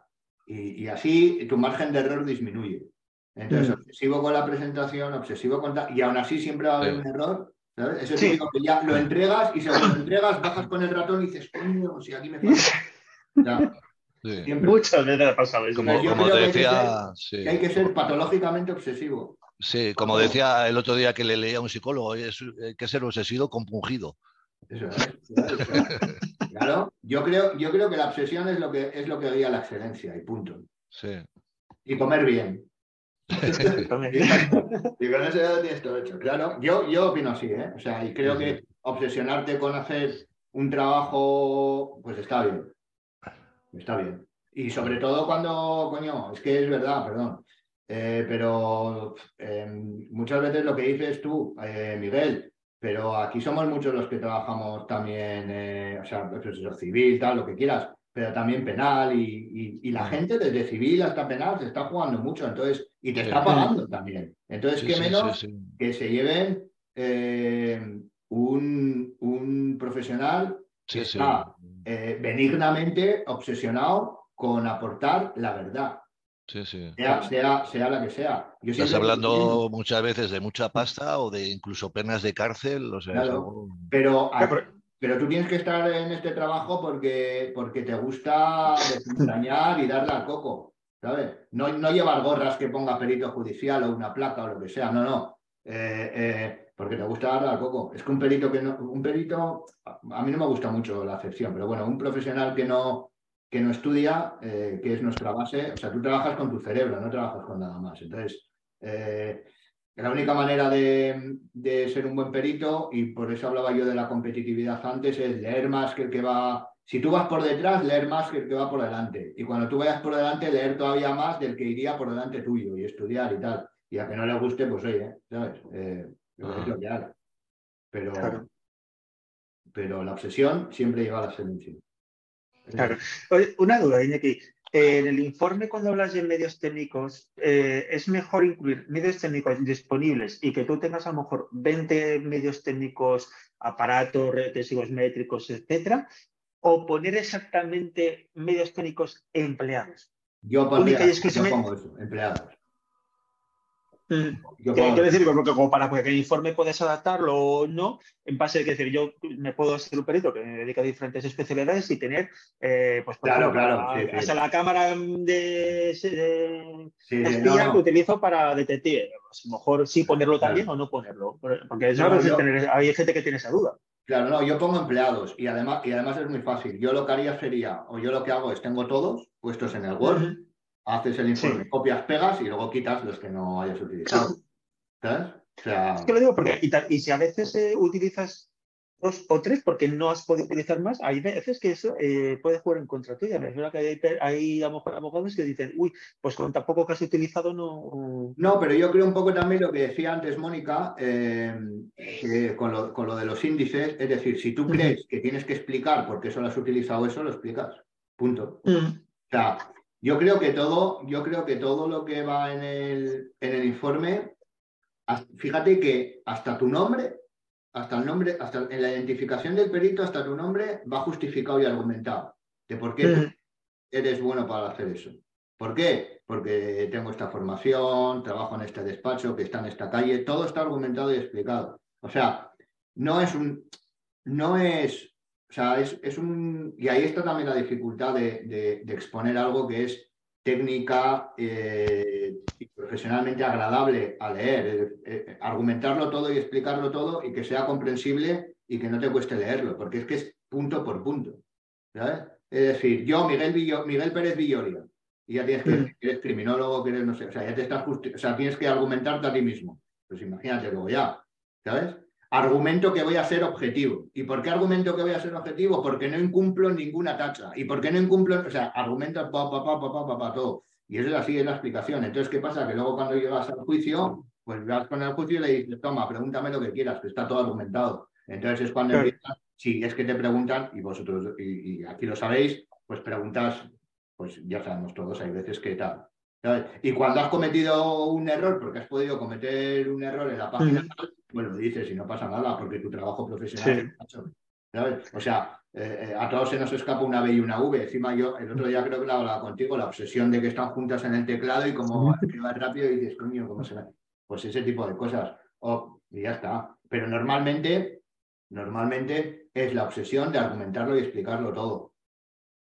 Y, así tu margen de error disminuye. Entonces, mm. obsesivo con la presentación, obsesivo con... Y aún así siempre va a haber un error. ¿sabes? Eso es que ya lo entregas y según lo entregas, bajas con el ratón y dices, coño, si aquí me falta. Muchas veces ha pasado eso. Como, te decía, hay que ser patológicamente obsesivo. Sí, como decía el otro día que le leía a un psicólogo, hay que ser obsesivo compungido. Eso claro, yo creo, yo creo que la obsesión es lo que es lo que guía la excelencia y punto. Sí. Y comer bien. y con eso ya tienes todo hecho. Claro, yo, yo opino así, ¿eh? O sea, y creo que obsesionarte con hacer un trabajo, pues está bien. Está bien. Y sobre todo cuando, coño, es que es verdad, perdón. Eh, pero em, muchas veces lo que dices tú, eh, Miguel, pero aquí somos muchos los que trabajamos también, eh, o sea, proceso civil, tal, lo que quieras, pero también penal y, la gente desde civil hasta penal se está jugando mucho, entonces, y te está pagando también. Entonces, qué menos que se lleven un, un, profesional que está eh, benignamente obsesionado con aportar la verdad. Sí, sí. Sea, sea, la que sea. Estás hablando muchas veces de mucha pasta o de incluso penas de cárcel. pero, pero tú tienes que estar en este trabajo porque, porque te gusta desentrañar y darle al coco. ¿sabes? No, no llevar gorras que ponga perito judicial o una placa o lo que sea. No, no. Eh, eh, porque te gusta darle al coco. Es que un perito que no, un perito, a mí no me gusta mucho la acepción, pero bueno, un profesional que no, que no estudia, eh, que es nuestra base, o sea, tú trabajas con tu cerebro, no trabajas con nada más. Entonces, eh, la única manera de, ser un buen perito, y por eso hablaba yo de la competitividad antes, es leer más que el que va. Si tú vas por detrás, leer más que el que va por delante. Y cuando tú vayas por delante, leer todavía más del que iría por delante tuyo y estudiar y tal. Y a que no le guste, pues oye, ¿sabes? Eh, pero, pero la obsesión siempre lleva a la selección. Claro. una duda, Iñaki. En el informe, cuando hablas de medios técnicos, eh, ¿es mejor incluir medios técnicos disponibles y que tú tengas a lo mejor 20 medios técnicos, aparatos, testigos métricos, etcétera? ¿O poner exactamente medios técnicos empleados? Yo, pondría, yo pongo eso, empleados. Mm. quiero decir, porque como para que el informe puedes adaptarlo o no, en base a que decir, yo me puedo hacer un perito que me dedica a diferentes especialidades y tener, eh, pues, claro, claro, hasta la cámara de, espía que utilizo para detective. Pues, a lo mejor sí ponerlo también o no ponerlo, porque hay gente que tiene esa duda. Claro, no, yo pongo empleados y además, y además es muy fácil. Yo lo que haría sería, o yo lo que hago es tengo todos puestos en el Word haces el informe, copias, pegas y luego quitas los que no hayas utilizado. ¿Sabes? es que lo digo porque, y, si a veces eh, utilizas dos o tres porque no has podido utilizar más, hay veces que eso eh, puede jugar en contra tuya. Me refiero que hay, hay abogados que dicen, uy, pues con tan poco que has utilizado no. No, pero yo creo un poco también lo que decía antes Mónica, eh, con, lo, de los índices, es decir, si tú crees que tienes que explicar por qué solo has utilizado eso, lo explicas. Punto. Mm. O sea, yo creo que todo, yo creo que todo lo que va en el, en el informe, fíjate que hasta tu nombre, hasta el nombre, hasta en la identificación del perito, hasta tu nombre va justificado y argumentado de por qué eres bueno para hacer eso. ¿Por qué? Porque tengo esta formación, trabajo en este despacho, que está en esta calle, todo está argumentado y explicado. O sea, no es un, no es o sea, es, un. Y ahí está también la dificultad de, exponer algo que es técnica eh, y profesionalmente agradable a leer. Eh, argumentarlo todo y explicarlo todo y que sea comprensible y que no te cueste leerlo, porque es que es punto por punto. ¿sabes? Es decir, yo, Miguel, Miguel Pérez Villoria, y ya tienes que, mm. eres criminólogo, que eres, no sé, o sea, ya te estás o sea, tienes que argumentarte a ti mismo. Pues imagínate luego ya, ¿sabes? Argumento que voy a ser objetivo. ¿Y por qué argumento que voy a ser objetivo? Porque no incumplo ninguna tacha. ¿Y por qué no incumplo? O sea, argumentos pa, pa, pa, pa, pa, pa, todo. Y eso es así, es la explicación. Entonces, ¿qué pasa? Que luego cuando llegas al juicio, pues vas con el juicio y le dices, toma, pregúntame lo que quieras, que está todo argumentado. Entonces es cuando empiezas, si es que te preguntan, y vosotros, y, aquí lo sabéis, pues preguntas pues ya sabemos todos, hay veces que tal. Y cuando has cometido un error, porque has podido cometer un error en la página, bueno, dices y no pasa nada, porque tu trabajo profesional O sea, eh, eh, a todos se nos escapa una B y una V. Encima yo, el otro día creo que lo hablaba contigo, la obsesión de que están juntas en el teclado y como escribas rápido y dices, coño, ¿cómo se Pues ese tipo de cosas. y ya está. Pero normalmente, normalmente es la obsesión de argumentarlo y explicarlo todo.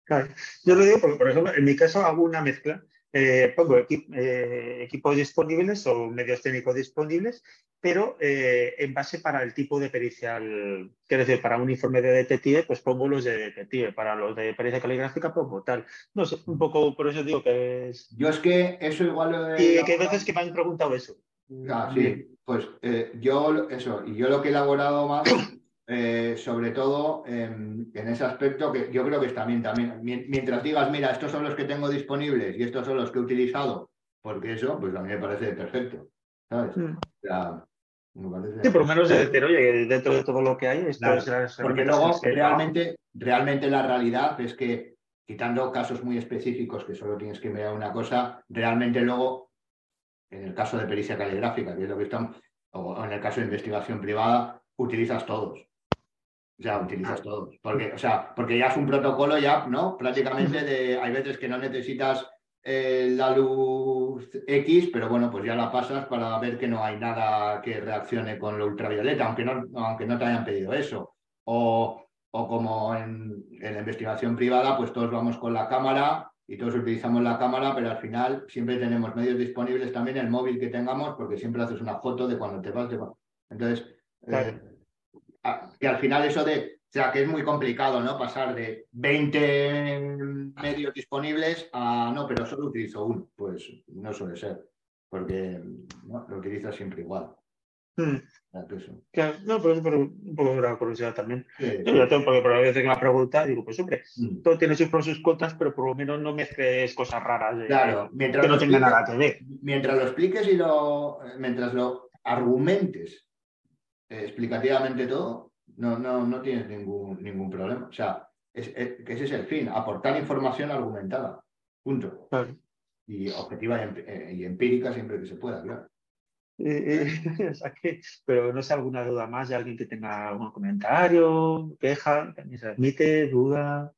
Claro. Yo lo digo porque, por ejemplo, en mi caso hago una mezcla eh, pongo eh, equipos disponibles o medios técnicos disponibles, pero eh, en base para el tipo de pericial, quiero decir, para un informe de detective, pues pongo los de detective, para los de pericia caligráfica pongo tal. No sé, un poco por eso digo que es... Yo es que eso igual lo Y que hay veces que me han preguntado eso. Ah, sí, pues yo eso, y yo lo que he elaborado más eh, sobre todo en, ese aspecto que yo creo que es también, también, mientras digas, mira, estos son los que tengo disponibles y estos son los que he utilizado, porque eso, pues a mí me parece perfecto, ¿sabes? Mm. Sí, por lo menos decir, oye, dentro de todo lo que hay, esto es Porque luego, realmente, realmente la realidad es que, quitando casos muy específicos que solo tienes que mirar una cosa, realmente luego, en el caso de pericia caligráfica, que es lo que estamos, o en el caso de investigación privada, utilizas todos. O sea, utilizas todos. Porque, o sea, porque ya es un protocolo ya, ¿no? Prácticamente de. Hay veces que no necesitas eh, la luz X, pero bueno, pues ya la pasas para ver que no hay nada que reaccione con lo ultravioleta, aunque no, aunque no te hayan pedido eso. O, o como en, en, la investigación privada, pues todos vamos con la cámara y todos utilizamos la cámara, pero al final siempre tenemos medios disponibles también el móvil que tengamos, porque siempre haces una foto de cuando te vas. De... Entonces, eh, que al final eso de, o sea, que es muy complicado, ¿no? Pasar de 20 medios disponibles a, no, pero solo utilizo uno. Pues no suele ser, porque lo utilizas siempre igual. Hmm. no, pero es por, un poco de curiosidad también. Yo tengo, porque por veces me pregunta, digo, pues hombre, hmm. todo tiene sus pros y sus contras, pero por lo menos no mezcles cosas raras claro, mientras que no tenga nada que ver. Mientras lo expliques y lo, mientras lo argumentes explicativamente todo, no, no, no tienes ningún, ningún problema. O sea, es, que ese es el fin, aportar información argumentada. Punto. Y objetiva eh, y, empírica siempre que se pueda, claro. pero no sé alguna duda más de alguien que tenga algún comentario, queja, también se admite, duda.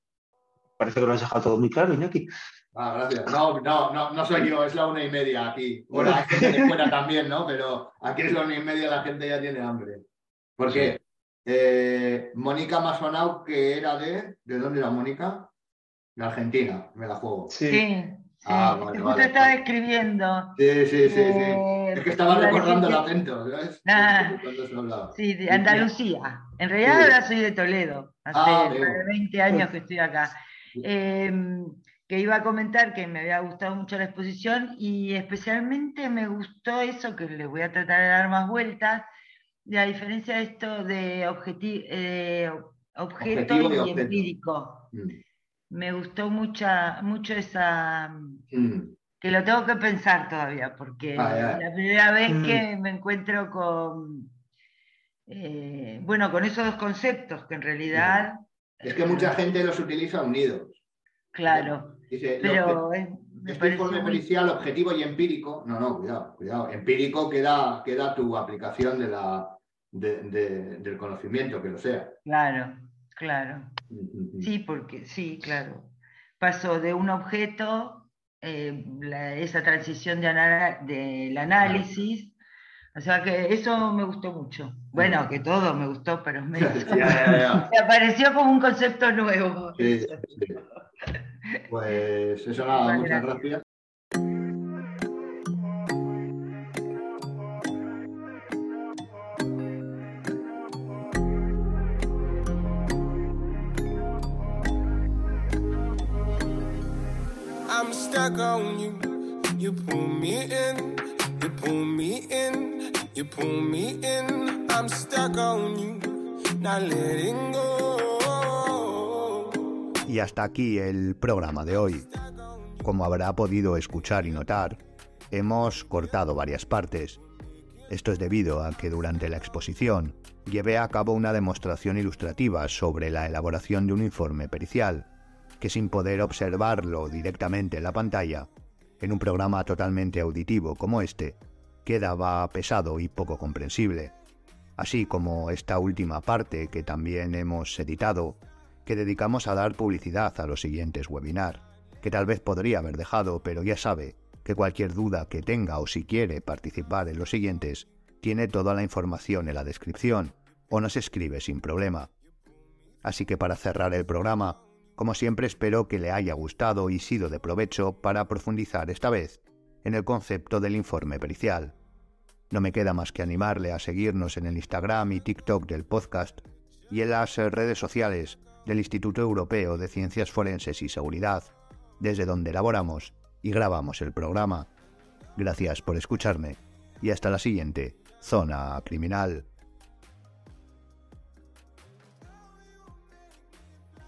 Parece que lo has dejado todo muy claro, Iñaki. Ah, gracias. No, no, no, no soy yo, es la una y media aquí. Bueno, hay gente de fuera también, ¿no? Pero aquí es la una y media, la gente ya tiene hambre. Porque eh, Mónica Masonau, que era de. ¿De dónde era Mónica? De Argentina, me la juego. Sí. sí. Ah, vale, justo estaba escribiendo. Sí, sí, sí, sí. Eh, es que estaba recordando el acento, ¿sabes? sí, de Andalucía. En realidad ahora soy de Toledo. Hace ah, 20 años que estoy acá. Eh, que iba a comentar que me había gustado mucho la exposición y especialmente me gustó eso que le voy a tratar de dar más vueltas, de a diferencia de esto de eh, objeto y, empírico. Mm. Me gustó mucha, mucho esa... Mm. que lo tengo que pensar todavía, porque ah, la primera vez mm. que me encuentro con... Eh, bueno, con esos dos conceptos que en realidad... Es que mucha eh, gente los utiliza unidos. Claro. Dice, pero este informe pericial objetivo y empírico. No, no, cuidado, cuidado. Empírico queda, queda tu aplicación de la, del conocimiento, que lo sea. Claro, claro. Sí, porque sí, claro. Pasó de un objeto, eh, esa transición de del análisis. O sea que eso me gustó mucho. Bueno, que todo me gustó, pero me, me apareció como un concepto nuevo. Sí, sí. Pues eso nada, muchas gracias. I'm stuck on you. You pull me in, you pull me in, you pull me in. I'm stuck on you, not letting go. Y hasta aquí el programa de hoy. Como habrá podido escuchar y notar, hemos cortado varias partes. Esto es debido a que durante la exposición llevé a cabo una demostración ilustrativa sobre la elaboración de un informe pericial, que sin poder observarlo directamente en la pantalla, en un programa totalmente auditivo como este, quedaba pesado y poco comprensible, así como esta última parte que también hemos editado, que dedicamos a dar publicidad a los siguientes webinars, que tal vez podría haber dejado, pero ya sabe que cualquier duda que tenga o si quiere participar en los siguientes, tiene toda la información en la descripción o nos escribe sin problema. Así que para cerrar el programa, como siempre espero que le haya gustado y sido de provecho para profundizar esta vez en el concepto del informe pericial. No me queda más que animarle a seguirnos en el Instagram y TikTok del podcast y en las redes sociales del Instituto Europeo de Ciencias Forenses y Seguridad, desde donde elaboramos y grabamos el programa. Gracias por escucharme y hasta la siguiente Zona Criminal.